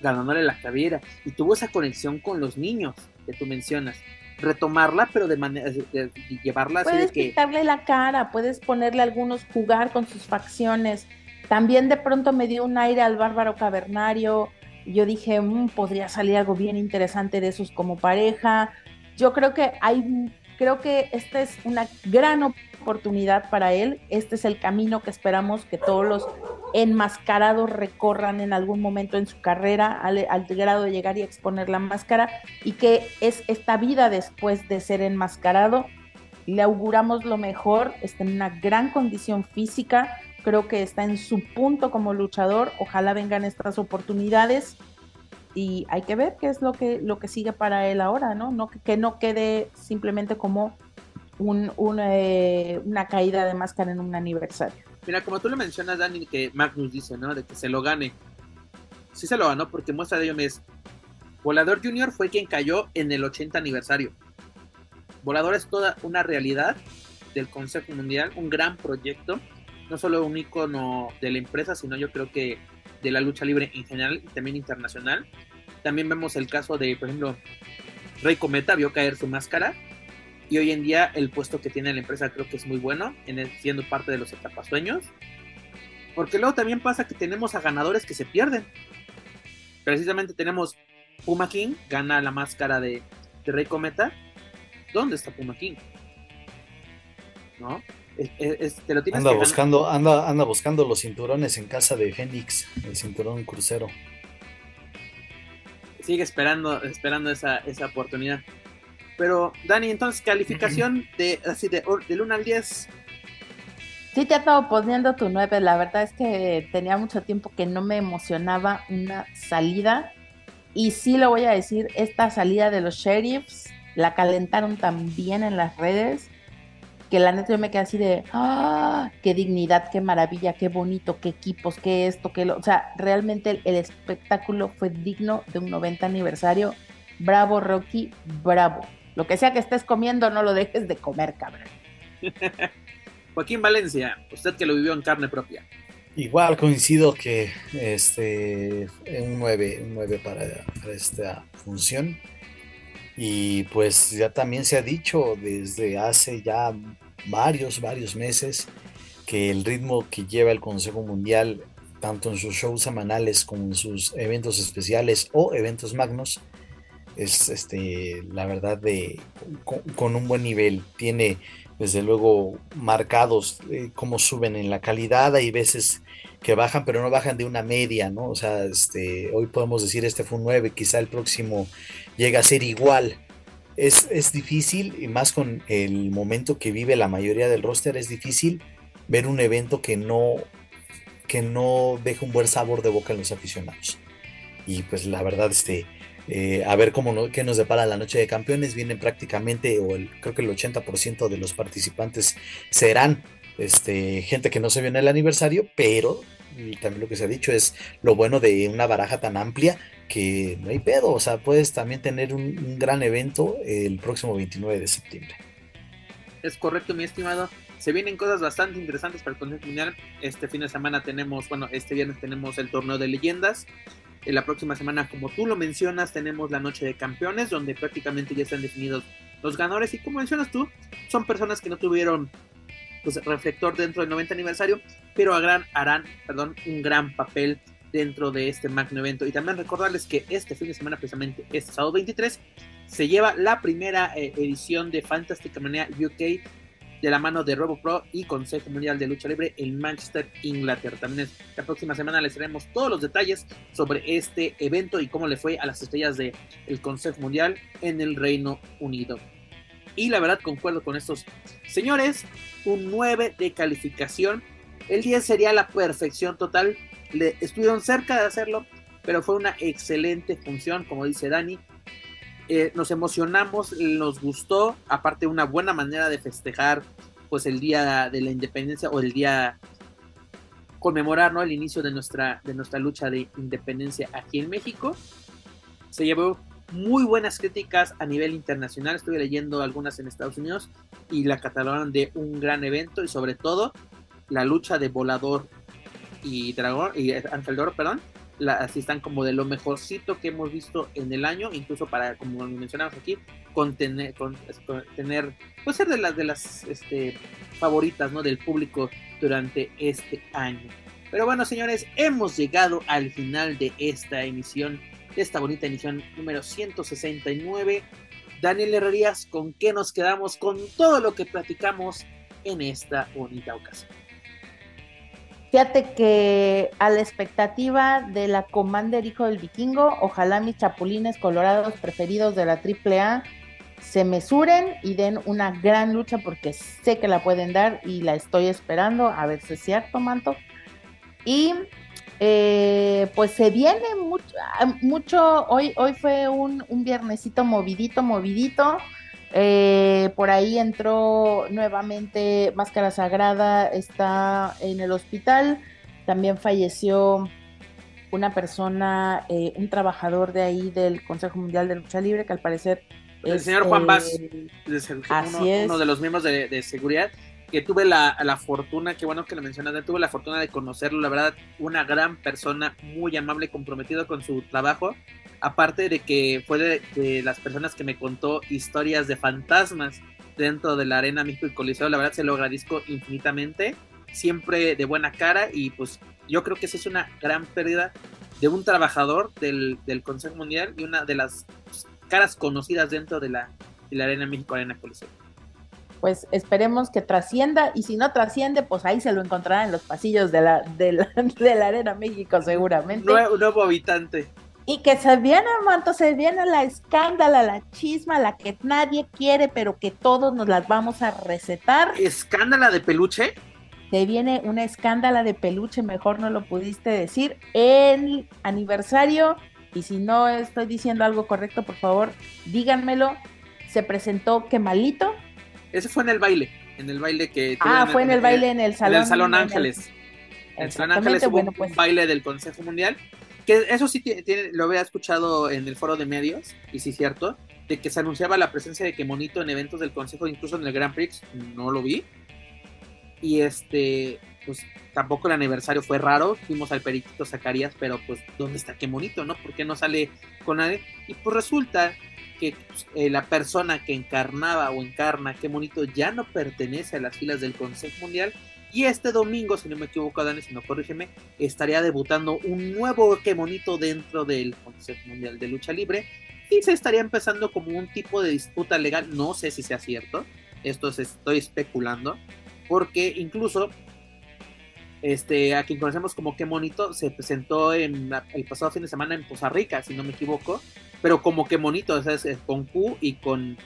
ganándole la cabellera, y tuvo esa conexión con los niños que tú mencionas. Retomarla, pero de manera llevarla así de que. quitarle la cara, puedes ponerle algunos, jugar con sus facciones, también de pronto me dio un aire al bárbaro cavernario. Yo dije, mm, podría salir algo bien interesante de esos como pareja. Yo creo que hay, creo que esta es una gran oportunidad para él. Este es el camino que esperamos que todos los enmascarados recorran en algún momento en su carrera al, grado de llegar y exponer la máscara y que es esta vida después de ser enmascarado. Le auguramos lo mejor, está en una gran condición física, creo que está en su punto como luchador, ojalá vengan estas oportunidades y hay que ver qué es lo que, lo que sigue para él ahora, ¿no? no que no quede simplemente como un, eh, una caída de máscara en un aniversario. Mira, como tú le mencionas, Dani, que Magnus dice, ¿no? De que se lo gane. Sí se lo ganó porque muestra de ello es, Volador Junior fue quien cayó en el 80 aniversario. Volador es toda una realidad del Consejo Mundial, un gran proyecto no solo un icono de la empresa, sino yo creo que de la lucha libre en general y también internacional. También vemos el caso de, por ejemplo, Rey Cometa vio caer su máscara y hoy en día el puesto que tiene la empresa creo que es muy bueno, en siendo parte de los etapasueños. Porque luego también pasa que tenemos a ganadores que se pierden. Precisamente tenemos Puma King, gana la máscara de Rey Cometa. ¿Dónde está Puma King? ¿No? Anda buscando, anda, anda buscando los cinturones en casa de Fénix, el cinturón crucero. Sigue esperando, esperando esa, esa oportunidad. Pero, Dani, entonces, calificación de así de, del 1 al 10. Sí, te ha estado poniendo tu 9. La verdad es que tenía mucho tiempo que no me emocionaba una salida. Y sí lo voy a decir, esta salida de los sheriffs la calentaron también en las redes que la neta yo me quedé así de, ¡ah! ¡Qué dignidad, qué maravilla, qué bonito, qué equipos, qué esto, qué lo. O sea, realmente el, espectáculo fue digno de un 90 aniversario. Bravo, Rocky, bravo. Lo que sea que estés comiendo, no lo dejes de comer, cabrón. Joaquín Valencia, usted que lo vivió en carne propia. Igual coincido que este un 9, un 9 para, para esta función. Y pues ya también se ha dicho desde hace ya varios, varios meses que el ritmo que lleva el Consejo Mundial, tanto en sus shows semanales como en sus eventos especiales o eventos magnos, es este, la verdad de con, un buen nivel. Tiene desde luego marcados eh, cómo suben en la calidad, hay veces que bajan, pero no bajan de una media, ¿no? O sea, este, hoy podemos decir este fue un 9, quizá el próximo llega a ser igual. Es, es, difícil, y más con el momento que vive la mayoría del roster, es difícil ver un evento que no, que no deja un buen sabor de boca en los aficionados. Y pues la verdad, este, eh, a ver cómo no, qué nos depara la noche de campeones. Vienen prácticamente, o el, creo que el 80% de los participantes serán este, gente que no se vio en el aniversario, pero también lo que se ha dicho es lo bueno de una baraja tan amplia que no hay pedo, o sea, puedes también tener un, gran evento el próximo 29 de septiembre. Es correcto, mi estimado. Se vienen cosas bastante interesantes para el Consejo Mundial. Este fin de semana tenemos, bueno, este viernes tenemos el torneo de leyendas. En la próxima semana, como tú lo mencionas, tenemos la noche de campeones, donde prácticamente ya están definidos los ganadores. Y como mencionas tú, son personas que no tuvieron pues, reflector dentro del 90 aniversario, pero harán, harán perdón, un gran papel dentro de este magno evento. Y también recordarles que este fin de semana, precisamente este sábado 23, se lleva la primera eh, edición de Fantastic Mania UK de la mano de RoboPro y Consejo Mundial de Lucha Libre en Manchester, Inglaterra. También la próxima semana les traemos todos los detalles sobre este evento y cómo le fue a las estrellas del el Consejo Mundial en el Reino Unido. Y la verdad concuerdo con estos señores, un 9 de calificación. El 10 sería la perfección total. Estuvieron cerca de hacerlo, pero fue una excelente función, como dice Dani. Eh, nos emocionamos, nos gustó, aparte una buena manera de festejar pues el día de la independencia o el día conmemorar ¿no? el inicio de nuestra, de nuestra lucha de independencia aquí en México. Se llevó muy buenas críticas a nivel internacional, estuve leyendo algunas en Estados Unidos y la catalogan de un gran evento y sobre todo la lucha de volador y dragón y ángel perdón, así están como de lo mejorcito que hemos visto en el año, incluso para, como mencionamos aquí, contener, con, tener, pues ser de las de las este, favoritas ¿no? del público durante este año. Pero bueno, señores, hemos llegado al final de esta emisión, de esta bonita emisión número 169. Daniel Herrerías, ¿con qué nos quedamos con todo lo que platicamos en esta bonita ocasión? Fíjate que a la expectativa de la Commander Hijo del Vikingo, ojalá mis chapulines colorados preferidos de la AAA se mesuren y den una gran lucha porque sé que la pueden dar y la estoy esperando, a ver si es cierto, Manto. Y eh, pues se viene mucho, mucho hoy, hoy fue un, un viernesito movidito, movidito eh, por ahí entró nuevamente Máscara Sagrada, está en el hospital. También falleció una persona, eh, un trabajador de ahí del Consejo Mundial de Lucha Libre, que al parecer... El señor Juan Vaz, uno, de los miembros de, seguridad, que tuve la, la, fortuna, que bueno que lo mencionaste, tuve la fortuna de conocerlo, la verdad, una gran persona, muy amable, comprometido con su trabajo aparte de que fue de, las personas que me contó historias de fantasmas dentro de la Arena México y Coliseo, la verdad se lo agradezco infinitamente, siempre de buena cara y pues yo creo que eso es una gran pérdida de un trabajador del, Consejo Mundial y una de las caras conocidas dentro de la, Arena México Arena Coliseo. Pues esperemos que trascienda y si no trasciende, pues ahí se lo encontrará en los pasillos de la, de la, Arena México seguramente. Nuevo, nuevo habitante. Y que se viene, manto, se viene la escándala, la chisma, la que nadie quiere, pero que todos nos las vamos a recetar. ¿Escándala de peluche? Se viene una escándala de peluche, mejor no lo pudiste decir. El aniversario, y si no estoy diciendo algo correcto, por favor, díganmelo. Se presentó qué malito. Ese fue en el baile, en el baile que. Ah, fue en el, baile en el Salón. En el Salón Ángeles. En el Salón Ángeles hubo un pues baile del Consejo Mundial que eso sí tiene, lo había escuchado en el foro de medios, y sí cierto, de que se anunciaba la presencia de Kemonito en eventos del Consejo, incluso en el Grand Prix, no lo vi. Y este, pues tampoco el aniversario fue raro, fuimos al Periquito Zacarías, pero pues, ¿dónde está Kemonito, no? ¿Por qué no sale con nadie? Y pues resulta que pues, eh, la persona que encarnaba o encarna Kemonito ya no pertenece a las filas del Consejo Mundial y este domingo, si no me equivoco, Dani, si no corrígeme, estaría debutando un nuevo que monito dentro del Consejo Mundial de Lucha Libre. Y se estaría empezando como un tipo de disputa legal. No sé si sea cierto. Esto se estoy especulando. Porque incluso este, a quien conocemos como que monito se presentó en el pasado fin de semana en Poza Rica, si no me equivoco. Pero como que monito, o sea, es con Q y con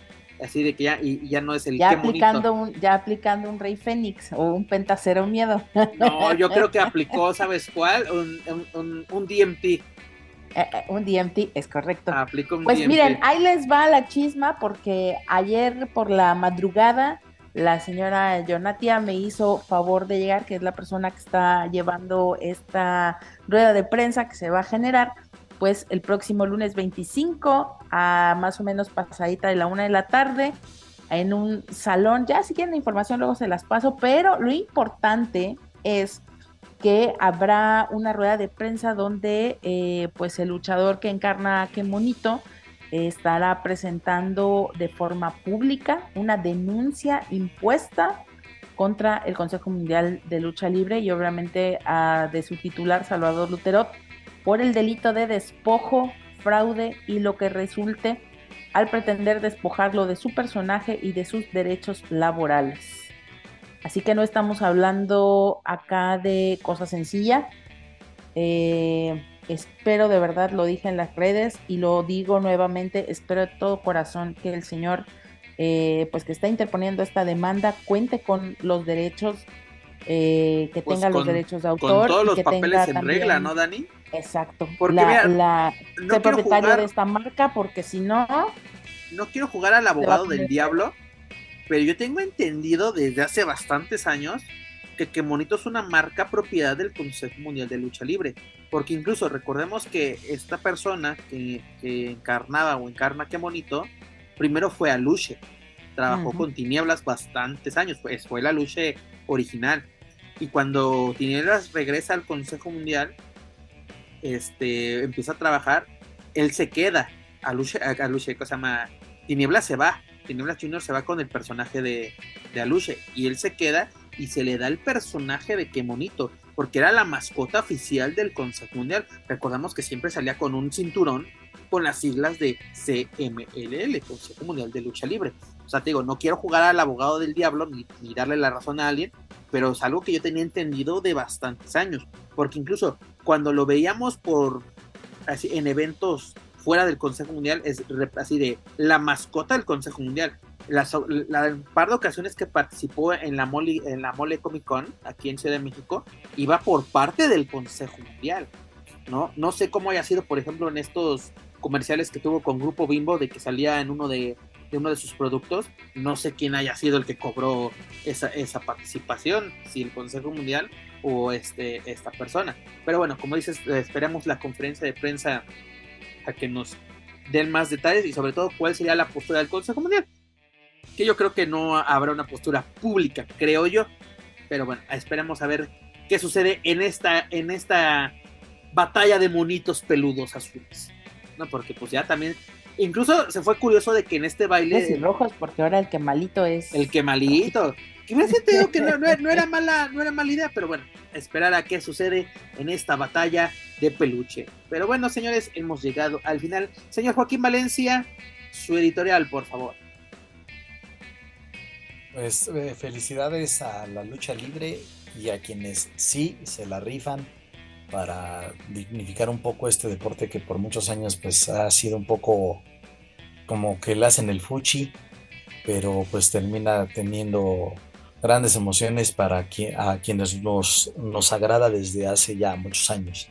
así de que ya, y, ya no es el ya aplicando un ya aplicando un rey fénix o un pentacero miedo. No yo creo que aplicó sabes cuál un, un, DMT eh, eh, un DMT es correcto. Aplicó un pues miren ahí les va la chisma porque ayer por la madrugada la señora Jonatia me hizo favor de llegar que es la persona que está llevando esta rueda de prensa que se va a generar pues el próximo lunes 25 a más o menos pasadita de la una de la tarde en un salón. Ya si quieren información luego se las paso, pero lo importante es que habrá una rueda de prensa donde eh, pues el luchador que encarna a Monito estará presentando de forma pública una denuncia impuesta contra el Consejo Mundial de Lucha Libre y obviamente de su titular Salvador Luterot por el delito de despojo, fraude y lo que resulte al pretender despojarlo de su personaje y de sus derechos laborales. Así que no estamos hablando acá de cosas sencillas. Eh, espero de verdad, lo dije en las redes y lo digo nuevamente, espero de todo corazón que el Señor, eh, pues que está interponiendo esta demanda, cuente con los derechos, eh, que pues tenga los derechos de autor. Con todos los papeles en regla, ¿no, Dani? Exacto. Porque la, propietario de esta marca, porque si no... No quiero jugar al abogado del diablo pero yo tengo entendido desde hace bastantes años que Que Monito es una marca propiedad del Consejo Mundial de Lucha Libre. Porque incluso recordemos que esta persona que, encarnaba o encarna Que Monito, primero fue a Luche. Trabajó con Tinieblas bastantes años, pues fue la Luche original. Y cuando Tinieblas regresa al Consejo Mundial, este, empieza a trabajar, él se queda. A Luche, a Luche, se llama? Tinieblas se va Tinieblas Junior se va con el personaje de, de Aluche y él se queda y se le da el personaje de Kemonito, porque era la mascota oficial del Consejo Mundial. Recordamos que siempre salía con un cinturón con las siglas de CMLL, Consejo Mundial de Lucha Libre. O sea, te digo, no quiero jugar al abogado del diablo ni, ni darle la razón a alguien, pero es algo que yo tenía entendido de bastantes años, porque incluso cuando lo veíamos por así en eventos fuera del Consejo Mundial es así de la mascota del Consejo Mundial. La, par de ocasiones que participó en la, Mole, en la Mole Comic Con aquí en Ciudad de México iba por parte del Consejo Mundial. ¿no? no sé cómo haya sido, por ejemplo, en estos comerciales que tuvo con Grupo Bimbo de que salía en uno de, uno de sus productos. No sé quién haya sido el que cobró esa, esa participación, si el Consejo Mundial o este, esta persona. Pero bueno, como dices, esperemos la conferencia de prensa a que nos den más detalles y sobre todo cuál sería la postura del Consejo Mundial. Que yo creo que no habrá una postura pública, creo yo. Pero bueno, esperemos a ver qué sucede en esta, en esta batalla de monitos peludos azules. ¿no? Porque pues ya también incluso se fue curioso de que en este baile. Y rojos, porque ahora el que malito es. El que malito. Que me digo que no, era mala, no era mala idea, pero bueno, esperar a qué sucede en esta batalla de peluche. Pero bueno, señores, hemos llegado al final. Señor Joaquín Valencia, su editorial, por favor. Pues eh, felicidades a la lucha libre y a quienes sí se la rifan para dignificar un poco este deporte que por muchos años pues ha sido un poco como que le hacen el fuchi, pero pues termina teniendo grandes emociones para a quienes nos, nos agrada desde hace ya muchos años.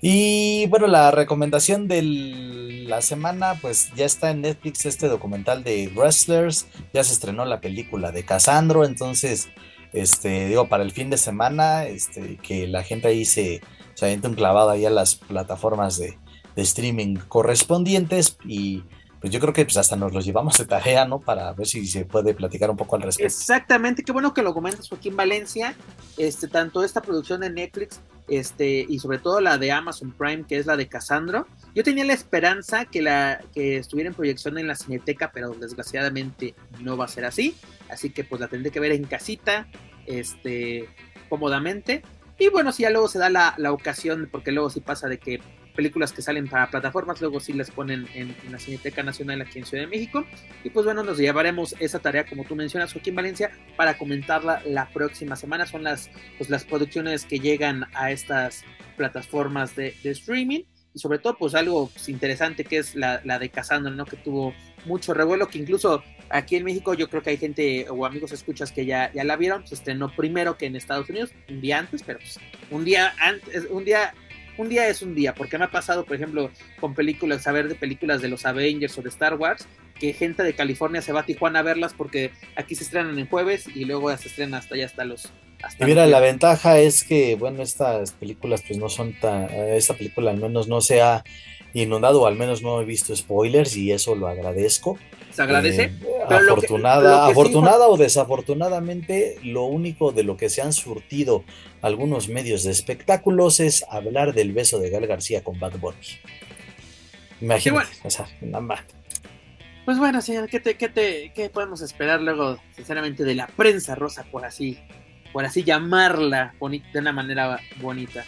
Y bueno, la recomendación de la semana, pues ya está en Netflix este documental de Wrestlers, ya se estrenó la película de Casandro, entonces, este, digo, para el fin de semana, este, que la gente ahí se, se un clavado ahí a las plataformas de, de streaming correspondientes y pues yo creo que pues hasta nos los llevamos de tarea, ¿no? Para ver si se puede platicar un poco al respecto. Exactamente, qué bueno que lo comentas Joaquín Valencia, este, tanto esta producción de Netflix, este, y sobre todo la de Amazon Prime, que es la de Cassandro. Yo tenía la esperanza que la, que estuviera en proyección en la Cineteca, pero desgraciadamente no va a ser así. Así que pues la tendré que ver en casita, este, cómodamente. Y bueno, si ya luego se da la, la ocasión, porque luego sí pasa de que películas que salen para plataformas, luego sí las ponen en, la Cineteca Nacional aquí en Ciudad de México. Y pues bueno, nos llevaremos esa tarea, como tú mencionas, Joaquín Valencia, para comentarla la próxima semana. Son las, pues, las producciones que llegan a estas plataformas de, streaming. Y sobre todo, pues algo pues, interesante que es la, de Casandra, ¿no? Que tuvo mucho revuelo, que incluso aquí en México yo creo que hay gente o amigos escuchas que ya, ya la vieron, se estrenó primero que en Estados Unidos, un día antes, pero pues, un día antes, un día un día es un día, porque me ha pasado, por ejemplo, con películas, saber de películas de los Avengers o de Star Wars, que gente de California se va a Tijuana a verlas porque aquí se estrenan en jueves y luego se estrenan hasta allá hasta los... y mira, la ventaja es que, bueno, estas películas pues no son tan... Esta película al menos no se ha inundado, o al menos no he visto spoilers y eso lo agradezco. ¿Se agradece? Eh, afortunada, afortunada o desafortunadamente, lo único de lo que se han surtido algunos medios de espectáculos es hablar del beso de Gal García con Bad Bunny. Imagínate, o sea, nada más. Pues bueno, señor, ¿qué, te, qué, te, ¿qué podemos esperar luego, sinceramente, de la prensa rosa, por así, por así llamarla de una manera bonita?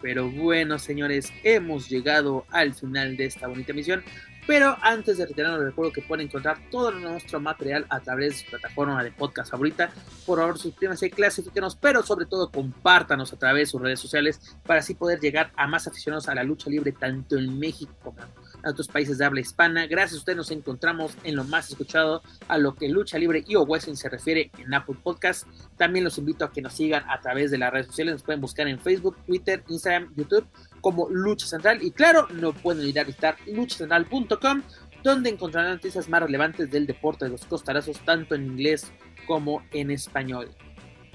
Pero bueno, señores, hemos llegado al final de esta bonita emisión. Pero antes de retirarnos, les recuerdo que pueden encontrar todo nuestro material a través de su plataforma de podcast favorita. Por favor, suscríbanse, clasifíquenos, pero sobre todo compártanos a través de sus redes sociales para así poder llegar a más aficionados a la lucha libre, tanto en México como a otros países de habla hispana. Gracias a ustedes nos encontramos en lo más escuchado a lo que lucha libre y o wrestling se refiere en Apple Podcast. También los invito a que nos sigan a través de las redes sociales. Nos pueden buscar en Facebook, Twitter, Instagram, YouTube como Lucha Central. Y claro, no pueden olvidar visitar luchacentral.com donde encontrarán noticias más relevantes del deporte de los costarazos, tanto en inglés como en español.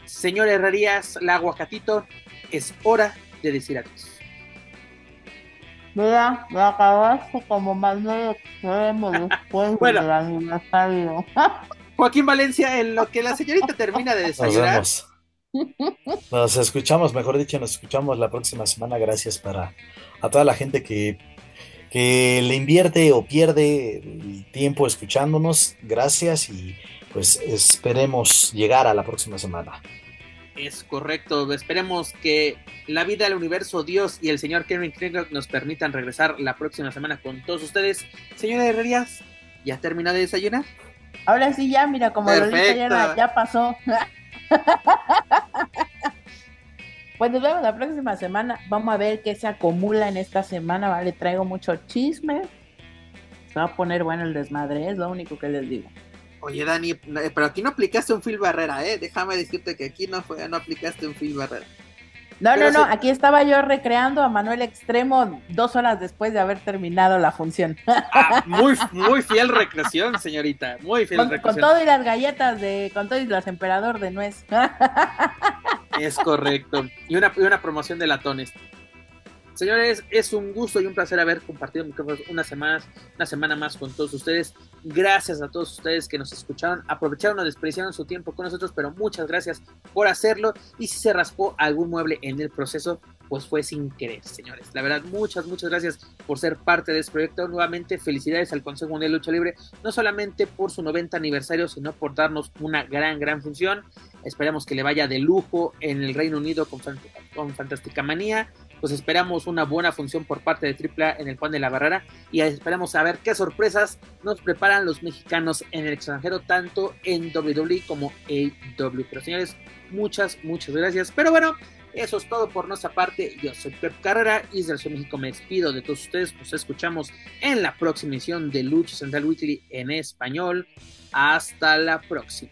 Señor Herrerías, la aguacatito, es hora de decir adiós. Mira, me acabaste como más extremo después bueno, del aniversario. Joaquín Valencia, en lo que la señorita termina de desayunar. Nos, escuchamos, mejor dicho, nos escuchamos la próxima semana. Gracias para a toda la gente que, que le invierte o pierde el tiempo escuchándonos. Gracias y pues esperemos llegar a la próxima semana. Es correcto. Esperemos que la vida, el universo, Dios y el señor Kevin Kringlock nos permitan regresar la próxima semana con todos ustedes. Señora Herrerías, ¿ya termina de desayunar? Ahora sí, ya, mira, como lo dije ya, ya pasó. pues nos vemos la próxima semana. Vamos a ver qué se acumula en esta semana. Vale, traigo mucho chisme. Se va a poner bueno el desmadre, es lo único que les digo. Oye, Dani, eh, pero aquí no aplicaste un Phil Barrera, ¿eh? Déjame decirte que aquí no, fue, no aplicaste un Phil Barrera. No, no, no, aquí estaba yo recreando a Manuel Extremo dos horas después de haber terminado la función. Ah, muy, muy fiel recreación, señorita, muy fiel con, recreación. Con todo y las galletas de, con todo y las emperador de nuez. Es correcto. Y una, y una promoción de latones. Señores, es un gusto y un placer haber compartido una semana, una semana más con todos ustedes. Gracias a todos ustedes que nos escucharon, aprovecharon o desperdiciaron su tiempo con nosotros, pero muchas gracias por hacerlo. Y si se raspó algún mueble en el proceso, pues fue sin querer, señores. La verdad, muchas, muchas gracias por ser parte de este proyecto. Nuevamente, felicidades al Consejo Mundial de Lucha Libre, no solamente por su 90 aniversario, sino por darnos una gran, gran función. Esperamos que le vaya de lujo en el Reino Unido con, con Fantástica Manía pues esperamos una buena función por parte de AAA en el Juan de la Barrera y esperamos a ver qué sorpresas nos preparan los mexicanos en el extranjero, tanto en WWE como AW. Pero señores, muchas, muchas gracias. Pero bueno, eso es todo por nuestra parte. Yo soy Pep Carrera y desde México me despido de todos ustedes. Nos escuchamos en la próxima emisión de Lucha Central Weekly en español. Hasta la próxima.